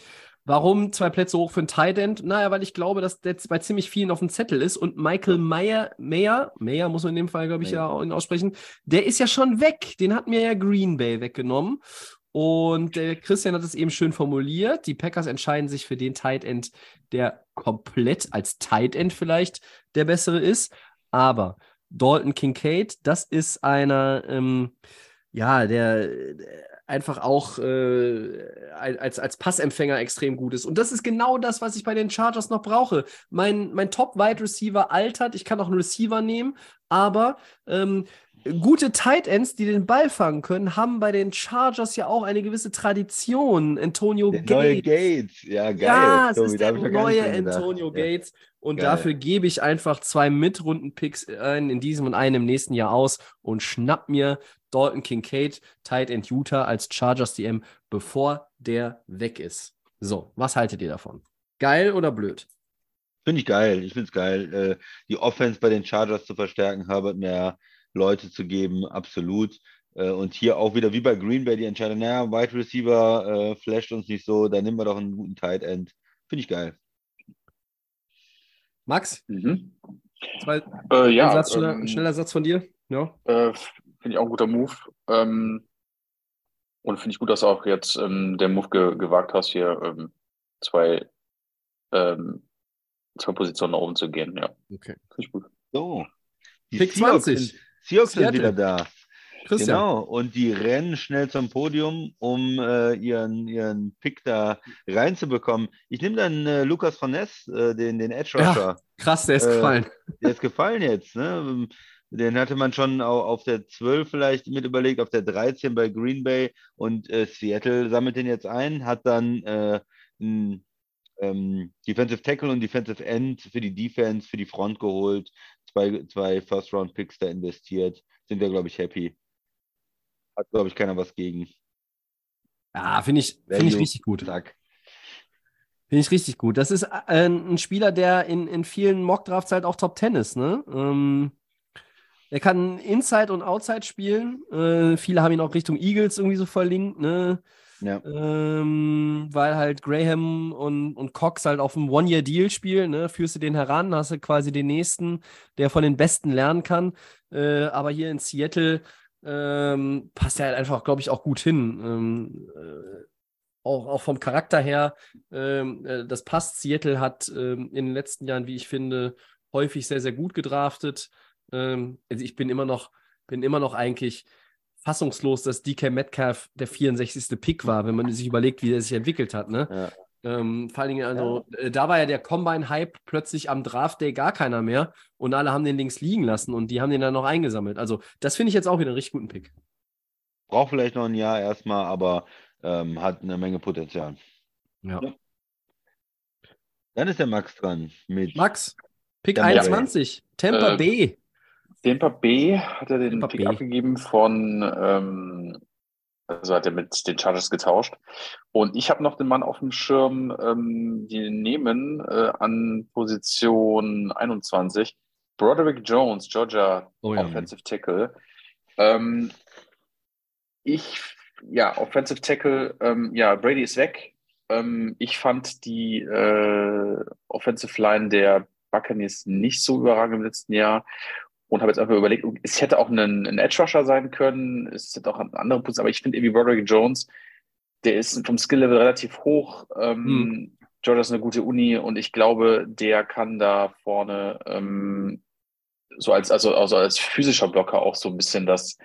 Warum zwei Plätze hoch für einen Tight End? Naja, weil ich glaube, dass der bei ziemlich vielen auf dem Zettel ist und Michael Meyer, Meyer, Meyer muss man in dem Fall, glaube ich,
Mayer.
ja auch aussprechen, der ist ja schon weg. Den hat mir ja Green Bay weggenommen. Und der Christian hat es eben schön formuliert. Die Packers entscheiden sich für den Tight End, der komplett als Tight End vielleicht der bessere ist. Aber Dalton Kincaid, das ist einer, ähm, ja, der, der einfach auch äh, als, als Passempfänger extrem gut ist. Und das ist genau das, was ich bei den Chargers noch brauche. Mein, mein Top-Wide-Receiver altert, ich kann auch einen Receiver nehmen, aber ähm, gute Tight Ends, die den Ball fangen können, haben bei den Chargers ja auch eine gewisse Tradition. Antonio
der
Gates.
neue Gates. Ja, geil.
Ja, es
Tobi,
ist der neue. Antonio
Ja.
Gates. Und
Geil.
dafür gebe ich einfach zwei Mitrunden-Picks ein, in diesem und einem im nächsten Jahr aus und schnapp mir Dalton Kincaid, Tight End Utah als Chargers DM, bevor der weg ist. So, was haltet ihr davon? Geil oder blöd?
Finde ich geil. Ich finde es geil, äh, die Offense bei den Chargers zu verstärken, Herbert mehr Leute zu geben, absolut. Äh, und hier auch wieder wie bei Green Bay die Entscheidung, naja, Wide Receiver äh, flasht uns nicht so, dann nehmen wir doch einen guten Tight End. Finde ich geil.
Max,
Mhm.
zwei,
Äh, ja,
ein Satz, schneller,
ähm,
schneller Satz von dir? Ja.
Äh, finde ich auch ein guter Move. Ähm, und finde ich gut, dass du auch jetzt ähm, den Move ge gewagt hast, hier ähm, zwei, ähm, zwei Positionen nach oben zu gehen. Ja,
Okay.
finde ich gut.
So. Die
Pick
Seahawks
20.
Seahawks sind wieder da.
Christian.
Genau, und die rennen schnell zum Podium, um äh, ihren, ihren Pick da reinzubekommen. Ich nehme dann äh, Lukas von Ness, äh, den, den Edge
Ja.
Rusher.
Krass, der ist
Äh,
gefallen.
Der ist gefallen jetzt. Ne? Den hatte man schon au- auf der 12 vielleicht mit überlegt, auf der 13 bei Green Bay und äh, Seattle sammelt den jetzt ein, hat dann äh, einen ähm, Defensive Tackle und Defensive End für die Defense, für die Front geholt, zwei, zwei First-Round-Picks da investiert. Sind wir, glaube ich, happy. Hat, glaube ich, keiner was gegen.
Ja, finde ich, finde ich richtig gut.
Zack.
Finde ich richtig gut. Das ist äh, ein Spieler, der in, in vielen Mockdrafts halt auch Top 10 ist, ne? Ähm, er kann Inside und Outside spielen. Äh, viele haben ihn auch Richtung Eagles irgendwie so verlinkt, ne?
Ja.
Ähm, weil halt Graham und, und Cox halt auf einem One-Year-Deal spielen, ne? Führst du den heran, hast du quasi den nächsten, der von den Besten lernen kann. Äh, aber hier in Seattle ähm, passt er halt einfach, glaube ich, auch gut hin. Ähm, äh, auch, auch vom Charakter her, ähm, äh, das passt. Seattle hat ähm, in den letzten Jahren, wie ich finde, häufig sehr, sehr gut gedraftet. Ähm, also ich bin immer noch, bin immer noch eigentlich fassungslos, dass DK Metcalf der 64. Pick war, wenn man sich überlegt, wie er sich entwickelt hat. Ne?
Ja.
Ähm, vor allen Dingen, also, äh, da war ja der Combine-Hype plötzlich am Draft-Day gar keiner mehr und alle haben den links liegen lassen und die haben den dann noch eingesammelt. Also, das finde ich jetzt auch wieder einen richtig guten Pick.
Braucht vielleicht noch ein Jahr erstmal, aber ähm, hat eine Menge Potenzial.
Ja.
Ja. Dann ist der Max dran mit
Max, Pick
Tampa Bay.
21, Tampa
Äh,
Bay.
Tampa B hat er den
Tampa
Pick
Bay.
abgegeben von, ähm, also hat er mit den Chargers getauscht. Und ich habe noch den Mann auf dem Schirm, ähm, die nehmen äh, an Position 21 Broderick Jones, Georgia
Oh ja.
Offensive Tackle. Ähm, ich, ja, Offensive Tackle, ähm, ja, Brady ist weg. Ähm, ich fand die äh, Offensive Line der Buccaneers nicht so überragend im letzten Jahr und habe jetzt einfach überlegt, es hätte auch ein, ein Edge Rusher sein können, es hätte auch eine andere Position, aber ich finde irgendwie Broderick Jones, der ist vom Skill-Level relativ hoch. Ähm, Georgia ist eine gute Uni und ich glaube, der kann da vorne ähm, so als, also, also als physischer Blocker auch so ein bisschen das,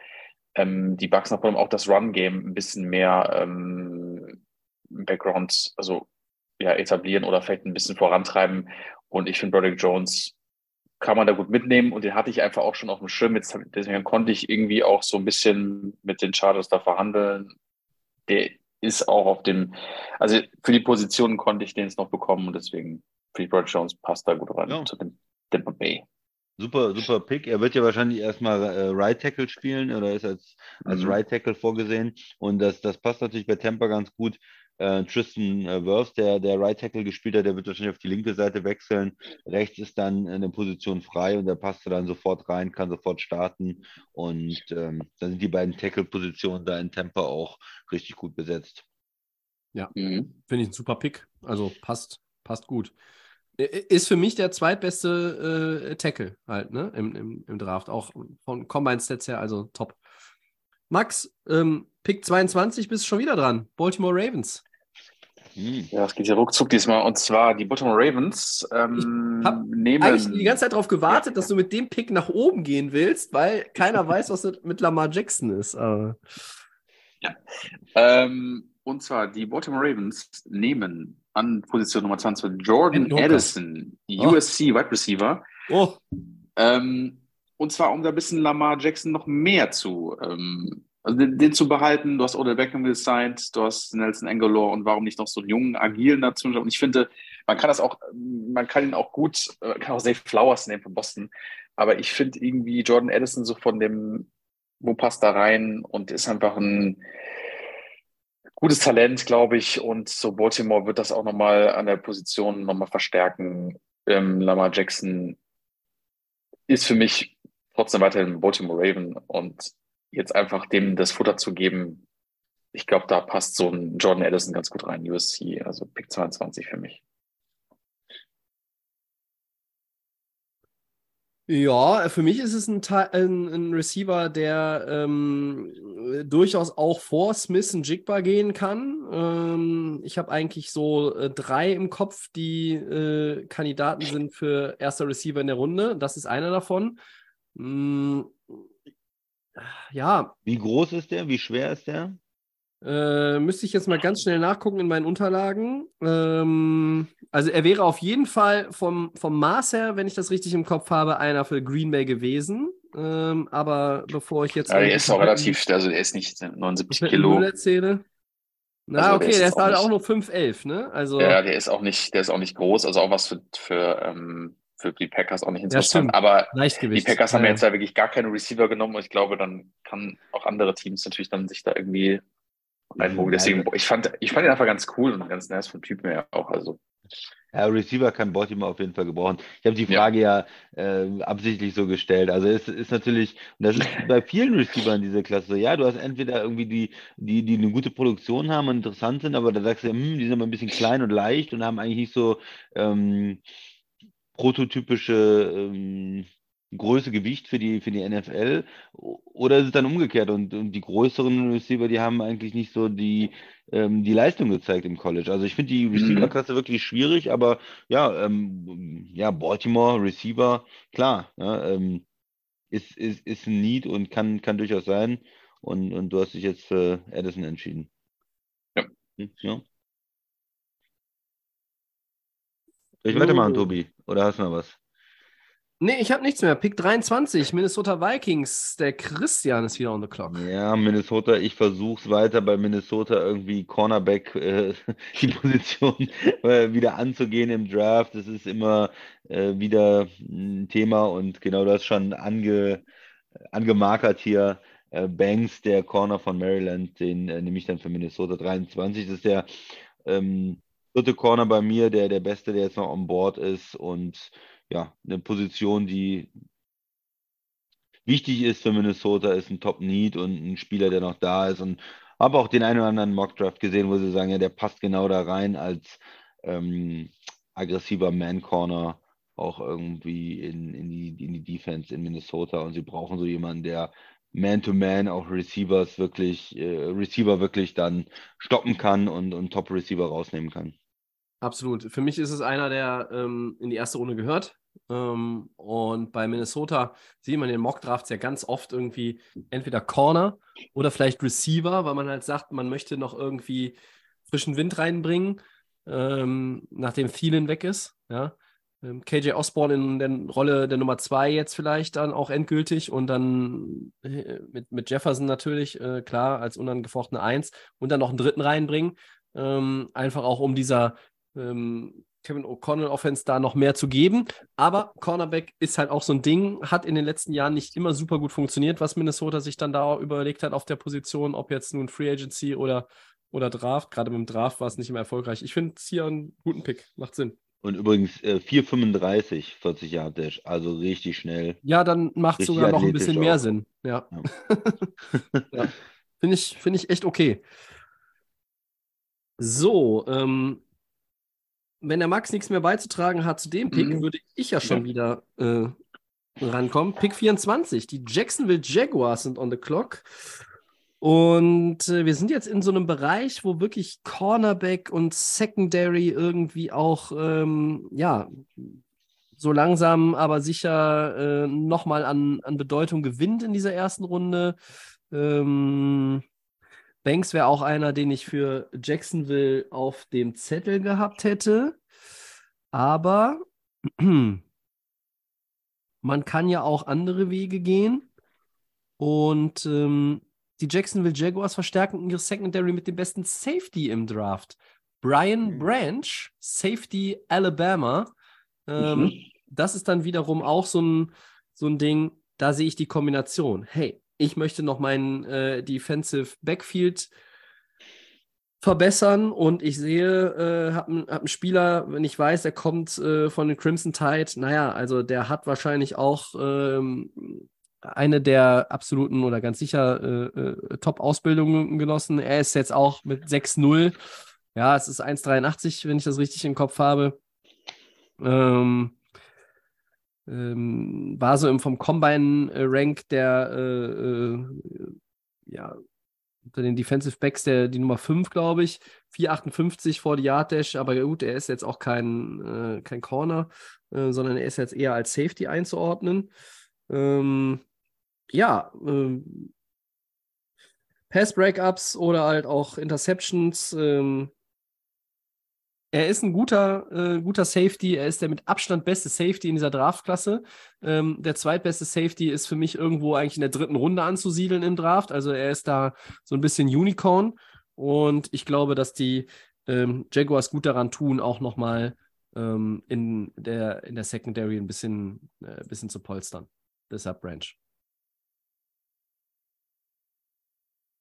ähm, die Bucks nach allem auch das Run-Game ein bisschen mehr ähm, im Background, also ja, etablieren oder vielleicht ein bisschen vorantreiben. Und ich finde, Broderick Jones kann man da gut mitnehmen und den hatte ich einfach auch schon auf dem Schirm. Jetzt deswegen konnte ich irgendwie auch so ein bisschen mit den Chargers da verhandeln. Der ist auch auf dem, also für die Positionen konnte ich den jetzt noch bekommen und deswegen ich Broderick Jones passt da gut rein
Ja.
zu dem Tampa Bay.
Super, super Pick. Er wird ja wahrscheinlich erstmal äh, Right Tackle spielen oder ist als, als
Mhm.
Right Tackle vorgesehen. Und das, das passt natürlich bei Tampa ganz gut. Äh, Tristan äh, Wirfs, der, der Right Tackle gespielt hat, der wird wahrscheinlich auf die linke Seite wechseln. Rechts ist dann eine Position frei und der passt dann sofort rein, kann sofort starten. Und ähm, dann sind die beiden Tackle-Positionen da in Tampa auch richtig gut besetzt.
Mhm.
Finde ich ein super Pick. Also passt, passt gut. Ist für mich der zweitbeste äh, Tackle halt, ne? Im, im, im Draft. Auch von Combine-Stats her, also top. Max, ähm, Pick 22 bist du schon wieder dran. Baltimore Ravens.
Hm.
Ja, es geht hier ruckzuck diesmal. Und zwar die Baltimore Ravens ähm,
hab
nehmen.
Eigentlich die ganze Zeit darauf gewartet, dass du mit dem Pick nach oben gehen willst, weil keiner weiß, was mit Lamar Jackson ist. Aber
Ähm, und zwar die Baltimore Ravens nehmen an Position Nummer 20 Jordan. Addison,
Oh.
USC Wide Receiver.
oh,
Ähm, und zwar, um da ein bisschen Lamar Jackson noch mehr zu, ähm, also den, den zu behalten. Du hast Odell Beckham gesigned, du hast Nelson Aguilar und warum nicht noch so einen jungen, agilen dazu? Und ich finde, man kann das auch, man kann ihn auch gut, äh, kann auch Zay Flowers nehmen von Boston. Aber ich finde irgendwie Jordan Addison so von dem, wo passt da rein und ist einfach ein gutes Talent, glaube ich. Und so Baltimore wird das auch nochmal an der Position nochmal verstärken. Ähm, Lamar Jackson ist für mich trotzdem weiterhin Baltimore Raven und jetzt einfach dem das Futter zu geben, ich glaube, da passt so ein Jordan Addison ganz gut rein, USC, also Pick 22 für mich.
Ja, für mich ist es ein, ein, ein Receiver, der ähm, durchaus auch vor Smith und Jigba gehen kann. Ähm, ich habe eigentlich so äh, drei im Kopf, die äh, Kandidaten sind für erster Receiver in der Runde. Das ist einer davon. Mm, ja.
Wie groß ist der? Wie schwer ist der?
Äh, müsste ich jetzt mal ganz schnell nachgucken in meinen Unterlagen. Ähm, also er wäre auf jeden Fall vom, vom Maß her, wenn ich das richtig im Kopf habe, einer für Green Bay gewesen. Ähm, aber bevor ich jetzt.
Ja, der ist auch relativ, also der ist nicht 79 Kilo.
Erzähle. Na, also okay, der ist, der ist halt auch nur 5'11, ne? Also,
ja, der ist auch nicht, der ist auch nicht groß, also auch was für, für, ähm, für die Packers auch nicht interessant. Ja, aber die Packers haben ja jetzt ja wirklich gar keine Receiver genommen und ich glaube, dann kann auch andere Teams natürlich dann sich da irgendwie Reinbogen. Deswegen, ich fand, ich fand ihn einfach ganz cool und ganz nice vom Typen her auch. Also.
Ja, Receiver kann Baltimore auf jeden Fall gebrauchen. Ich habe die Frage ja, ja äh, absichtlich so gestellt. Also es ist natürlich, und das ist bei vielen Receivern dieser Klasse ja, du hast entweder irgendwie die, die, die eine gute Produktion haben und interessant sind, aber da sagst du, hm, die sind aber ein bisschen klein und leicht und haben eigentlich nicht so ähm, prototypische ähm, Größe, Gewicht für die, für die NFL oder ist es dann umgekehrt und, und die größeren Receiver, die haben eigentlich nicht so die, ähm, die Leistung gezeigt im College. Also ich finde die mhm. Receiver-Klasse wirklich schwierig, aber ja, ähm, ja, Baltimore, Receiver, klar, ja, ähm, ist, ist, ist ein Need und kann, kann durchaus sein. Und, und du hast dich jetzt für Addison entschieden.
Ja. Hm, ja.
Soll ich weitermachen, Tobi? Oder hast du noch was?
Nee, ich habe nichts mehr. Pick 23, Minnesota Vikings. Der Christian ist wieder on the clock.
Ja, Minnesota, ich versuche es weiter bei Minnesota irgendwie Cornerback äh, die Position äh, wieder anzugehen im Draft. Das ist immer äh, wieder ein Thema und genau das schon ange, angemarkert hier. Äh, Banks, der Corner von Maryland, den äh, nehme ich dann für Minnesota 23. Das ist der ähm, dritte Corner bei mir, der der beste, der jetzt noch on board ist und ja, eine Position, die wichtig ist für Minnesota, ist ein Top-Need und ein Spieler, der noch da ist. Und habe auch den einen oder anderen Mock-Draft gesehen, wo sie sagen, ja, der passt genau da rein als ähm, aggressiver Man-Corner auch irgendwie in, in, die, in die Defense in Minnesota. Und sie brauchen so jemanden, der Man-to-Man -Man auch Receivers wirklich, äh, Receiver wirklich dann stoppen kann und, und Top-Receiver rausnehmen kann.
Absolut. Für mich ist es einer, der ähm, in die erste Runde gehört. Ähm, und bei Minnesota sieht man in den Mock-Drafts ja ganz oft irgendwie entweder Corner oder vielleicht Receiver, weil man halt sagt, man möchte noch irgendwie frischen Wind reinbringen, ähm, nachdem Thielen weg ist. Ja. Ähm, KJ Osborne in der Rolle der Nummer zwei jetzt vielleicht dann auch endgültig und dann äh, mit, mit Jefferson natürlich, äh, klar, als unangefochtene Eins und dann noch einen dritten reinbringen. Ähm, einfach auch um dieser ähm, Kevin O'Connell Offense da noch mehr zu geben. Aber Cornerback ist halt auch so ein Ding, hat in den letzten Jahren nicht immer super gut funktioniert, was Minnesota sich dann da überlegt hat auf der Position, ob jetzt nun Free Agency oder, oder Draft. Gerade mit dem Draft war es nicht immer erfolgreich. Ich finde es hier einen guten Pick, macht Sinn.
Und übrigens äh, 4,35, 40 Jahre Dash, also richtig schnell.
Ja, dann macht es sogar noch ein bisschen mehr auch. Sinn. Ja. ja. ja. Finde ich, find ich echt okay. So, ähm, wenn der Max nichts mehr beizutragen hat zu dem Pick, mhm. würde ich ja schon wieder äh, rankommen. Pick 24. Die Jacksonville Jaguars sind on the clock. Und äh, wir sind jetzt in so einem Bereich, wo wirklich Cornerback und Secondary irgendwie auch, ähm, ja, so langsam, aber sicher äh, nochmal an, an Bedeutung gewinnt in dieser ersten Runde. Ähm, Banks wäre auch einer, den ich für Jacksonville auf dem Zettel gehabt hätte. Aber man kann ja auch andere Wege gehen. Und ähm, die Jacksonville Jaguars verstärken ihre Secondary mit dem besten Safety im Draft. Brian mhm. Branch, Safety Alabama. Ähm, mhm. Das ist dann wiederum auch so ein, so ein Ding, da sehe ich die Kombination. Hey, ich möchte noch meinen äh, Defensive Backfield verbessern und ich sehe, äh, habe hab einen Spieler, wenn ich weiß, der kommt äh, von den Crimson Tide, naja, also der hat wahrscheinlich auch ähm, eine der absoluten oder ganz sicher äh, äh Top-Ausbildungen genossen. Er ist jetzt auch mit 6-0. Ja, es ist 1,83, wenn ich das richtig im Kopf habe. Ähm, ähm, war so im, vom Combine-Rank der, äh, äh, ja, unter den Defensive Backs der, die Nummer 5, glaube ich. 4,58 vor die Yard Dash, aber gut, er ist jetzt auch kein, äh, kein Corner, äh, sondern er ist jetzt eher als Safety einzuordnen. Ähm, ja, ähm, Pass-Breakups oder halt auch Interceptions. Ähm, er ist ein guter, äh, guter Safety. Er ist der mit Abstand beste Safety in dieser Draftklasse. Ähm, der zweitbeste Safety ist für mich irgendwo eigentlich in der dritten Runde anzusiedeln im Draft. Also er ist da so ein bisschen Unicorn. Und ich glaube, dass die ähm, Jaguars gut daran tun, auch nochmal ähm, in, der, in der Secondary ein bisschen, äh, bisschen zu polstern. Deshalb Branch.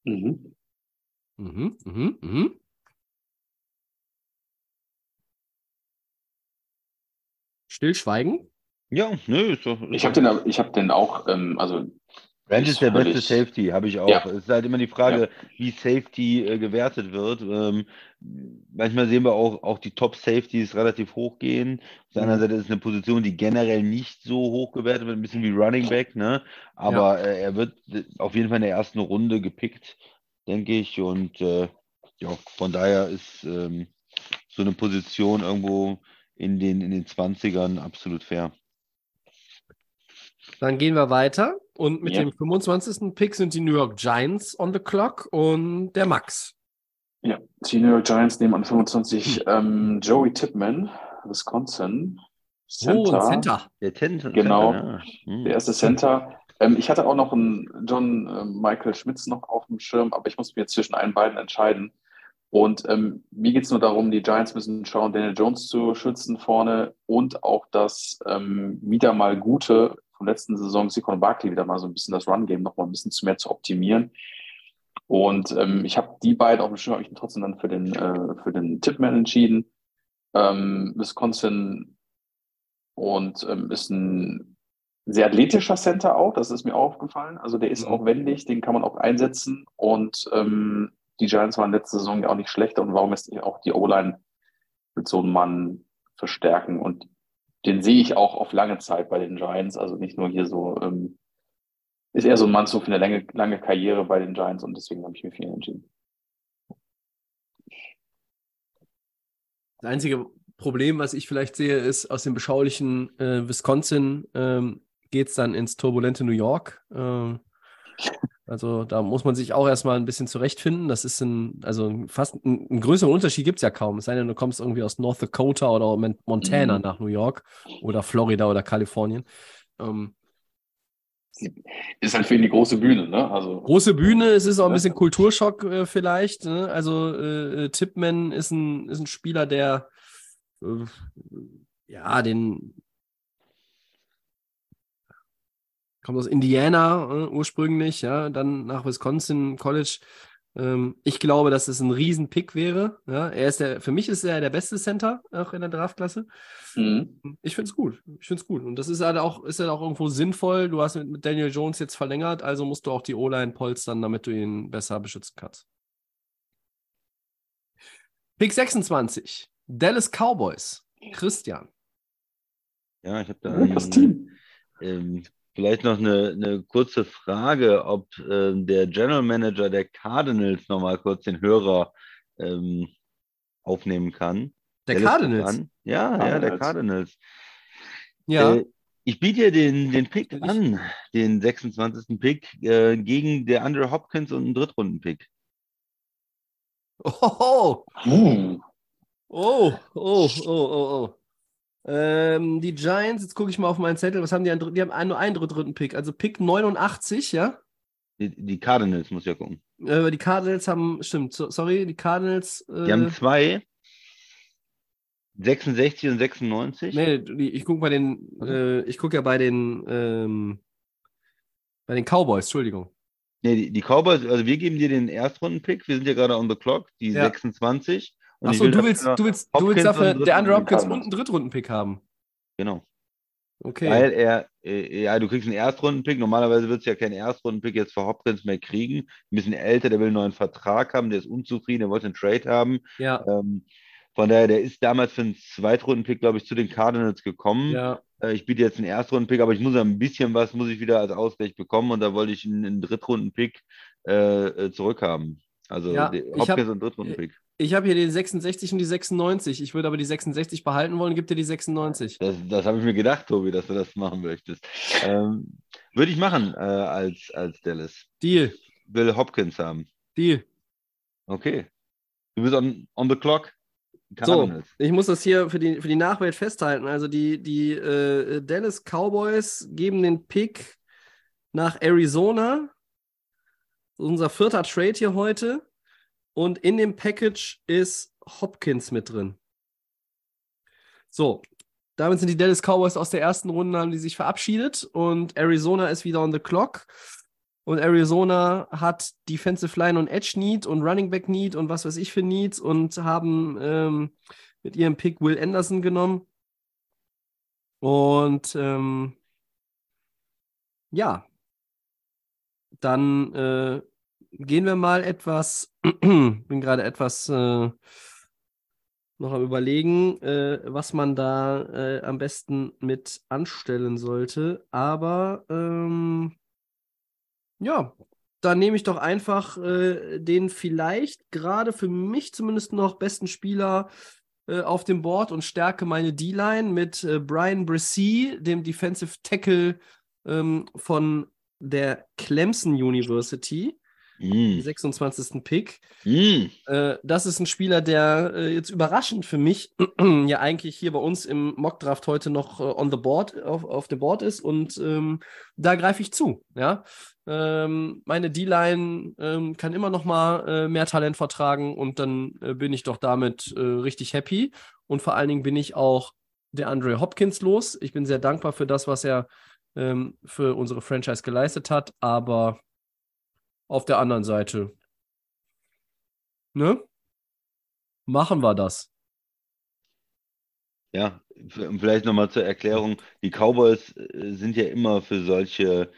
Mhm.
Mhm, mhm, mhm. Stillschweigen?
Ja, nö, ist doch.
Ich habe den, ich hab den auch, ähm, also
Branch
ist
ist der beste
völlig-
Safety, habe ich auch.
Ja.
Es ist halt immer die Frage, wie Safety äh, gewertet wird. Ähm, manchmal sehen wir auch, auch die Top-Safeties relativ hoch gehen. Auf der anderen
Mhm.
Seite ist es eine Position, die generell nicht so hoch gewertet wird, ein bisschen wie Running Back, ne? Aber äh, er wird äh, auf jeden Fall in der ersten Runde gepickt, denke ich. Und äh, ja, von daher ist ähm, so eine Position irgendwo in den, in den 20ern absolut fair.
Dann gehen wir weiter. Und mit
Ja.
dem 25. Pick sind die New York Giants on the clock und der Max.
ja, die New York Giants nehmen an 25 ähm, Joey Tipman, Wisconsin.
Oh, ein Center.
Der Ten
Genau.
ja. Hm.
Der erste Center. Ähm, ich hatte auch noch einen John äh, Michael Schmitz noch auf dem Schirm, aber ich muss mir zwischen allen beiden entscheiden. Und ähm, mir geht es nur darum, die Giants müssen schauen, Daniel Jones zu schützen vorne und auch das ähm, wieder mal gute vom letzten Saison Sikon Barkley wieder mal so ein bisschen das Run-Game noch mal ein bisschen zu mehr zu optimieren. Und ähm, ich habe die beiden auf dem Schirm, habe ich trotzdem dann für den, äh, für den Tipman entschieden. Ähm, Wisconsin und ähm, ist ein sehr athletischer Center auch, das ist mir aufgefallen. Also der ist
Mhm.
auch wendig, den kann man auch einsetzen. Und ähm, die Giants waren letzte Saison ja auch nicht schlechter. Und warum ist auch die O-Line mit so einem Mann verstärken? Und den sehe ich auch auf lange Zeit bei den Giants. Also nicht nur hier so, ähm, ist eher so ein Mann so für eine lange, lange Karriere bei den Giants und deswegen habe ich mich für ihn entschieden.
Das einzige Problem, was ich vielleicht sehe, ist, aus dem beschaulichen äh, Wisconsin ähm, geht es dann ins turbulente New York. Ähm, also da muss man sich auch erstmal ein bisschen zurechtfinden. Das ist ein, also fast ein, einen größeren Unterschied gibt es ja kaum. Es sei denn, du kommst irgendwie aus North Dakota oder Mon- Montana
Mhm.
nach New York oder Florida oder Kalifornien. Ähm,
Ist halt für ihn die große Bühne, ne? Also
große Bühne, es ist auch ein
Ja.
bisschen Kulturschock äh, vielleicht. Ne? Also äh, äh, Tipman ist ein, ist ein Spieler, der äh, ja, den kommt aus Indiana äh, ursprünglich, ja, dann nach Wisconsin College. Ähm, ich glaube, dass es ein Riesenpick wäre. Ja? Er ist der, für mich ist er der beste Center auch in der Draftklasse.
mhm.
Ich finde es gut. Ich finde es gut. Und das ist halt auch, ist halt auch irgendwo sinnvoll. Du hast mit, mit Daniel Jones jetzt verlängert, also musst du auch die O-Line polstern, damit du ihn besser beschützen kannst. Pick 26. Dallas Cowboys. Christian.
Ja, ich habe da
Ja, das Team.
ähm, vielleicht noch eine, eine kurze Frage, ob ähm, der General Manager der Cardinals nochmal kurz den Hörer ähm, aufnehmen kann.
Der
lässt das
Cardinals.
Ja, ja, der
Cardinals.
Cardinals.
Ja.
Äh, ich biete dir den, den Pick an, den 26. Pick, äh, gegen der Andrew Hopkins und einen Drittrunden-Pick.
Oh,
Uh,
oh, oh, oh, oh, oh. Ähm, die Giants, jetzt gucke ich mal auf meinen Zettel, was haben die? an Die haben einen- nur einen dritten Pick, also Pick 89, ja?
Die, die Cardinals, muss ich ja gucken.
Äh, die Cardinals haben, stimmt, so, sorry, die Cardinals. Äh,
Die haben zwei, 66 und 96.
Nee, ich gucke bei den, äh, ich gucke ja bei den, ähm, bei den Cowboys, Entschuldigung.
Nee, die, die Cowboys, also wir geben dir den Erstrunden-Pick, wir sind ja gerade on the clock, die
Ja.
26. Und
Achso, du willst, du willst, du willst dafür der Andrew Hopkins und einen Drittrunden-Pick haben.
Genau.
Okay.
Weil er, äh, ja, du kriegst einen Erstrunden-Pick. Normalerweise wird es ja keinen Erstrunden-Pick jetzt für Hopkins mehr kriegen. Ein bisschen älter, der will einen neuen Vertrag haben, der ist unzufrieden, der wollte einen Trade haben.
Ja,
Ähm, von daher, der ist damals für einen Zweitrunden-Pick, glaube ich, zu den Cardinals gekommen.
ja.
Äh, ich biete jetzt einen Erstrunden-Pick, aber ich muss ja ein bisschen was, muss ich wieder als Ausgleich bekommen und da wollte ich einen, einen Drittrunden-Pick äh, äh zurückhaben. Also
Ja,
Hopkins
hab-
und Drittrunden-Pick.
Ich habe hier den 66 und die 96. Ich würde aber die 66 behalten wollen, gib dir die 96.
Das, das habe ich mir gedacht, Tobi, dass du das machen möchtest. Ähm, würde ich machen äh, als, als Dallas.
Deal,
Will Hopkins haben.
Deal.
Okay. Du bist on, on the clock.
So, ich muss das hier für die, für die Nachwelt festhalten. Also die, die äh, Dallas Cowboys geben den Pick nach Arizona. Unser vierter Trade hier heute. Und in dem Package ist Hopkins mit drin. So, damit sind die Dallas Cowboys aus der ersten Runde, haben die sich verabschiedet und Arizona ist wieder on the clock. Und Arizona hat Defensive Line und Edge Need und Running Back Need und was weiß ich für Needs und haben ähm, mit ihrem Pick Will Anderson genommen. Und ähm, ja, dann äh, gehen wir mal etwas, bin gerade etwas äh, noch am Überlegen, äh, was man da äh, am besten mit anstellen sollte. Aber ähm, ja, dann nehme ich doch einfach äh, den vielleicht gerade für mich zumindest noch besten Spieler äh, auf dem Board und stärke meine D-Line mit äh, Brian Brissy, dem Defensive Tackle ähm, von der Clemson University,
Mm.
26. Pick.
Mm.
Äh, das ist ein Spieler, der äh, jetzt überraschend für mich ja eigentlich hier bei uns im Mockdraft heute noch äh, on the board, auf, auf dem Board ist und ähm, da greife ich zu. Ja? Ähm, meine D-Line ähm, kann immer noch mal äh, mehr Talent vertragen und dann äh, bin ich doch damit äh, richtig happy und vor allen Dingen bin ich auch der Andre Hopkins los. Ich bin sehr dankbar für das, was er ähm, für unsere Franchise geleistet hat, aber auf der anderen Seite Ne? Machen wir das.
Ja, vielleicht nochmal zur Erklärung. Die Cowboys äh, sind ja immer für solche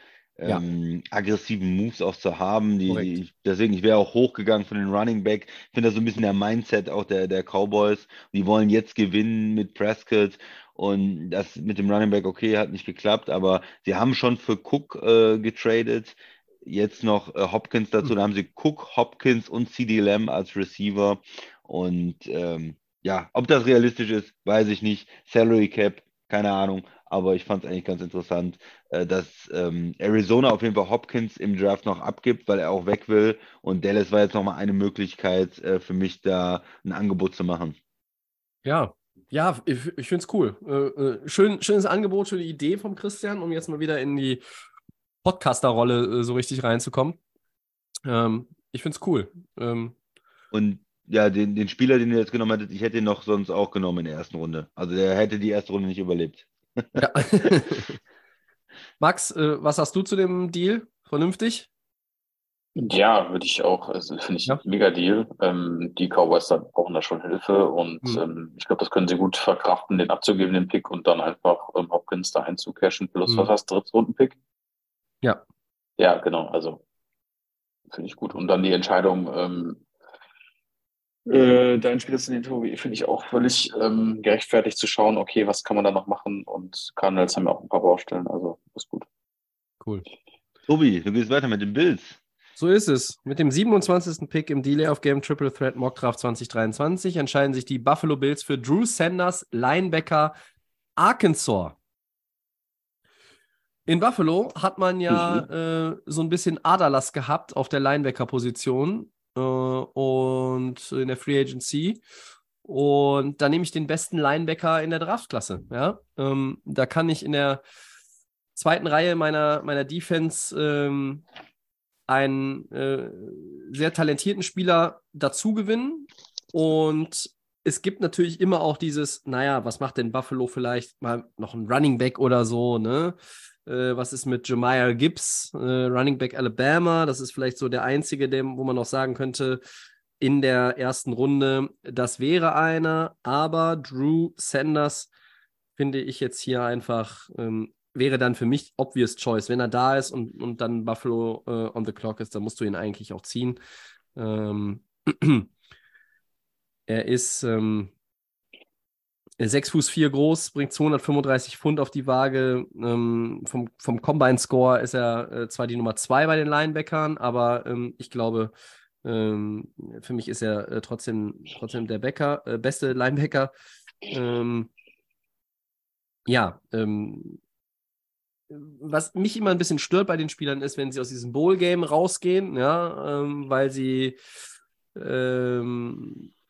Ja.
ähm, aggressiven Moves auch zu haben. Die, die, deswegen, ich wäre auch hochgegangen von den Running Back. Ich finde das so ein bisschen der Mindset auch der, der Cowboys. Die wollen jetzt gewinnen mit Prescott. Und das mit dem Running Back, okay, hat nicht geklappt, aber sie haben schon für Cook äh, getradet. Jetzt noch äh, Hopkins dazu. Da haben sie Cook, Hopkins und CD Lamb als Receiver. Und ähm, ja, ob das realistisch ist, weiß ich nicht. Salary Cap, keine Ahnung. Aber ich fand es eigentlich ganz interessant, äh, dass ähm, Arizona auf jeden Fall Hopkins im Draft noch abgibt, weil er auch weg will. Und Dallas war jetzt nochmal eine Möglichkeit äh, für mich, da ein Angebot zu machen.
Ja, ja, ich, ich finde es cool. Äh, äh, schön, schönes Angebot, schöne Idee vom Christian, um jetzt mal wieder in die Podcaster-Rolle äh, so richtig reinzukommen. Ähm, ich finde es cool. Ähm,
Und ja, den, den Spieler, den du jetzt genommen hättest, ich hätte ihn noch sonst auch genommen in der ersten Runde. Also der hätte die erste Runde nicht überlebt.
ja. Max, äh, was hast du zu dem Deal? Vernünftig?
Ja, würde ich auch, also finde ich
Ja.
ein mega Deal. Ähm, die Cowboys brauchen da schon Hilfe und
Mhm.
ähm, ich glaube, das können sie gut verkraften, den abzugeben, den Pick und dann einfach ähm, Hopkins da einzucashen. Plus,
Mhm.
was hast du, Drittrunden-Pick?
Ja.
Ja, genau, also finde ich gut. Und dann die Entscheidung, ähm, äh, deinen Spieler zu nehmen, Tobi, finde ich auch völlig ähm, gerechtfertigt zu schauen, okay, was kann man da noch machen? Und Cardinals haben ja auch ein paar Baustellen, also ist gut.
Cool.
Tobi, du gehst weiter mit den Bills.
So ist es. Mit dem 27. Pick im Delay of Game Triple Threat Mock Draft 2023 entscheiden sich die Buffalo Bills für Drew Sanders, Linebacker Arkansas. In Buffalo hat man ja äh, so ein bisschen Aderlass gehabt auf der Linebacker-Position äh, und in der Free Agency. Und da nehme ich den besten Linebacker in der Draftklasse. Ja? Ähm, da kann ich in der zweiten Reihe meiner, meiner Defense ähm, einen äh, sehr talentierten Spieler dazu gewinnen. Und es gibt natürlich immer auch dieses, naja, was macht denn Buffalo vielleicht mal noch ein Running Back oder so, ne? Äh, was ist mit Jemiah Gibbs, äh, Running Back Alabama? Das ist vielleicht so der einzige, dem, wo man noch sagen könnte, in der ersten Runde, das wäre einer. Aber Drew Sanders finde ich jetzt hier einfach ähm, wäre dann für mich obvious choice. Wenn er da ist und, und dann Buffalo äh, on the clock ist, dann musst du ihn eigentlich auch ziehen. Ähm, er ist, ähm, 6 Fuß 4 groß, bringt 235 Pfund auf die Waage. Ähm, vom, vom Combine-Score ist er äh, zwar die Nummer 2 bei den Linebackern, aber ähm, ich glaube, ähm, für mich ist er äh, trotzdem, trotzdem der Bäcker, äh, beste Linebacker. Ähm, ja, ähm, was mich immer ein bisschen stört bei den Spielern ist, wenn sie aus diesem Bowl-Game rausgehen, ja, ähm, weil sie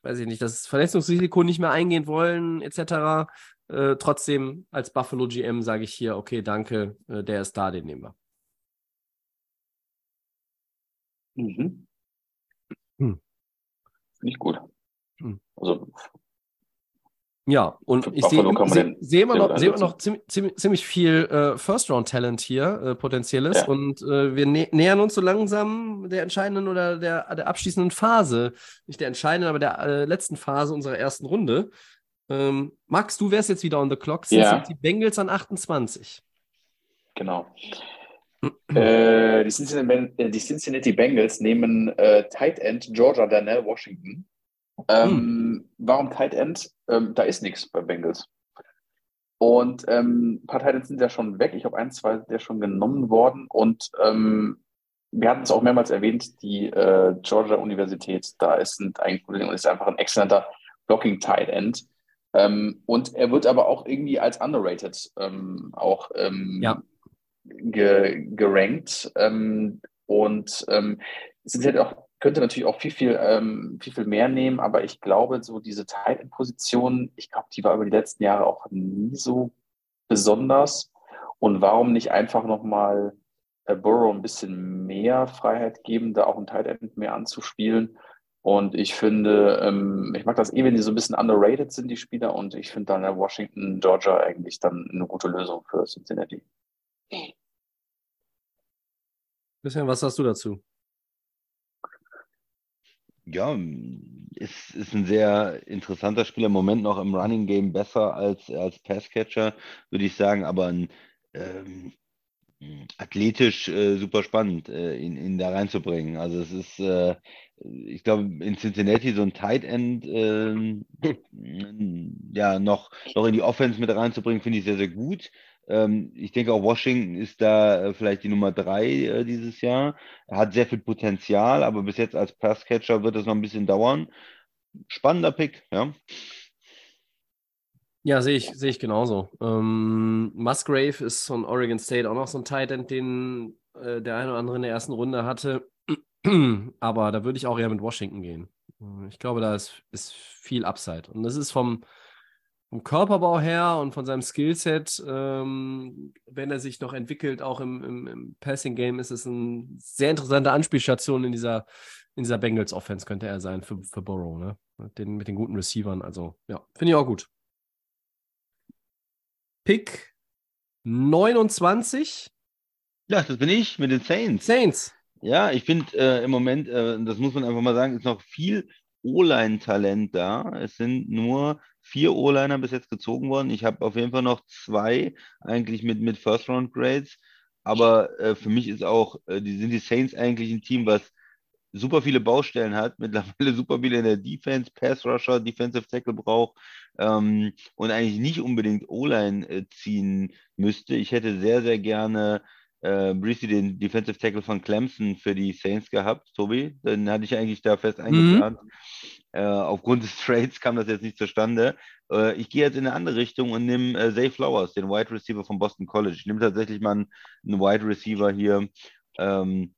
weiß ich nicht, das Verletzungsrisiko nicht mehr eingehen wollen, etc. Äh, trotzdem als Buffalo GM sage ich hier, okay, danke, äh, der ist da, den nehmen wir.
Mhm.
Hm.
Finde ich gut.
Hm.
Also
Ja, und ich sehe seh, immer noch, seh immer noch ziemlich, ziemlich, viel äh, First-Round-Talent hier, äh, potenzielles.
Ja.
Und äh, wir nä nähern uns so langsam der entscheidenden oder der, der abschließenden Phase. Nicht der entscheidenden, aber der äh, letzten Phase unserer ersten Runde. Ähm, Max, du wärst jetzt wieder on the clock. Sind
Ja.
die Bengals an 28?
Genau. äh, die, Cincinnati, äh, die Cincinnati Bengals nehmen Tight End Georgia Darnell Washington. Ähm, Warum Tight End? Ähm, da ist nichts bei Bengals. Und ähm, ein paar Tight Ends sind ja schon weg. Ich habe ein, zwei sind ja schon genommen worden. Und ähm, wir hatten es auch mehrmals erwähnt, die äh, Georgia Universität, da ist ein, ein und ist einfach ein exzellenter Blocking Tight End. Ähm, und er wird aber auch irgendwie als underrated ähm, auch
Ja.
ge gerankt. Und es ist halt auch, könnte natürlich auch viel, viel, ähm, viel, viel mehr nehmen, aber ich glaube, so diese Tight End Position, ich glaube, die war über die letzten Jahre auch nie so besonders. Und warum nicht einfach nochmal äh, Burrow ein bisschen mehr Freiheit geben, da auch ein Tight End mehr anzuspielen? Und ich finde, ähm, ich mag das eh, wenn die so ein bisschen underrated sind, die Spieler. Und ich finde dann äh, Washington, Georgia eigentlich dann eine gute Lösung für Cincinnati.
Christian, was hast du dazu?
Ja, ist, ist ein sehr interessanter Spieler. Im Moment noch im Running Game besser als, als Passcatcher, würde ich sagen, aber ein, ähm, athletisch äh, super spannend, äh, ihn, ihn da reinzubringen. Also es ist, äh, ich glaube, in Cincinnati so ein Tight End ähm, ja, noch, noch in die Offense mit reinzubringen, finde ich sehr, sehr gut. Ähm, ich denke auch Washington ist da äh, vielleicht die Nummer drei äh, dieses Jahr. Hat sehr viel Potenzial, aber bis jetzt als Passcatcher wird es noch ein bisschen dauern. Spannender Pick, ja.
Ja, sehe ich, sehe ich genauso. Ähm, Musgrave ist von Oregon State auch noch so ein Tight End, den äh, der eine oder andere in der ersten Runde hatte. Aber da würde ich auch eher mit Washington gehen. Ich glaube, da ist, ist viel Upside. Und das ist vom, vom Körperbau her und von seinem Skillset, ähm, wenn er sich noch entwickelt, auch im, im, im Passing-Game, ist es eine sehr interessante Anspielstation in dieser, in dieser Bengals-Offense, könnte er sein für, für Burrow, ne? Mit den, mit den guten Receivern. Also, ja, finde ich auch gut. Pick 29,
Ja, das bin ich mit den Saints.
Saints.
Ja, ich finde äh, im Moment, äh, das muss man einfach mal sagen, ist noch viel O-Line-Talent da. Es sind nur vier O-Liner bis jetzt gezogen worden. Ich habe auf jeden Fall noch zwei eigentlich mit, mit First-Round-Grades. Aber äh, für mich ist auch, äh, die, sind die Saints eigentlich ein Team, was super viele Baustellen hat, mittlerweile super viele in der Defense, Pass-Rusher, Defensive Tackle braucht ähm, und eigentlich nicht unbedingt O-Line äh, ziehen müsste. Ich hätte sehr, sehr gerne äh, Breezy, den Defensive Tackle von Clemson, für die Saints gehabt, Tobi. Den hatte ich eigentlich da fest eingeplant. Äh, aufgrund des Trades kam das jetzt nicht zustande. Äh, ich gehe jetzt in eine andere Richtung und nehme äh, Zay Flowers, den Wide Receiver von Boston College. Ich nehme tatsächlich mal einen, einen Wide Receiver hier, ähm,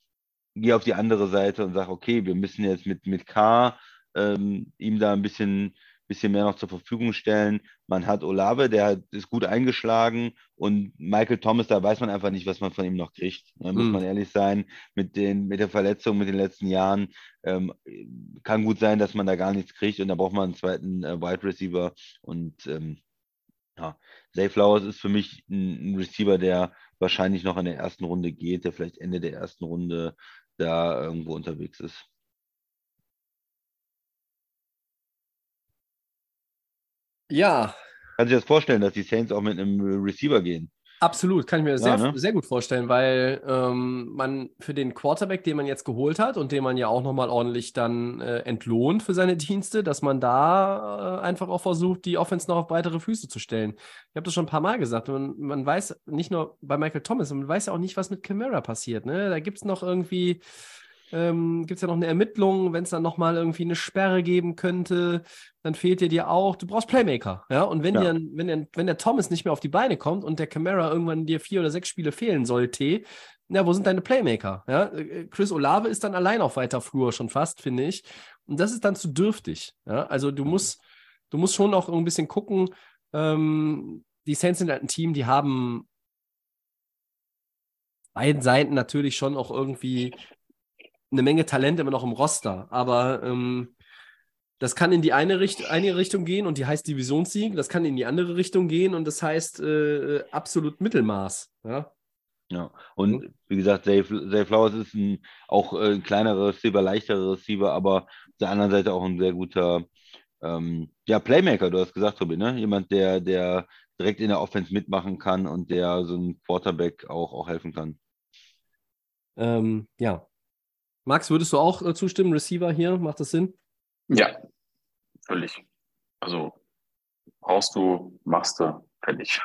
gehe auf die andere Seite und sage, okay, wir müssen jetzt mit, mit K ähm, ihm da ein bisschen, bisschen mehr noch zur Verfügung stellen. Man hat Olave, der hat, ist gut eingeschlagen und Michael Thomas, da weiß man einfach nicht, was man von ihm noch kriegt. Da muss
Mhm.
man ehrlich sein, mit, den, mit der Verletzung, mit den letzten Jahren. Ähm, kann gut sein, dass man da gar nichts kriegt und da braucht man einen zweiten äh, Wide Receiver. Und ähm, ja, Zay Flowers ist für mich ein, ein Receiver, der wahrscheinlich noch in der ersten Runde geht, der vielleicht Ende der ersten Runde da irgendwo unterwegs ist.
Ja,
Kannst du dir das vorstellen, dass die Saints auch mit einem Receiver gehen?
Absolut, kann ich mir sehr,
Ja, ne?
sehr gut vorstellen, weil ähm, man für den Quarterback, den man jetzt geholt hat und den man ja auch nochmal ordentlich dann äh, entlohnt für seine Dienste, dass man da äh, einfach auch versucht, die Offense noch auf breitere Füße zu stellen. Ich habe das schon ein paar Mal gesagt. Man, man weiß nicht nur bei Michael Thomas, man weiß ja auch nicht, was mit Camara passiert. Ne? Da gibt es noch irgendwie, ähm, gibt es ja noch eine Ermittlung, wenn es dann nochmal irgendwie eine Sperre geben könnte, dann fehlt dir dir auch, du brauchst Playmaker, ja, und wenn,
Ja.
dir, wenn, der, wenn der Thomas nicht mehr auf die Beine kommt und der Camara irgendwann dir vier oder sechs Spiele fehlen sollte, ja, wo sind deine Playmaker, ja, Äh, Chris Olave ist dann allein auf weiter Flur schon fast, finde ich, und das ist dann zu dürftig, ja, also du musst, du musst schon auch ein bisschen gucken, ähm, die Saints sind halt ein Team, die haben beiden Seiten natürlich schon auch irgendwie eine Menge Talent immer noch im Roster, aber ähm, das kann in die eine, Richt eine Richtung gehen und die heißt Divisionssieg, das kann in die andere Richtung gehen und das heißt äh, absolut Mittelmaß. Ja?
Ja, und wie gesagt, Zay, Zay Flowers ist ein, auch äh, ein kleinerer Receiver, leichterer Receiver, aber auf der anderen Seite auch ein sehr guter ähm, ja, Playmaker, du hast gesagt, Tobi, ne? Jemand, der, der direkt in der Offense mitmachen kann und der so ein Quarterback auch, auch helfen kann.
Ähm, ja. Max, würdest du auch äh, zustimmen? Receiver hier, macht das Sinn?
Ja, völlig. Also brauchst du, machst du, fertig.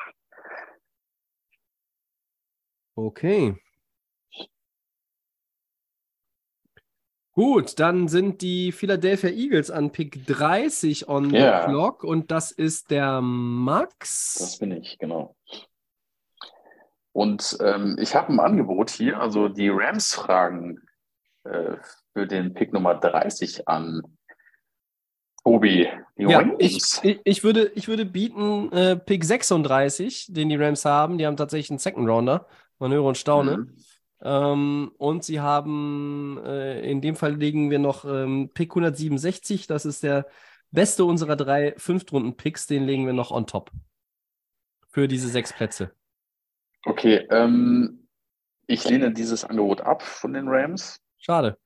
Okay. Gut, dann sind die Philadelphia Eagles an Pick 30 on
Ja.
the clock und das ist der Max.
Das bin ich, genau. Und ähm, ich habe ein Angebot hier, also die Rams fragen äh, für den Pick Nummer 30 an Tobi.
Ja, ich, ich, ich, würde, ich würde bieten äh, Pick 36, den die Rams haben. Die haben tatsächlich einen Second Rounder. Man höre und staune.
Mhm.
Ähm, und sie haben, äh, in dem Fall legen wir noch ähm, Pick 167. Das ist der beste unserer drei Fünftrunden-Picks. Den legen wir noch on top. Für diese sechs Plätze.
Okay, ähm, ich lehne dieses Angebot ab von den Rams,
Schade.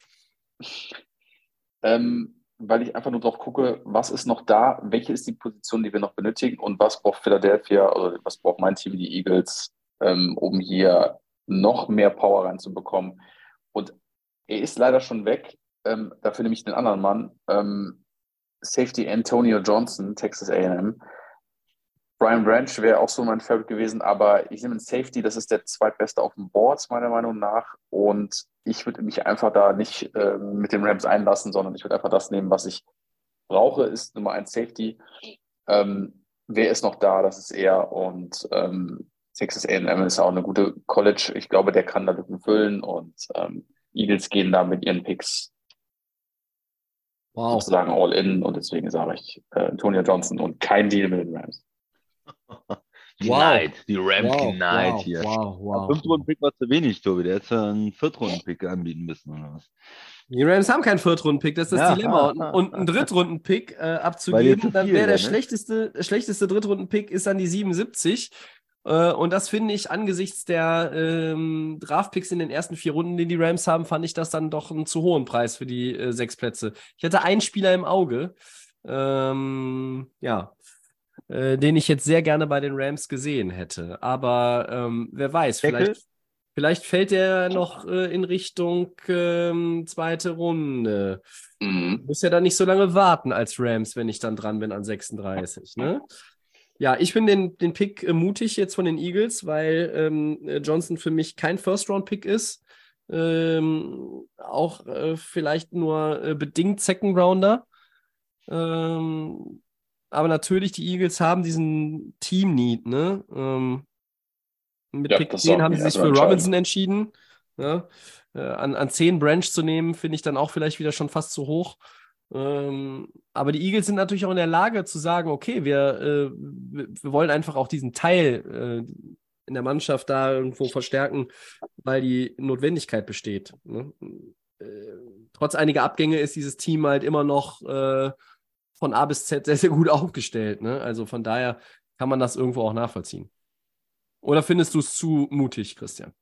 ähm, weil ich einfach nur drauf gucke, was ist noch da, welche ist die Position, die wir noch benötigen und was braucht Philadelphia oder was braucht mein Team, die Eagles, ähm, um hier noch mehr Power reinzubekommen. Und er ist leider schon weg. Ähm, dafür nehme ich den anderen Mann. Ähm, Safety Antonio Johnson, Texas AM. Brian Branch wäre auch so mein Favorite gewesen, aber ich nehme einen Safety, das ist der zweitbeste auf dem Board, meiner Meinung nach. Und ich würde mich einfach da nicht äh, mit den Rams einlassen, sondern ich würde einfach das nehmen, was ich brauche, ist Nummer eins Safety. Ähm, wer ist noch da? Das ist er. Und ähm, Texas A&M ist auch eine gute College. Ich glaube, der kann da Lücken füllen und ähm, Eagles gehen da mit ihren Picks
Wow.
sozusagen all in und deswegen sage ich äh, Antonio Johnson und kein Deal mit den Rams.
Denied. Die Rams
Wow,
denied
wow,
hier.
wow, wow.
Fünftrunden-Pick war zu wenig, Tobi. Der hätte einen Viertrunden-Pick anbieten müssen, oder was?
Die Rams haben keinen Viertrunden-Pick, das ist das
Ja.
Dilemma. Und, und einen Drittrunden-Pick äh, abzugeben,
zu
dann wäre der
ne?
schlechteste, schlechteste Drittrunden-Pick ist dann die 77. Äh, und das finde ich angesichts der ähm, Draft-Picks in den ersten vier Runden, die die Rams haben, fand ich das dann doch einen zu hohen Preis für die äh, sechs Plätze. Ich hatte einen Spieler im Auge, ähm, ja, äh, den ich jetzt sehr gerne bei den Rams gesehen hätte. Aber ähm, wer weiß, vielleicht, vielleicht fällt er noch äh, in Richtung ähm, zweite Runde.
Mhm.
Muss ja dann nicht so lange warten als Rams, wenn ich dann dran bin an 36. Ne? Ja, ich bin den, den Pick äh, mutig jetzt von den Eagles, weil ähm, äh, Johnson für mich kein First-Round-Pick ist. Ähm, auch äh, vielleicht nur äh, bedingt Second-Rounder. Ähm, aber natürlich, die Eagles haben diesen Team-Need. Ne? Ähm, mit
Ja,
Pick
das
10
ist auch
haben sie sich
erste
für. Robinson entschieden. Ja? Äh, an, an 10 Branch zu nehmen, finde ich dann auch vielleicht wieder schon fast zu hoch. Ähm, aber die Eagles sind natürlich auch in der Lage zu sagen, okay, wir, äh, wir wir wollen einfach auch diesen Teil äh, in der Mannschaft da irgendwo verstärken, weil die Notwendigkeit besteht. Ne? Äh, trotz einiger Abgänge ist dieses Team halt immer noch äh, von A bis Z sehr, sehr gut aufgestellt. Ne? Also von daher kann man das irgendwo auch nachvollziehen. Oder findest du es zu mutig, Christian?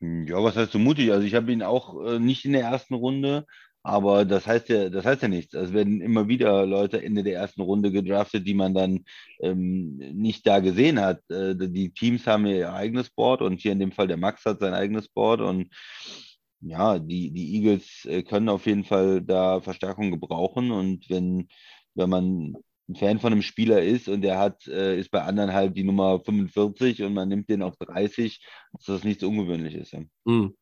Ja, was heißt so mutig? Also ich habe ihn auch äh, nicht in der ersten Runde, Aber das heißt ja, das heißt ja nichts. Es werden immer wieder Leute Ende der ersten Runde gedraftet, die man dann ähm, nicht da gesehen hat. Äh, die Teams haben ihr eigenes Board und hier in dem Fall der Max hat sein eigenes Board und ja, die, die Eagles äh, können auf jeden Fall da Verstärkung gebrauchen und wenn, wenn man ein Fan von einem Spieler ist und der hat, äh, ist bei anderen halt die Nummer 45 und man nimmt den auf 30, ist das nichts Ungewöhnliches. Ja. Mhm.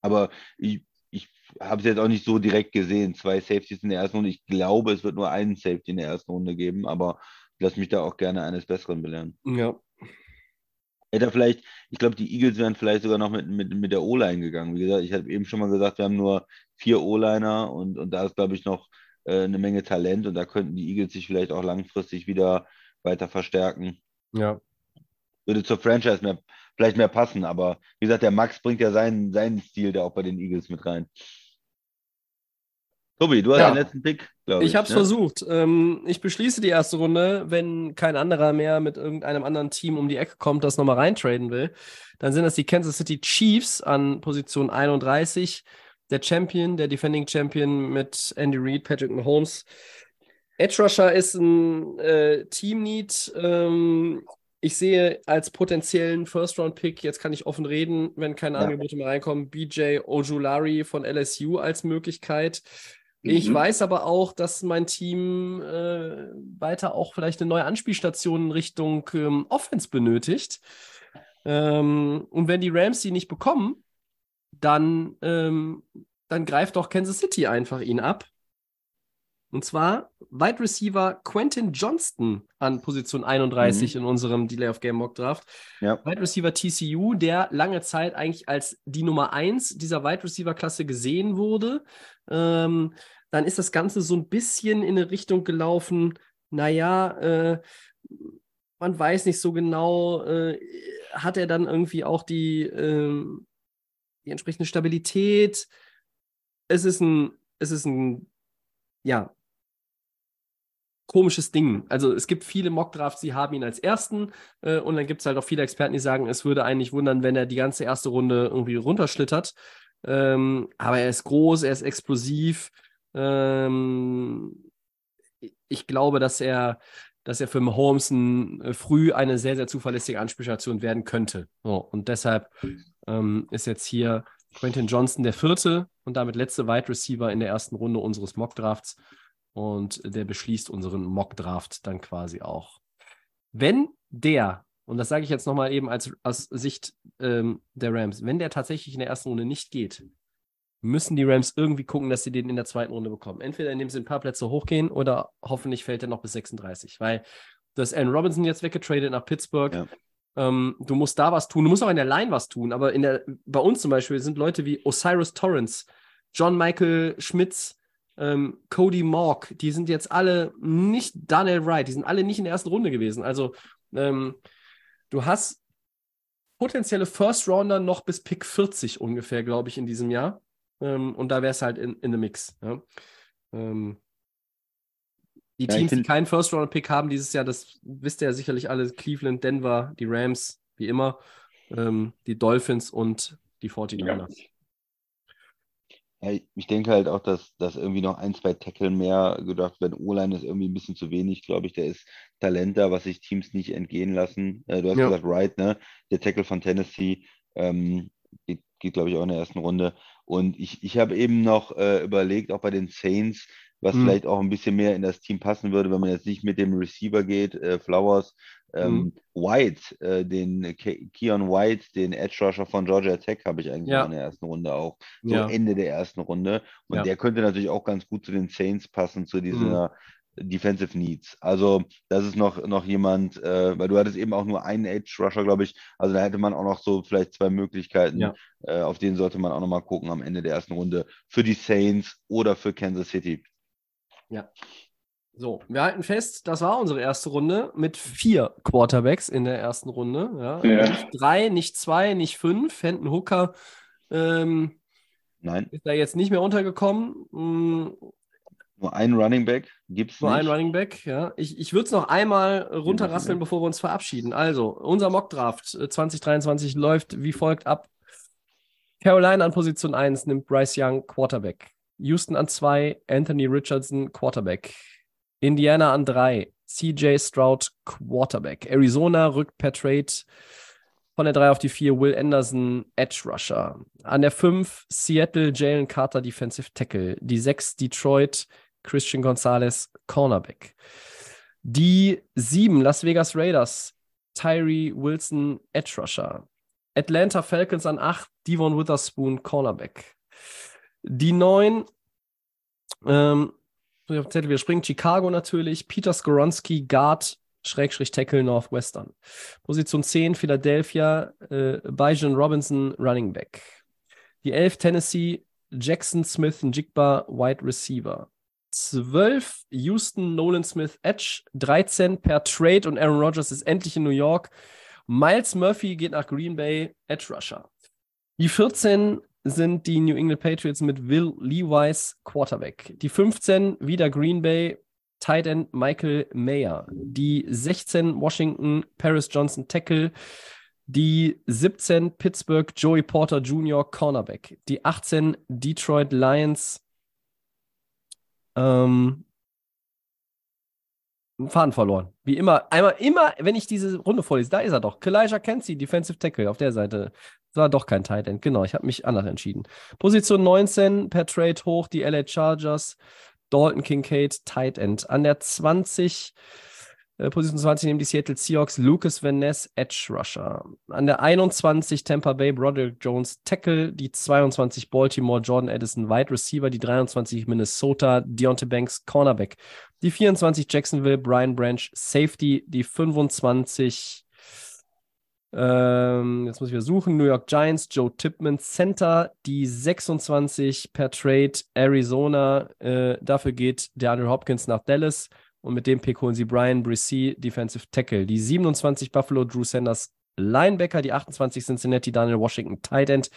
Aber ich, ich habe es jetzt auch nicht so direkt gesehen. Zwei Safeties in der ersten Runde. Ich glaube, es wird nur einen Safety in der ersten Runde geben, aber ich lasse mich da auch gerne eines Besseren belehren.
Ja.
Hätte er vielleicht, ich glaube, die Eagles wären vielleicht sogar noch mit, mit, mit der O-Line gegangen. Wie gesagt, ich habe eben schon mal gesagt, wir haben nur vier O-Liner und, und da ist, glaube ich, noch äh, eine Menge Talent und da könnten die Eagles sich vielleicht auch langfristig wieder weiter verstärken.
Ja.
Würde zur Franchise mehr, vielleicht mehr passen, aber wie gesagt, der Max bringt ja seinen, seinen Stil da auch bei den Eagles mit rein. Tobi, du hast ja. den letzten Pick,
glaube ich. Ich habe es ne? versucht. Ähm, ich beschließe die erste Runde. Wenn kein anderer mehr mit irgendeinem anderen Team um die Ecke kommt, das nochmal reintraden will, dann sind das die Kansas City Chiefs an Position 31 der Champion, der Defending Champion mit Andy Reid, Patrick Mahomes. Edge Rusher ist ein äh, Team-Need. Ähm, ich sehe als potenziellen First-Round-Pick, jetzt kann ich offen reden, wenn keine. Angebote mehr reinkommen, BJ Ojulari von LSU als Möglichkeit. Mhm. Ich weiß aber auch, dass mein Team äh, weiter auch vielleicht eine neue Anspielstation in Richtung ähm, Offense benötigt. Ähm, und wenn die Rams die nicht bekommen, dann, ähm, dann greift doch Kansas City einfach ihn ab. Und zwar Wide Receiver Quentin Johnston an Position 31 mhm. in unserem Delay of Game Mock Draft. Ja. Wide Receiver TCU, der lange Zeit eigentlich als die Nummer 1 dieser Wide Receiver Klasse gesehen wurde. Ähm, dann ist das Ganze so ein bisschen in eine Richtung gelaufen, naja, äh, man weiß nicht so genau, äh, hat er dann irgendwie auch die, äh, die entsprechende Stabilität. Es ist ein, es ist ein, ja, komisches Ding. Also es gibt viele Mockdrafts, die haben ihn als ersten äh, und dann gibt es halt auch viele Experten, die sagen, es würde eigentlich wundern, wenn er die ganze erste Runde irgendwie runterschlittert. Ähm, aber er ist groß, er ist explosiv. Ähm, ich glaube, dass er, dass er für Mahomes ein, äh, früh eine sehr, sehr zuverlässige Anspielstation werden könnte. So, und deshalb ähm, ist jetzt hier Quentin Johnson der vierte und damit letzte Wide Receiver in der ersten Runde unseres Mock-Drafts. Und der beschließt unseren Mock-Draft dann quasi auch. Wenn der, und das sage ich jetzt nochmal eben als, aus Sicht ähm, der Rams, wenn der tatsächlich in der ersten Runde nicht geht, müssen die Rams irgendwie gucken, dass sie den in der zweiten Runde bekommen. Entweder indem sie ein paar Plätze hochgehen oder hoffentlich fällt er noch bis 36, weil das Allen Robinson jetzt weggetradet nach Pittsburgh. Ja. Ähm, du musst da was tun. Du musst auch in der Line was tun. Aber in der, bei uns zum Beispiel sind Leute wie Osiris Torrance, John Michael Schmitz, ähm, Cody Mork, die sind jetzt alle nicht Daniel Wright, die sind alle nicht in der ersten Runde gewesen. Also ähm, du hast potenzielle First Rounder noch bis Pick 40 ungefähr, glaube ich, in diesem Jahr. Ähm, und da wäre es halt in, in the Mix. Ja? Ähm, die ja, Teams, die keinen First-Round-Pick haben dieses Jahr, das wisst ihr ja sicherlich alle, Cleveland, Denver, die Rams, wie immer, ähm, die Dolphins und die 49ers.
Ja. ja. ich denke halt auch, dass, dass irgendwie noch ein, zwei Tackle mehr gedacht werden. O-Line ist irgendwie ein bisschen zu wenig, glaube ich. Der ist Talent da, was sich Teams nicht entgehen lassen. Äh, du hast ja. gesagt, Wright, ne? Der Tackle von Tennessee ähm, geht, geht glaube ich, auch in der ersten Runde. Und ich, ich habe eben noch äh, überlegt, auch bei den Saints, was mhm. vielleicht auch ein bisschen mehr in das Team passen würde, wenn man jetzt nicht mit dem Receiver geht, äh, Flowers, ähm, mhm. White, äh, den Ke Keon White, den Edge Rusher von Georgia Tech, habe ich eigentlich ja. in der ersten Runde auch, so ja. Ende der ersten Runde. Und ja. der könnte natürlich auch ganz gut zu den Saints passen, zu dieser mhm. Defensive Needs. Also, das ist noch, noch jemand, äh, weil du hattest eben auch nur einen Edge Rusher, glaube ich. Also, da hätte man auch noch so vielleicht zwei Möglichkeiten. Ja. Äh, auf denen sollte man auch noch mal gucken am Ende der ersten Runde für die Saints oder für Kansas City.
Ja. So, wir halten fest, das war unsere erste Runde mit vier Quarterbacks in der ersten Runde. Ja. ja. Nicht drei, nicht zwei, nicht fünf. Fenton Hooker ähm,
Nein.
ist da jetzt nicht mehr untergekommen.
Nur ein Running Back gibt es
Nur ein Running Back, ja. Ich, ich würde es noch einmal runterrasseln, bevor wir uns verabschieden. Also, unser Mockdraft 2023 äh, läuft wie folgt ab. Carolina an Position 1 nimmt Bryce Young Quarterback. Houston an 2, Anthony Richardson Quarterback. Indiana an 3, CJ Stroud Quarterback. Arizona rückt per Trade von der 3 auf die 4 Will Anderson Edge Rusher. An der 5 Seattle Jalen Carter Defensive Tackle. Die 6 Detroit Christian Gonzalez Cornerback. Die 7 Las Vegas Raiders Tyree Wilson Edge Rusher. Atlanta Falcons an 8 Devon Witherspoon Cornerback. Die 9 ähm, wir springen Chicago natürlich, Peter Skoronski Guard Schrägstrich Tackle Northwestern. Position 10 Philadelphia, äh, Bijan Robinson Running Back. Die 11 Tennessee, Jackson Smith Njigba Wide Receiver. 12 Houston Nolan Smith Edge. 13 per Trade und Aaron Rodgers ist endlich in New York. Miles Murphy geht nach Green Bay Edge Rusher. Die 14 sind die New England Patriots mit Will Levis Quarterback. Die 15 wieder Green Bay Tight End Michael Mayer. Die 16 Washington Paris Johnson Tackle. Die 17 Pittsburgh Joey Porter Jr. Cornerback. Die 18 Detroit Lions ähm, Faden verloren. Wie immer, einmal, immer, wenn ich diese Runde vorlese, da ist er doch. Kalijah Kenzie, Defensive Tackle auf der Seite. Das war doch kein Tight End. Genau, ich habe mich anders entschieden. Position 19 per Trade hoch, die LA Chargers. Dalton Kincaid, Tight End. An der 20, äh, Position 20 nehmen die Seattle Seahawks Lucas Van Ness, Edge Rusher. An der 21 Tampa Bay Broderick Jones, Tackle. Die 22 Baltimore Jordan Addison, Wide Receiver. Die 23 Minnesota Deontay Banks, Cornerback. Die 24 Jacksonville Brian Branch, Safety. Die 25 ähm, jetzt muss ich wieder suchen. New York Giants, Joe Tipman, Center, die 26 per Trade, Arizona. Äh, dafür geht der Andrew Hopkins nach Dallas und mit dem Pick holen sie Brian Brissy, Defensive Tackle. Die 27 Buffalo, Drew Sanders, Linebacker, die 28 Cincinnati, Daniel Washington, Tight End,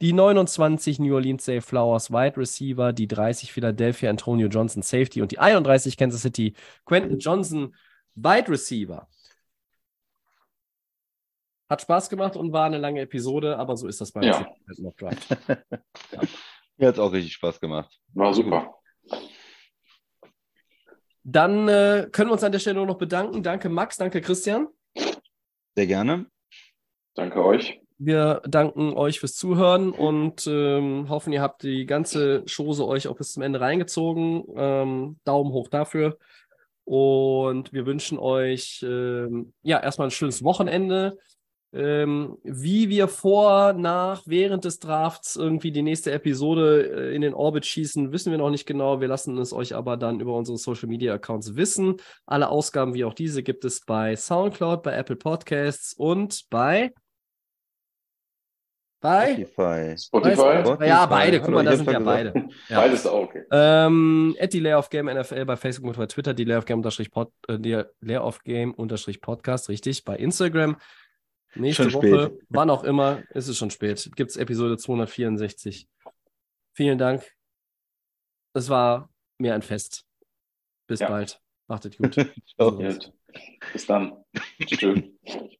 die 29 New Orleans Zay Flowers, Wide Receiver, die 30 Philadelphia, Antonio Johnson, Safety und die 31 Kansas City, Quentin Johnson, Wide Receiver. Hat Spaß gemacht und war eine lange Episode, aber so ist das bei
Ja.
Mock Draft.
Mir hat es auch richtig Spaß gemacht.
War super.
Dann äh, können wir uns an der Stelle nur noch bedanken. Danke Max, danke Christian.
Sehr gerne.
Danke euch.
Wir danken euch fürs Zuhören und ähm, hoffen, ihr habt die ganze Chose euch auch bis zum Ende reingezogen. Ähm, Daumen hoch dafür. Und wir wünschen euch ähm, ja erstmal ein schönes Wochenende. Ähm, wie wir vor, nach, während des Drafts irgendwie die nächste Episode äh, in den Orbit schießen, wissen wir noch nicht genau. Wir lassen es euch aber dann über unsere Social Media Accounts wissen. Alle Ausgaben wie auch diese gibt es bei SoundCloud, bei Apple Podcasts und bei bei
Spotify.
Spotify.
Spotify.
ja, beide. Guck mal, da sind ja beide. Ja.
Beides auch okay.
Ähm, at die Layer of Game NFL bei Facebook und bei Twitter, die Layer of Game unterstrich Pod, äh, die Layer of Game unterstrich Podcast, richtig, bei Instagram. Nächste
Schon
Woche,
spät.
wann auch immer, ist es schon spät, gibt es Episode 264. Vielen Dank. Es war mir ein Fest. Bis
Ja.
bald. Macht es gut.
Bis dann. Tschüss.